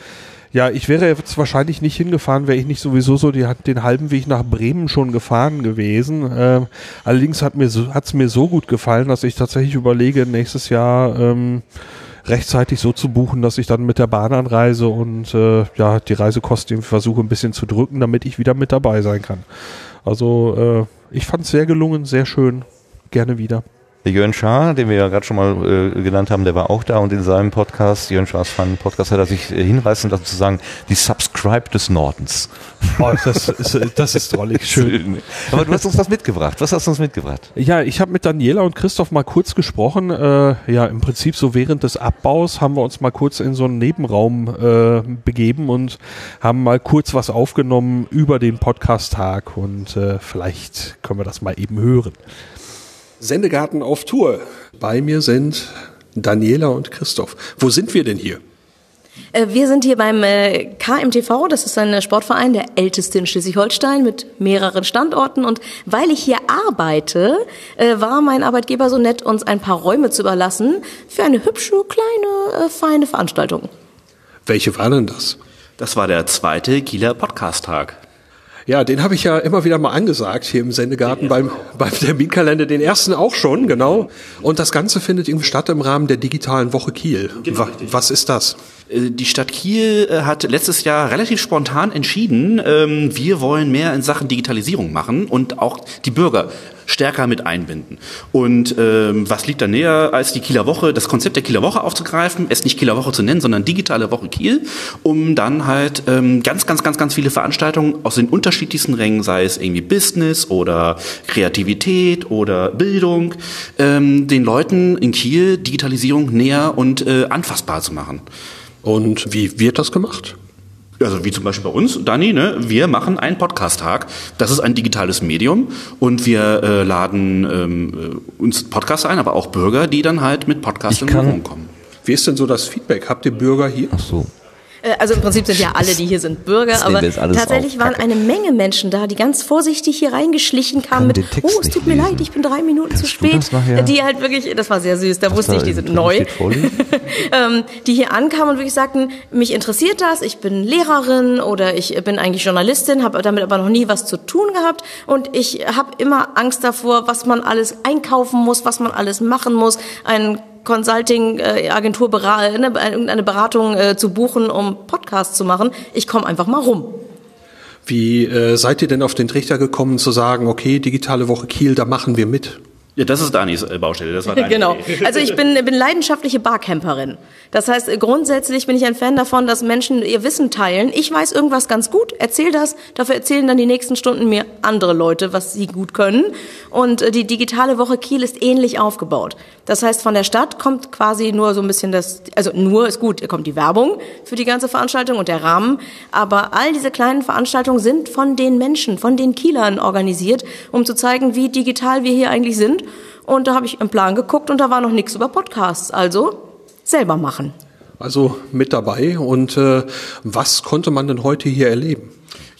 ja, ich wäre jetzt wahrscheinlich nicht hingefahren, wäre ich nicht sowieso so die, den halben Weg nach Bremen schon gefahren gewesen. Ähm, allerdings hat mir so, hat's mir so gut gefallen, dass ich tatsächlich überlege, nächstes Jahr ähm, rechtzeitig so zu buchen, dass ich dann mit der Bahn anreise und äh, ja die Reisekosten versuche ein bisschen zu drücken, damit ich wieder mit dabei sein kann. Also äh, ich fand es sehr gelungen, sehr schön, gerne wieder. Der Jörn Schaar, den wir ja gerade schon mal äh, genannt haben, der war auch da und in seinem Podcast, Jörn Schaars Fun Podcast, hat er sich äh, hinreißen lassen zu sagen, die Subscribe des Nordens. Oh, das ist, das ist drollig, schön. Aber du hast uns was mitgebracht. Was hast du uns mitgebracht? Ja, ich habe mit Daniela und Christoph mal kurz gesprochen. Äh, ja, im Prinzip so während des Abbaus haben wir uns mal kurz in so einen Nebenraum äh, begeben und haben mal kurz was aufgenommen über den Podcast-Tag und äh, vielleicht können wir das mal eben hören. Sendegarten auf Tour. Bei mir sind Daniela und Christoph. Wo sind wir denn hier? Äh, wir sind hier beim äh, KMTV, das ist ein Sportverein, der älteste in Schleswig-Holstein mit mehreren Standorten. Und weil ich hier arbeite, äh, war mein Arbeitgeber so nett, uns ein paar Räume zu überlassen für eine hübsche, kleine, feine Veranstaltung. Welche war denn das? Das war der zweite Kieler Podcast-Tag. Ja, den habe ich ja immer wieder mal angesagt hier im Sendegarten beim, beim Terminkalender, den ersten auch schon, genau. Und das Ganze findet irgendwie statt im Rahmen der digitalen Woche Kiel. Genau, Was ist das? Äh, die Stadt Kiel äh, hat letztes Jahr relativ spontan entschieden, ähm, wir wollen mehr in Sachen Digitalisierung machen und auch die Bürger stärker mit einbinden. Und ähm, was liegt da näher, als die Kieler Woche, das Konzept der Kieler Woche aufzugreifen, es nicht Kieler Woche zu nennen, sondern digitale Woche Kiel, um dann halt ähm, ganz, ganz, ganz, ganz viele Veranstaltungen aus den unterschiedlichsten Rängen, sei es irgendwie Business oder Kreativität oder Bildung, ähm, den Leuten in Kiel Digitalisierung näher und äh, anfassbar zu machen. Und wie wird das gemacht? Also wie zum Beispiel bei uns, Dani, ne, wir machen einen Podcast-Tag. Das ist ein digitales Medium und wir äh, laden ähm, äh, uns Podcasts ein, aber auch Bürger, die dann halt mit Podcasts in Berührung kommen. Wie ist denn so das Feedback? Habt ihr Bürger hier? Ach so. Äh, also im Prinzip sind ja alle, die hier sind, Bürger, aber tatsächlich waren eine Menge Menschen da, die ganz vorsichtig hier reingeschlichen kamen mit, oh, es tut mir leid, ich bin drei Minuten Kannst zu spät. Die halt wirklich, das war sehr süß, da wusste ich, die sind neu. ähm, die hier ankamen und wirklich sagten, mich interessiert das, ich bin Lehrerin oder ich bin eigentlich Journalistin, habe damit aber noch nie was zu tun gehabt und ich habe immer Angst davor, was man alles einkaufen muss, was man alles machen muss, einen Consulting-Agentur, äh, ne, irgendeine Beratung äh, zu buchen, um Podcasts zu machen. Ich komme einfach mal rum. Wie äh, seid ihr denn auf den Trichter gekommen zu sagen, okay, digitale Woche Kiel, da machen wir mit? Ja, das ist Danis äh, Baustelle. Das war genau. Also ich bin, bin leidenschaftliche Barcamperin. Das heißt, grundsätzlich bin ich ein Fan davon, dass Menschen ihr Wissen teilen. Ich weiß irgendwas ganz gut, erzähl das. Dafür erzählen dann die nächsten Stunden mir andere Leute, was sie gut können. Und äh, die digitale Woche Kiel ist ähnlich aufgebaut. Das heißt, von der Stadt kommt quasi nur so ein bisschen das, also nur ist gut, kommt die Werbung für die ganze Veranstaltung und der Rahmen. Aber all diese kleinen Veranstaltungen sind von den Menschen, von den Kielern organisiert, um zu zeigen, wie digital wir hier eigentlich sind und da habe ich im Plan geguckt und da war noch nichts über Podcasts. Also selber machen. also mit dabei. Und äh, was konnte man denn heute hier erleben?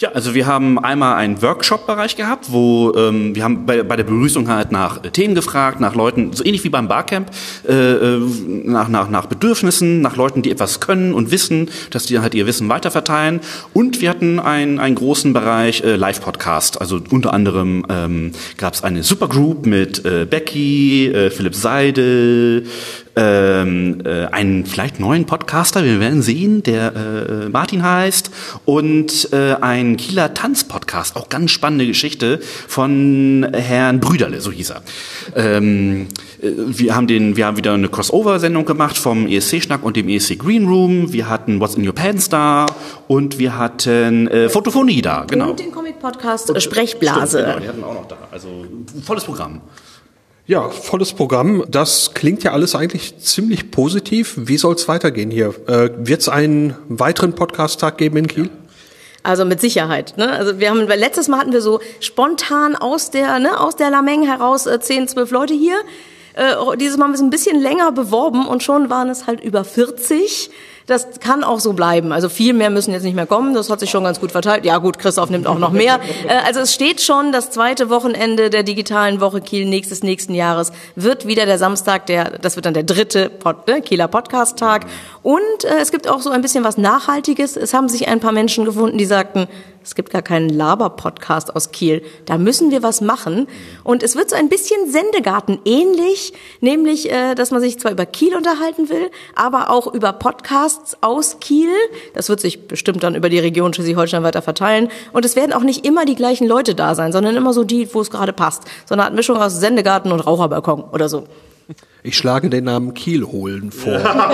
Ja, also wir haben einmal einen Workshop-Bereich gehabt, wo ähm, wir haben bei, bei der Begrüßung halt nach Themen gefragt, nach Leuten, so ähnlich wie beim Barcamp, äh, äh, nach, nach, nach Bedürfnissen, nach Leuten, die etwas können und wissen, dass die halt ihr Wissen weiterverteilen. Und wir hatten einen, einen großen Bereich äh, Live-Podcast. Also unter anderem ähm, gab es eine Supergroup mit äh, Becky, äh, Philipp Seidel, ähm, äh, einen vielleicht neuen Podcaster, wir werden sehen, der äh, Martin heißt, und äh, ein Kieler Tanz-Podcast, auch ganz spannende Geschichte von Herrn Brüderle, so hieß er. Ähm, äh, wir haben den, wir haben wieder eine Crossover-Sendung gemacht vom ESC-Schnack und dem ESC Green Room. Wir hatten What's in Your Pants da und wir hatten äh, Fotophonie da, genau. Und den Comic-Podcast Sprechblase. Stimmt, genau, die hatten auch noch da. Also volles Programm. Ja, volles Programm. Das klingt ja alles eigentlich ziemlich positiv. Wie soll es weitergehen hier? Äh, Wird es einen weiteren Podcast-Tag geben in Kiel? Also mit Sicherheit. Ne? Also wir haben, weil letztes Mal hatten wir so spontan aus der, ne, aus der Lameng heraus äh, 10, 12 Leute hier. Äh, dieses Mal haben wir es ein bisschen länger beworben und schon waren es halt über 40 das kann auch so bleiben. Also viel mehr müssen jetzt nicht mehr kommen. Das hat sich schon ganz gut verteilt. Ja gut, Christoph nimmt auch noch mehr. Äh, also es steht schon, das zweite Wochenende der digitalen Woche Kiel nächstes nächsten Jahres wird wieder der Samstag, der, das wird dann der dritte Pod, ne, Kieler Podcast-Tag. Und äh, es gibt auch so ein bisschen was Nachhaltiges. Es haben sich ein paar Menschen gefunden, die sagten, es gibt gar keinen Laber-Podcast aus Kiel. Da müssen wir was machen. Und es wird so ein bisschen Sendegarten ähnlich, nämlich, äh, dass man sich zwar über Kiel unterhalten will, aber auch über Podcasts aus Kiel. Das wird sich bestimmt dann über die Region Schleswig-Holstein weiter verteilen. Und es werden auch nicht immer die gleichen Leute da sein, sondern immer so die, wo es gerade passt. So eine Art Mischung aus Sendegarten und Raucherbalkon oder so. Ich schlage den Namen Kiel holen vor. ja,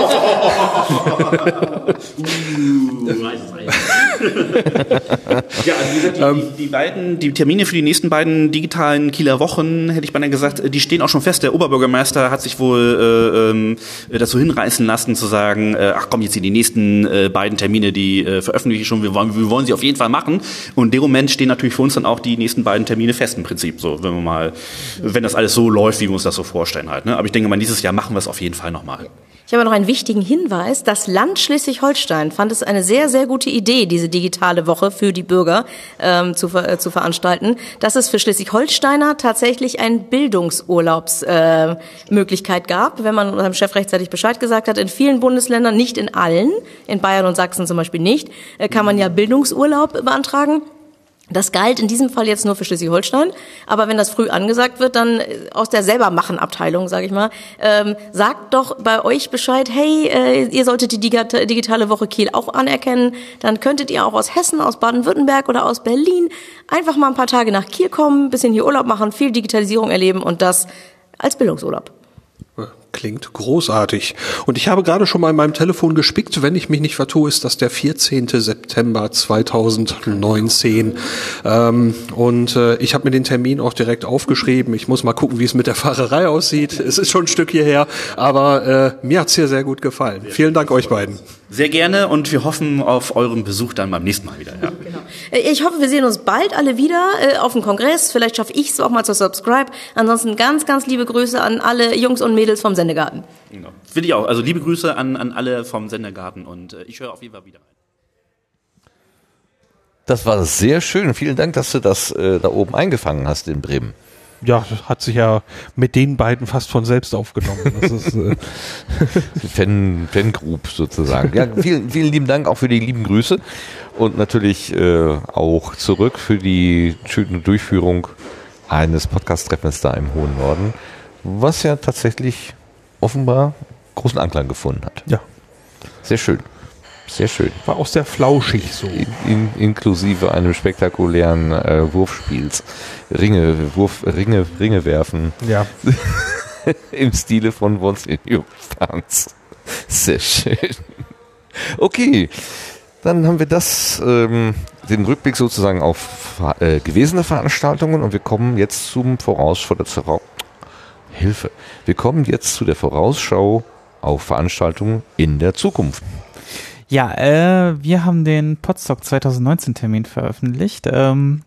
also wie gesagt, die, ähm, die, die, beiden, die Termine für die nächsten beiden digitalen Kieler Wochen, hätte ich beinahe gesagt, die stehen auch schon fest. Der Oberbürgermeister hat sich wohl äh, ähm, dazu hinreißen lassen, zu sagen, äh, ach komm, jetzt sind die nächsten äh, beiden Termine, die äh, veröffentliche ich schon, wir wollen, wir wollen sie auf jeden Fall machen. Und in dem Moment stehen natürlich für uns dann auch die nächsten beiden Termine fest im Prinzip, so, wenn wir mal, wenn das alles so läuft, wie wir uns das so vorstellen halt. Ne? Aber ich denke mal, dieses Jahr machen wir es auf jeden Fall nochmal. Ich habe noch einen wichtigen Hinweis. Das Land Schleswig-Holstein fand es eine sehr, sehr gute Idee, diese digitale Woche für die Bürger ähm, zu, äh, zu veranstalten, dass es für Schleswig-Holsteiner tatsächlich eine Bildungsurlaubsmöglichkeit äh, gab, wenn man unserem Chef rechtzeitig Bescheid gesagt hat. In vielen Bundesländern, nicht in allen, in Bayern und Sachsen zum Beispiel nicht, äh, kann man ja Bildungsurlaub beantragen. Das galt in diesem Fall jetzt nur für Schleswig-Holstein, aber wenn das früh angesagt wird, dann äh, aus der selbermachen-Abteilung, sage ich mal, ähm, sagt doch bei euch Bescheid, hey, äh, ihr solltet die digitale Woche Kiel auch anerkennen, dann könntet ihr auch aus Hessen, aus Baden-Württemberg oder aus Berlin einfach mal ein paar Tage nach Kiel kommen, bisschen hier Urlaub machen, viel Digitalisierung erleben und das als Bildungsurlaub. Klingt großartig. Und ich habe gerade schon mal in meinem Telefon gespickt, wenn ich mich nicht vertue, ist das der 14. September 2019. Ähm, und äh, ich habe mir den Termin auch direkt aufgeschrieben. Ich muss mal gucken, wie es mit der Fahrerei aussieht. Es ist schon ein Stück hierher, aber äh, mir hat's hier sehr gut gefallen. Vielen Dank euch beiden. Sehr gerne und wir hoffen auf euren Besuch dann beim nächsten Mal wieder. Ja. Genau. Äh, ich hoffe, wir sehen uns bald alle wieder äh, auf dem Kongress. Vielleicht schaffe ich es auch mal zu Subscribe. Ansonsten ganz, ganz liebe Grüße an alle Jungs und Mädels vom Sendegarten. Genau. Will ich auch. Also liebe Grüße an, an alle vom Sendegarten und äh, ich höre auf jeden Fall wieder rein. Das war sehr schön. Vielen Dank, dass du das äh, da oben eingefangen hast in Bremen ja, hat sich ja mit den beiden fast von selbst aufgenommen. Das ist, äh Fan, Fangroup sozusagen. Ja, vielen, vielen lieben Dank auch für die lieben Grüße und natürlich äh, auch zurück für die schöne Durchführung eines Podcast-Treffens da im hohen Norden, was ja tatsächlich offenbar großen Anklang gefunden hat. Ja. Sehr schön. Sehr schön. War auch sehr flauschig so. In, in, inklusive einem spektakulären äh, Wurfspiels. Ringe, Wurf, Ringe, Ringe werfen. Ja. Im Stile von Once in Your Pants. Sehr schön. Okay. Dann haben wir das, ähm, den Rückblick sozusagen auf äh, gewesene Veranstaltungen und wir kommen jetzt zum Vorausschau. Hilfe. Wir kommen jetzt zu der Vorausschau auf Veranstaltungen in der Zukunft. Ja, äh, wir haben den Podstock 2019 Termin veröffentlicht. Ähm,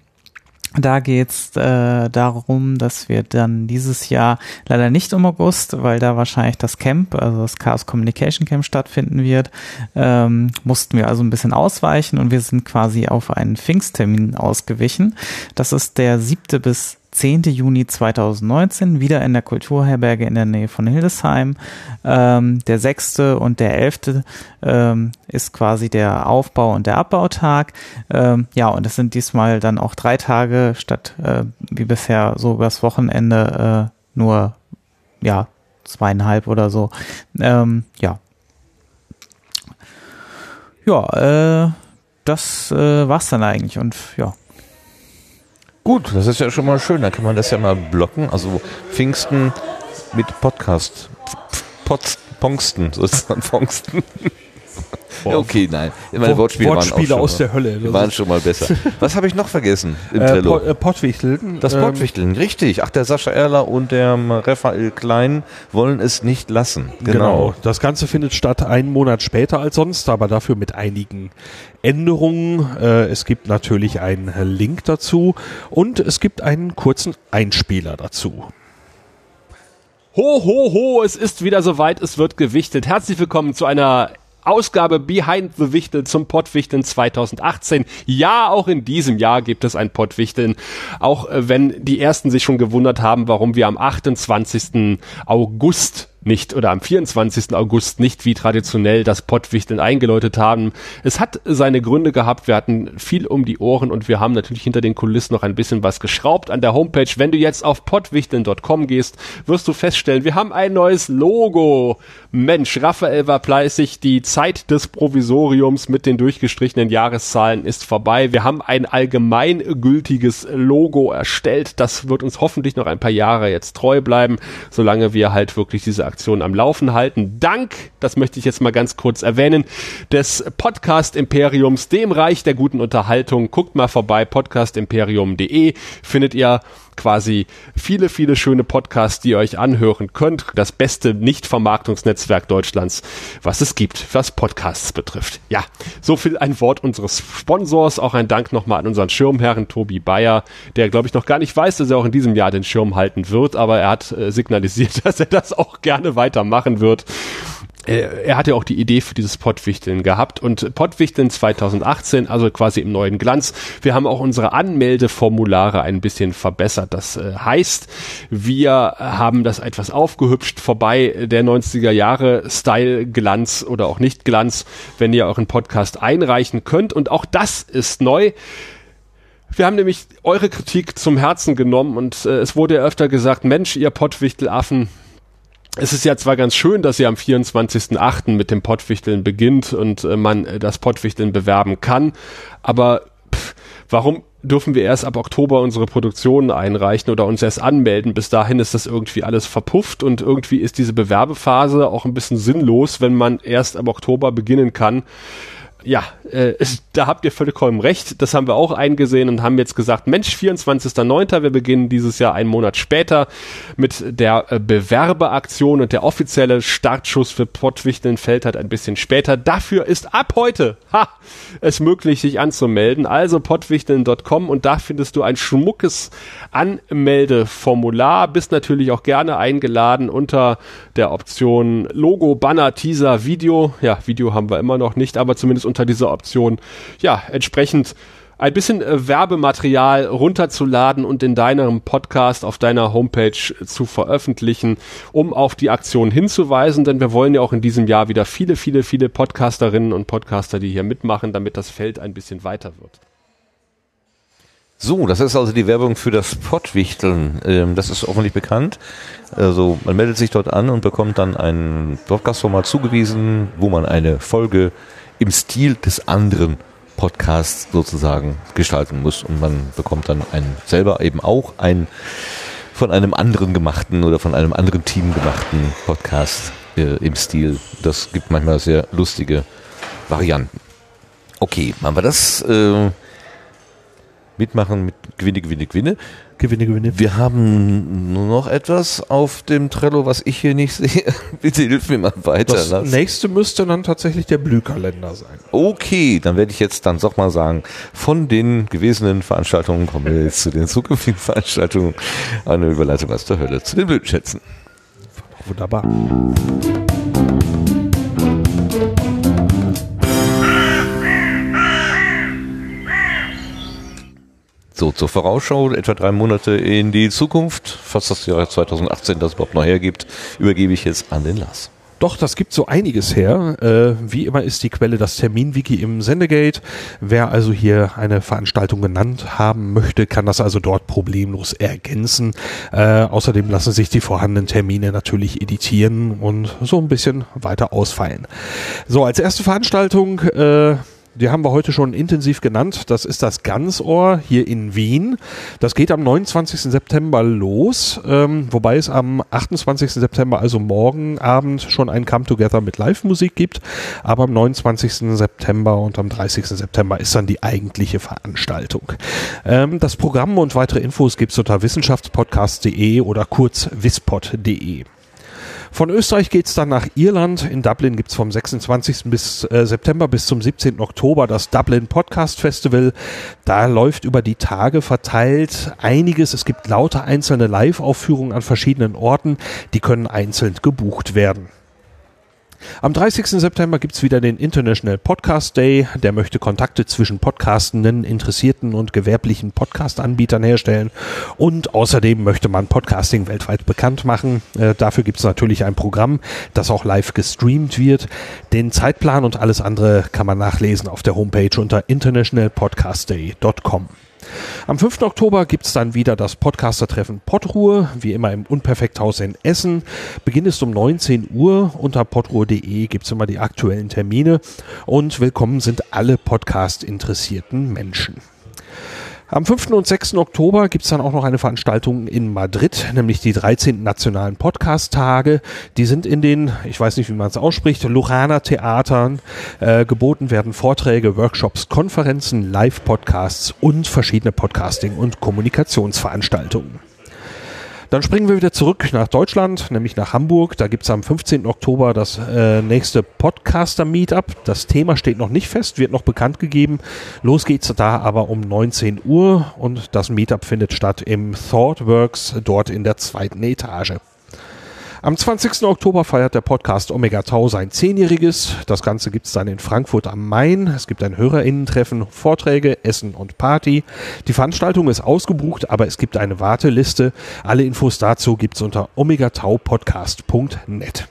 Da geht's äh, darum, dass wir dann dieses Jahr leider nicht im August, weil da wahrscheinlich das Camp, also das Chaos Communication Camp stattfinden wird, ähm, mussten wir also ein bisschen ausweichen und wir sind quasi auf einen Pfingsttermin ausgewichen. Das ist der siebte bis 10. Juni 2019, wieder in der Kulturherberge in der Nähe von Hildesheim. Ähm, der 6. und der 11. Ähm, ist quasi der Aufbau- und der Abbautag. Ähm, ja, und es sind diesmal dann auch drei Tage statt äh, wie bisher so übers Wochenende äh, nur ja zweieinhalb oder so. Ähm, ja. Ja, äh, das äh, war's dann eigentlich und ja, Gut, das ist ja schon mal schön. Dann kann man das ja mal blocken. Also Pfingsten mit Podcast. Pots, Pongsten, sozusagen Pongsten. Ja, okay, nein. Meine Wortspiele, Wortspiele waren aus der Hölle. Das waren schon mal besser. Was habe ich noch vergessen im äh, Trello? Pot, äh, Pottwichteln. Das ähm, Pottwichteln, richtig. Ach, der Sascha Erler und der Raphael Klein wollen es nicht lassen. Genau. genau. Das Ganze findet statt einen Monat später als sonst, aber dafür mit einigen Änderungen. Äh, es gibt natürlich einen Link dazu und es gibt einen kurzen Einspieler dazu. Ho, ho, ho, es ist wieder soweit, es wird gewichtet. Herzlich willkommen zu einer Ausgabe Behind the Wichtel zum Pottwichteln 2018. Ja, auch in diesem Jahr gibt es ein Pottwichteln. Auch äh, wenn die ersten sich schon gewundert haben, warum wir am 28. August nicht oder am 24. August nicht wie traditionell das Pottwichteln eingeläutet haben. Es hat seine Gründe gehabt. Wir hatten viel um die Ohren und wir haben natürlich hinter den Kulissen noch ein bisschen was geschraubt an der Homepage. Wenn du jetzt auf pottwichteln.com gehst, wirst du feststellen, wir haben ein neues Logo. Mensch, Raphael war fleißig. Die Zeit des Provisoriums mit den durchgestrichenen Jahreszahlen ist vorbei. Wir haben ein allgemeingültiges Logo erstellt. Das wird uns hoffentlich noch ein paar Jahre jetzt treu bleiben, solange wir halt wirklich diese Aktion am Laufen halten. Dank, das möchte ich jetzt mal ganz kurz erwähnen, des Podcast Imperiums, dem Reich der guten Unterhaltung. Guckt mal vorbei, podcastimperium.de findet ihr quasi viele, viele schöne Podcasts, die ihr euch anhören könnt. Das beste Nicht-Vermarktungsnetzwerk Deutschlands, was es gibt, was Podcasts betrifft. Ja, so viel ein Wort unseres Sponsors. Auch ein Dank nochmal an unseren Schirmherren Tobi Bayer, der, glaube ich, noch gar nicht weiß, dass er auch in diesem Jahr den Schirm halten wird, aber er hat äh, signalisiert, dass er das auch gerne weitermachen wird er hatte auch die Idee für dieses Pottwichteln gehabt und Pottwichteln 2018, also quasi im neuen Glanz. Wir haben auch unsere Anmeldeformulare ein bisschen verbessert. Das äh, heißt, wir haben das etwas aufgehübscht vorbei der 90er Jahre Style Glanz oder auch nicht Glanz, wenn ihr euren Podcast einreichen könnt und auch das ist neu. Wir haben nämlich eure Kritik zum Herzen genommen und äh, es wurde ja öfter gesagt, Mensch, ihr Pottwichtelaffen, es ist ja zwar ganz schön, dass ihr am 24.08. mit dem Pottwichteln beginnt und äh, man äh, das Pottwichteln bewerben kann, aber pff, warum dürfen wir erst ab Oktober unsere Produktionen einreichen oder uns erst anmelden. Bis dahin ist das irgendwie alles verpufft und irgendwie ist diese Bewerbephase auch ein bisschen sinnlos, wenn man erst ab Oktober beginnen kann ja, äh, da habt ihr vollkommen recht. Das haben wir auch eingesehen und haben jetzt gesagt, Mensch, 24.09., wir beginnen dieses Jahr einen Monat später mit der äh, Bewerbeaktion und der offizielle Startschuss für Pottwichteln fällt halt ein bisschen später. Dafür ist ab heute ha, es möglich, sich anzumelden. Also pottwichteln.com und da findest du ein schmuckes Anmeldeformular. Bist natürlich auch gerne eingeladen unter der Option Logo, Banner, Teaser, Video. Ja, Video haben wir immer noch nicht, aber zumindest unter dieser Option, ja, entsprechend ein bisschen äh, Werbematerial runterzuladen und in deinem Podcast auf deiner Homepage zu veröffentlichen, um auf die Aktion hinzuweisen, denn wir wollen ja auch in diesem Jahr wieder viele, viele, viele Podcasterinnen und Podcaster, die hier mitmachen, damit das Feld ein bisschen weiter wird. So, das ist also die Werbung für das Pottwichteln. Ähm, das ist offensichtlich bekannt. Also man meldet sich dort an und bekommt dann ein Podcast-Format zugewiesen, wo man eine Folge im Stil des anderen Podcasts sozusagen gestalten muss. Und man bekommt dann einen, selber eben auch einen von einem anderen gemachten oder von einem anderen Team gemachten Podcast äh, im Stil. Das gibt manchmal sehr lustige Varianten. Okay, machen wir das. Äh, mitmachen mit Gewinne, Gewinne, Gewinne. Gewinne, Gewinne. Wir haben nur noch etwas auf dem Trello, was ich hier nicht sehe. Bitte hilf mir mal weiter. Das nächste müsste dann tatsächlich der Blühkalender sein. Okay, dann werde ich jetzt dann doch mal sagen, von den gewesenen Veranstaltungen kommen wir jetzt zu den zukünftigen Veranstaltungen. Eine Überleitung aus der Hölle zu den Blütenschätzen. Wunderbar. So, zur Vorausschau, etwa drei Monate in die Zukunft, fast das Jahr 2018 das überhaupt noch hergibt, übergebe ich jetzt an den Lars. Doch, das gibt so einiges her. Äh, wie immer ist die Quelle das Terminwiki im Sendegate. Wer also hier eine Veranstaltung genannt haben möchte, kann das also dort problemlos ergänzen. Äh, außerdem lassen sich die vorhandenen Termine natürlich editieren und so ein bisschen weiter ausfallen. So, als erste Veranstaltung äh, die haben wir heute schon intensiv genannt. Das ist das Gansohr hier in Wien. Das geht am 29. September los, ähm, wobei es am 28. September, also morgen Abend, schon ein Come Together mit Live-Musik gibt. Aber am 29. September und am 30. September ist dann die eigentliche Veranstaltung. Ähm, das Programm und weitere Infos gibt es unter wissenschaftspodcast.de oder kurz wispod.de. Von Österreich geht's dann nach Irland. In Dublin gibt's vom 26. Bis, äh, September bis zum 17. Oktober das Dublin Podcast Festival. Da läuft über die Tage verteilt einiges. Es gibt lauter einzelne Live-Aufführungen an verschiedenen Orten. Die können einzeln gebucht werden. Am 30. September gibt's wieder den International Podcast Day. Der möchte Kontakte zwischen Podcastenden, Interessierten und gewerblichen Podcast-Anbietern herstellen. Und außerdem möchte man Podcasting weltweit bekannt machen. Äh, dafür gibt's natürlich ein Programm, das auch live gestreamt wird. Den Zeitplan und alles andere kann man nachlesen auf der Homepage unter internationalpodcastday.com. Am 5. Oktober gibt es dann wieder das Podcaster-Treffen Podruhe, wie immer im Unperfekthaus in Essen. Beginn ist um 19 Uhr. Unter podruhe.de gibt es immer die aktuellen Termine. Und willkommen sind alle Podcast-interessierten Menschen. Am 5. und 6. Oktober gibt es dann auch noch eine Veranstaltung in Madrid, nämlich die 13. Nationalen Podcast-Tage. Die sind in den, ich weiß nicht, wie man es ausspricht, Lujana Theatern. Äh, geboten werden Vorträge, Workshops, Konferenzen, Live-Podcasts und verschiedene Podcasting- und Kommunikationsveranstaltungen. Dann springen wir wieder zurück nach Deutschland, nämlich nach Hamburg. Da gibt es am 15. Oktober das äh, nächste Podcaster-Meetup. Das Thema steht noch nicht fest, wird noch bekannt gegeben. Los geht's da aber um 19 Uhr und das Meetup findet statt im ThoughtWorks, dort in der zweiten Etage. Am 20. Oktober feiert der Podcast Omega Tau sein Zehnjähriges. Das Ganze gibt's dann in Frankfurt am Main. Es gibt ein HörerInnen-Treffen, Vorträge, Essen und Party. Die Veranstaltung ist ausgebucht, aber es gibt eine Warteliste. Alle Infos dazu gibt's unter omegataupodcast.net.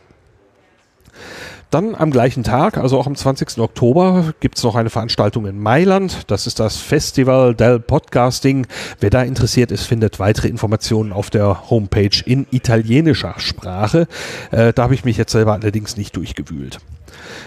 Dann am gleichen Tag, also auch am 20. Oktober, gibt's noch eine Veranstaltung in Mailand. Das ist das Festival del Podcasting. Wer da interessiert ist, findet weitere Informationen auf der Homepage in italienischer Sprache. Äh, da habe ich mich jetzt selber allerdings nicht durchgewühlt.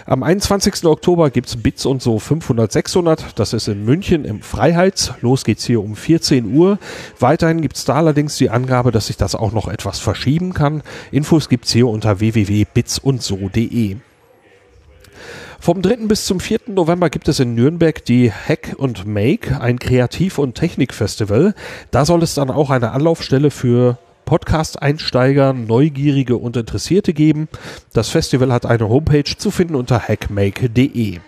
Am 21. Oktober gibt's Bits und so 500, 600. Das ist in München im Freiheits. Los geht's hier um 14 Uhr. Weiterhin gibt's da allerdings die Angabe, dass sich das auch noch etwas verschieben kann. Infos gibt's hier unter www.bitsundso.de. Vom 3. bis zum 4. November gibt es in Nürnberg die Hack und Make, ein Kreativ- und Technikfestival. Da soll es dann auch eine Anlaufstelle für Podcast-Einsteiger, Neugierige und Interessierte geben. Das Festival hat eine Homepage zu finden unter hackmake.de.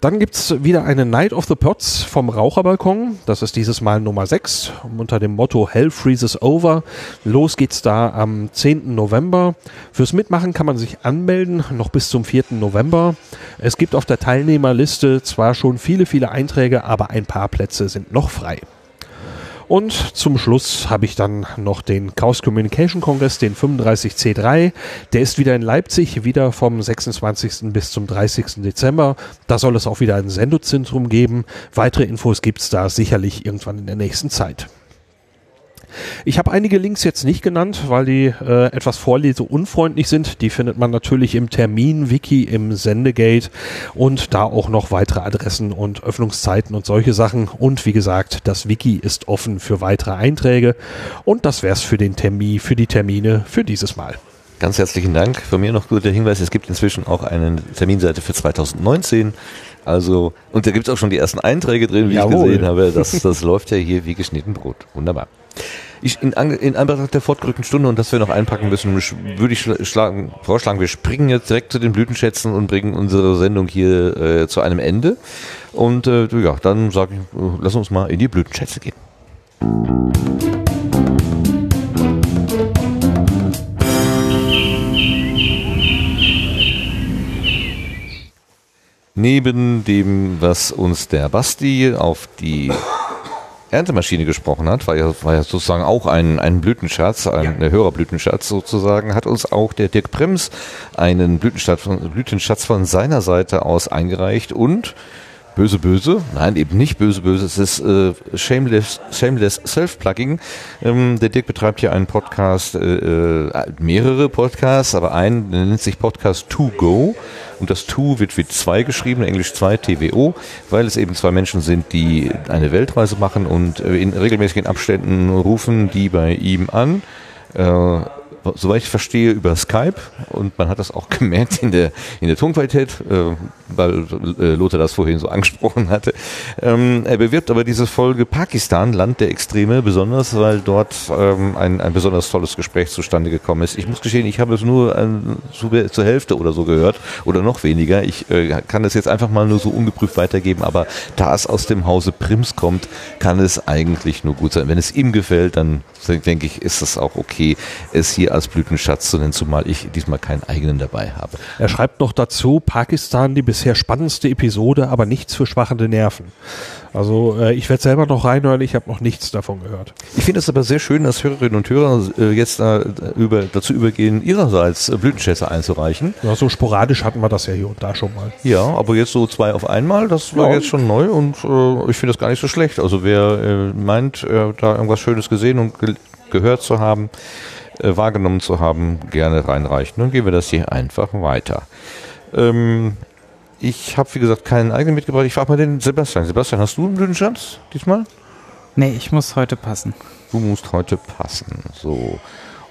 Dann gibt's wieder eine Night of the Pots vom Raucherbalkon. Das ist dieses Mal Nummer 6 unter dem Motto Hell Freezes Over. Los geht's da am 10. November. Fürs Mitmachen kann man sich anmelden, noch bis zum 4. November. Es gibt auf der Teilnehmerliste zwar schon viele, viele Einträge, aber ein paar Plätze sind noch frei. Und zum Schluss habe ich dann noch den Chaos Communication Congress, den 35C3. Der ist wieder in Leipzig, wieder vom 26. bis zum 30. Dezember. Da soll es auch wieder ein Sendezentrum geben. Weitere Infos gibt es da sicherlich irgendwann in der nächsten Zeit. Ich habe einige Links jetzt nicht genannt, weil die äh, etwas vorleseunfreundlich sind. Die findet man natürlich im Termin-Wiki im Sendegate und da auch noch weitere Adressen und Öffnungszeiten und solche Sachen. Und wie gesagt, das Wiki ist offen für weitere Einträge. Und das wär's für den Termin, für die Termine für dieses Mal. Ganz herzlichen Dank. Von mir noch guter Hinweis, es gibt inzwischen auch eine Terminseite für 2019 Also, und da gibt es auch schon die ersten Einträge drin, wie Jawohl. ich gesehen habe. Das, das läuft ja hier wie geschnitten Brot. Wunderbar. Ich, in, in Anbetracht der fortgerückten Stunde und dass wir noch einpacken müssen, würde ich schlagen, vorschlagen, wir springen jetzt direkt zu den Blütenschätzen und bringen unsere Sendung hier äh, zu einem Ende. Und äh, ja, dann sage ich, äh, lass uns mal in die Blütenschätze gehen. Neben dem, was uns der Basti auf die Erntemaschine gesprochen hat, war ja, war ja sozusagen auch ein, ein Blütenschatz, ein ja. Hörerblütenschatz sozusagen, hat uns auch der Dirk Brems einen Blütenschatz von, Blütenschatz von seiner Seite aus eingereicht und böse, böse. Nein, eben nicht böse, böse. Es ist äh, Shameless, Shameless Self-Plugging. Ähm, der Dirk betreibt hier einen Podcast, äh, äh mehrere Podcasts, aber einen nennt sich Podcast To Go. Und das To wird mit zwei geschrieben, Englisch 2, TWO, weil es eben zwei Menschen sind, die eine Weltreise machen und äh, in regelmäßigen Abständen rufen die bei ihm an. Äh, soweit ich verstehe, über Skype und man hat das auch gemerkt in der, in der Tonqualität, äh, weil äh, Lothar das vorhin so angesprochen hatte. Ähm, er bewirbt aber diese Folge Pakistan, Land der Extreme, besonders, weil dort ähm, ein, ein besonders tolles Gespräch zustande gekommen ist. Ich muss gestehen, ich habe es nur an, zu, zur Hälfte oder so gehört oder noch weniger. Ich äh, kann das jetzt einfach mal nur so ungeprüft weitergeben, aber da es aus dem Hause Prims kommt, kann es eigentlich nur gut sein. Wenn es ihm gefällt, dann denke ich, ist es auch okay, es hier als Blütenschatz zu nennen, zumal ich diesmal keinen eigenen dabei habe. Er schreibt noch dazu, Pakistan die bisher spannendste Episode, aber nichts für schwachende Nerven. Also äh, ich werde selber noch reinhören, ich habe noch nichts davon gehört. Ich finde es aber sehr schön, dass Hörerinnen und Hörer äh, jetzt äh, über, dazu übergehen, ihrerseits äh, Blütenschätze einzureichen. Ja, so sporadisch hatten wir das ja hier und da schon mal. Ja, aber jetzt so zwei auf einmal, das war ja. jetzt schon neu und äh, ich finde das gar nicht so schlecht. Also wer äh, meint, da irgendwas Schönes gesehen und ge gehört zu haben, äh, wahrgenommen zu haben, gerne reinreichen. Dann gehen wir das hier einfach weiter. Ähm, ich habe, wie gesagt, keinen eigenen mitgebracht. Ich frage mal den Sebastian. Sebastian, hast du einen Blütenschatz diesmal? Nee, ich muss heute passen. Du musst heute passen. So.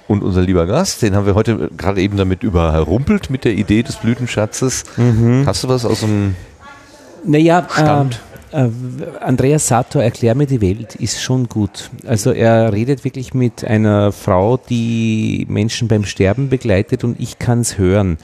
Und unser lieber Gast, den haben wir heute gerade eben damit überrumpelt mit der Idee des Blütenschatzes. Mhm. Hast du was aus dem naja, Stand? Äh, Andreas Sator, Erklär mir die Welt, ist schon gut. Also er redet wirklich mit einer Frau, die Menschen beim Sterben begleitet und ich kann es hören.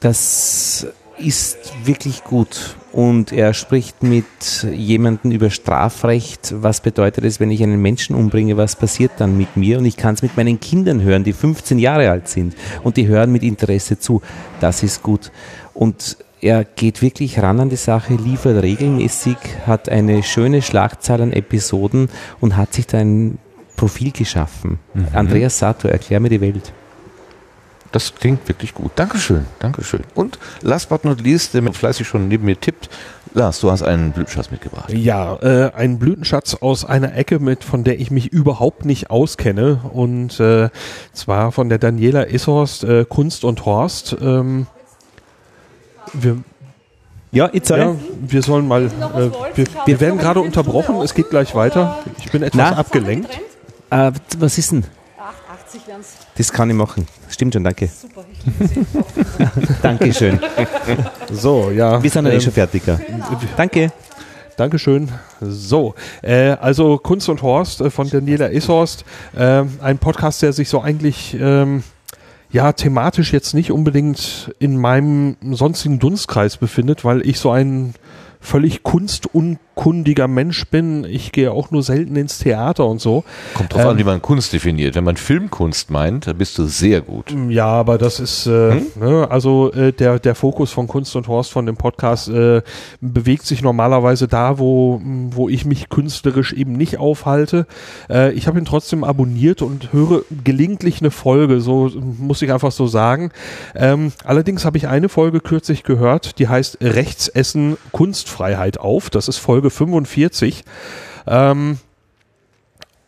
Das ist wirklich gut. Und er spricht mit jemandem über Strafrecht. Was bedeutet es, wenn ich einen Menschen umbringe? Was passiert dann mit mir? Und ich kann es mit meinen Kindern hören, die 15 Jahre alt sind. Und die hören mit Interesse zu. Das ist gut. Und er geht wirklich ran an die Sache, liefert regelmäßig, hat eine schöne Schlagzahl an Episoden und hat sich da ein Profil geschaffen. Mhm. Andreas Sato, erklär mir die Welt. Das klingt wirklich gut. Dankeschön, Dankeschön. Und last but not least, der fleißig schon neben mir tippt, Lars, du hast einen Blütenschatz mitgebracht. Ja, äh, einen Blütenschatz aus einer Ecke, mit von der ich mich überhaupt nicht auskenne. Und äh, zwar von der Daniela Ishorst, äh, Kunst und Horst. Ähm, wir, ja, Itzel. Ja, wir sollen mal. Äh, wir, wir werden gerade unterbrochen. Es geht gleich weiter. Ich bin etwas Na? abgelenkt. Äh, was ist denn? 80 wären es. Das kann ich machen. Stimmt schon, danke. Super. Dankeschön. so, ja. Wir sind ja eh ähm, schon fertig. Ja. Danke. Dankeschön. So, äh, also Kunst und Horst äh, von Daniela Ishorst. Äh, ein Podcast, der sich so eigentlich ähm, ja thematisch jetzt nicht unbedingt in meinem sonstigen Dunstkreis befindet, weil ich so ein völlig kunstunkundiger kundiger Mensch bin. Ich gehe auch nur selten ins Theater und so. Kommt drauf ähm, an, wie man Kunst definiert. Wenn man Filmkunst meint, dann bist du sehr gut. Ja, aber das ist, äh, hm? ne, also äh, der, der Fokus von Kunst und Horst von dem Podcast äh, bewegt sich normalerweise da, wo, wo ich mich künstlerisch eben nicht aufhalte. Äh, ich habe ihn trotzdem abonniert und höre gelegentlich eine Folge, so muss ich einfach so sagen. Ähm, allerdings habe ich eine Folge kürzlich gehört, die heißt Rechtsessen Kunstfreiheit auf. Das ist Folge Folge 45. Ähm,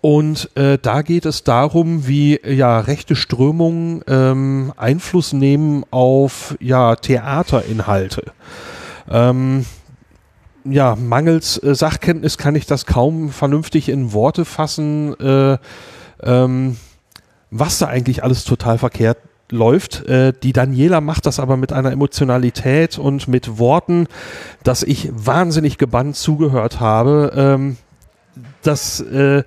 und äh, da geht es darum, wie ja rechte Strömungen ähm, Einfluss nehmen auf ja Theaterinhalte. Ähm, ja, mangels äh, Sachkenntnis kann ich das kaum vernünftig in Worte fassen, äh, ähm, was da eigentlich alles total verkehrt läuft. Äh, die Daniela macht das aber mit einer Emotionalität und mit Worten, dass ich wahnsinnig gebannt zugehört habe. Ähm, das äh,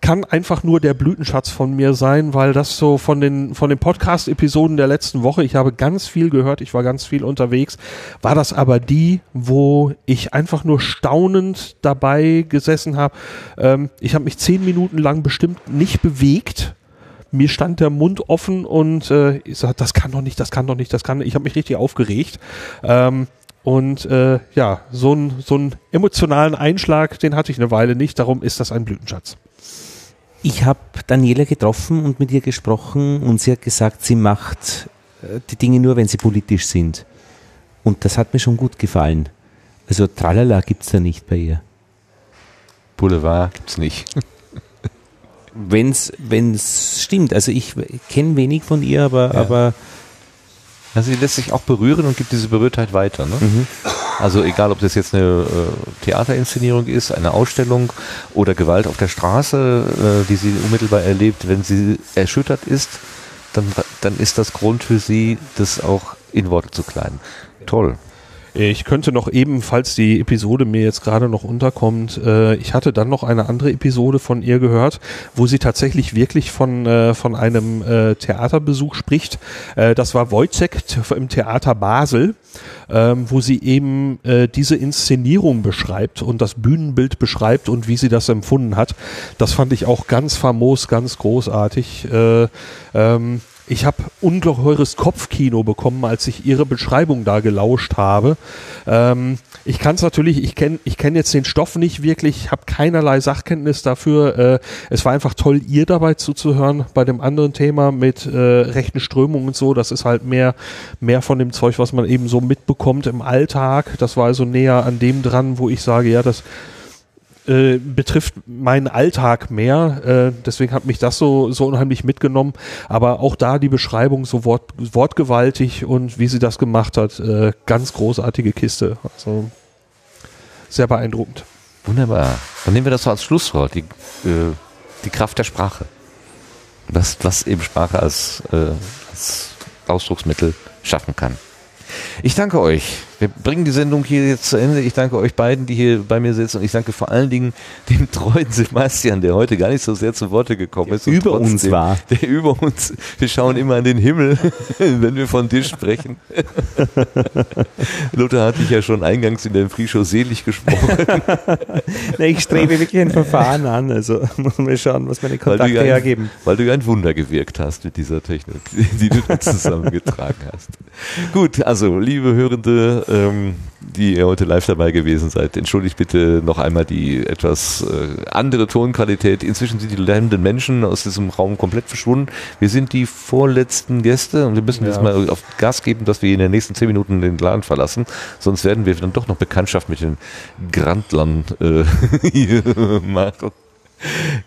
kann einfach nur der Blütenschatz von mir sein, weil das so von den, von den Podcast-Episoden der letzten Woche, ich habe ganz viel gehört, ich war ganz viel unterwegs, war das aber die, wo ich einfach nur staunend dabei gesessen habe. Ähm, ich habe mich zehn Minuten lang bestimmt nicht bewegt. Mir stand der Mund offen und äh, ich sag, das kann doch nicht, das kann doch nicht, das kann. Ich habe mich richtig aufgeregt. Ähm, und äh, ja, so einen so einen emotionalen Einschlag, den hatte ich eine Weile nicht. Darum ist das ein Blütenschatz. Ich habe Daniela getroffen und mit ihr gesprochen und sie hat gesagt, sie macht äh, die Dinge nur, wenn sie politisch sind. Und das hat mir schon gut gefallen. Also Tralala gibt es da nicht bei ihr. Boulevard gibt es nicht. Wenn es stimmt. Also ich kenne wenig von ihr, aber, ja. aber also sie lässt sich auch berühren und gibt diese Berührtheit weiter. Ne? Mhm. Also egal, ob das jetzt eine äh, Theaterinszenierung ist, eine Ausstellung oder Gewalt auf der Straße, äh, die sie unmittelbar erlebt, wenn sie erschüttert ist, dann, dann ist das Grund für sie, das auch in Worte zu kleiden. Toll. Ich könnte noch eben, falls die Episode mir jetzt gerade noch unterkommt, äh, ich hatte dann noch eine andere Episode von ihr gehört, wo sie tatsächlich wirklich von, äh, von einem äh, Theaterbesuch spricht. Äh, das war Wojciech im Theater Basel, ähm, wo sie eben äh, diese Inszenierung beschreibt und das Bühnenbild beschreibt und wie sie das empfunden hat. Das fand ich auch ganz famos, ganz großartig. Äh, ähm, ich habe ungeheures Kopfkino bekommen, als ich ihre Beschreibung da gelauscht habe. Ähm, ich kann es natürlich, ich kenne ich kenn jetzt den Stoff nicht wirklich, habe keinerlei Sachkenntnis dafür. Äh, es war einfach toll, ihr dabei zuzuhören bei dem anderen Thema mit äh, rechten Strömungen und so. Das ist halt mehr, mehr von dem Zeug, was man eben so mitbekommt im Alltag. Das war also näher an dem dran, wo ich sage, ja, das äh, betrifft meinen Alltag mehr. Äh, deswegen hat mich das so, so unheimlich mitgenommen. Aber auch da die Beschreibung so wort, wortgewaltig und wie sie das gemacht hat, äh, ganz großartige Kiste. Also sehr beeindruckend. Wunderbar. Dann nehmen wir das so als Schlusswort, die, äh, die Kraft der Sprache. Was, was eben Sprache als, äh, als Ausdrucksmittel schaffen kann. Ich danke euch. Wir bringen die Sendung hier jetzt zu Ende. Ich danke euch beiden, die hier bei mir sitzen. Und ich danke vor allen Dingen dem treuen Sebastian, der heute gar nicht so sehr zu Worte gekommen ist. Der über trotzdem, uns war. Der über uns. Wir schauen immer an den Himmel, wenn wir von dir sprechen. Lothar hatte ich ja schon eingangs in der Free-Show selig gesprochen. nee, ich strebe wirklich ein Verfahren an. Also muss man schauen, was meine Kontakte weil ein, hergeben. Weil du ein Wunder gewirkt hast mit dieser Technik, die du da zusammengetragen hast. Gut, also liebe Hörende, ähm, die ihr heute live dabei gewesen seid. Entschuldigt bitte noch einmal die etwas äh, andere Tonqualität. Inzwischen sind die lernenden Menschen aus diesem Raum komplett verschwunden. Wir sind die vorletzten Gäste und wir müssen ja. jetzt mal auf Gas geben, dass wir in den nächsten zehn Minuten den Laden verlassen. Sonst werden wir dann doch noch Bekanntschaft mit den Grandlern äh, machen.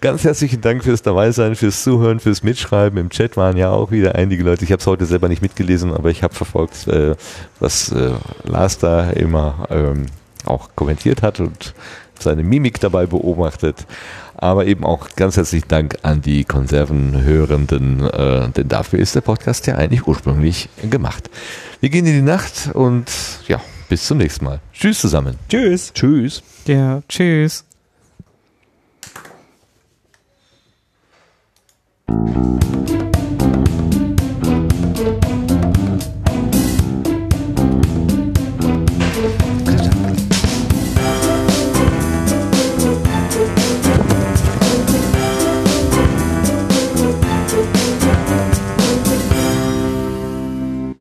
Ganz herzlichen Dank fürs Dabeisein, fürs Zuhören, fürs Mitschreiben. Im Chat waren ja auch wieder einige Leute. Ich habe es heute selber nicht mitgelesen, aber ich habe verfolgt, äh, was äh, Lars da immer ähm, auch kommentiert hat und seine Mimik dabei beobachtet. Aber eben auch ganz herzlichen Dank an die Konservenhörenden, äh, denn dafür ist der Podcast ja eigentlich ursprünglich gemacht. Wir gehen in die Nacht und ja, bis zum nächsten Mal. Tschüss zusammen. Tschüss. Tschüss. Ja, tschüss. Thank you.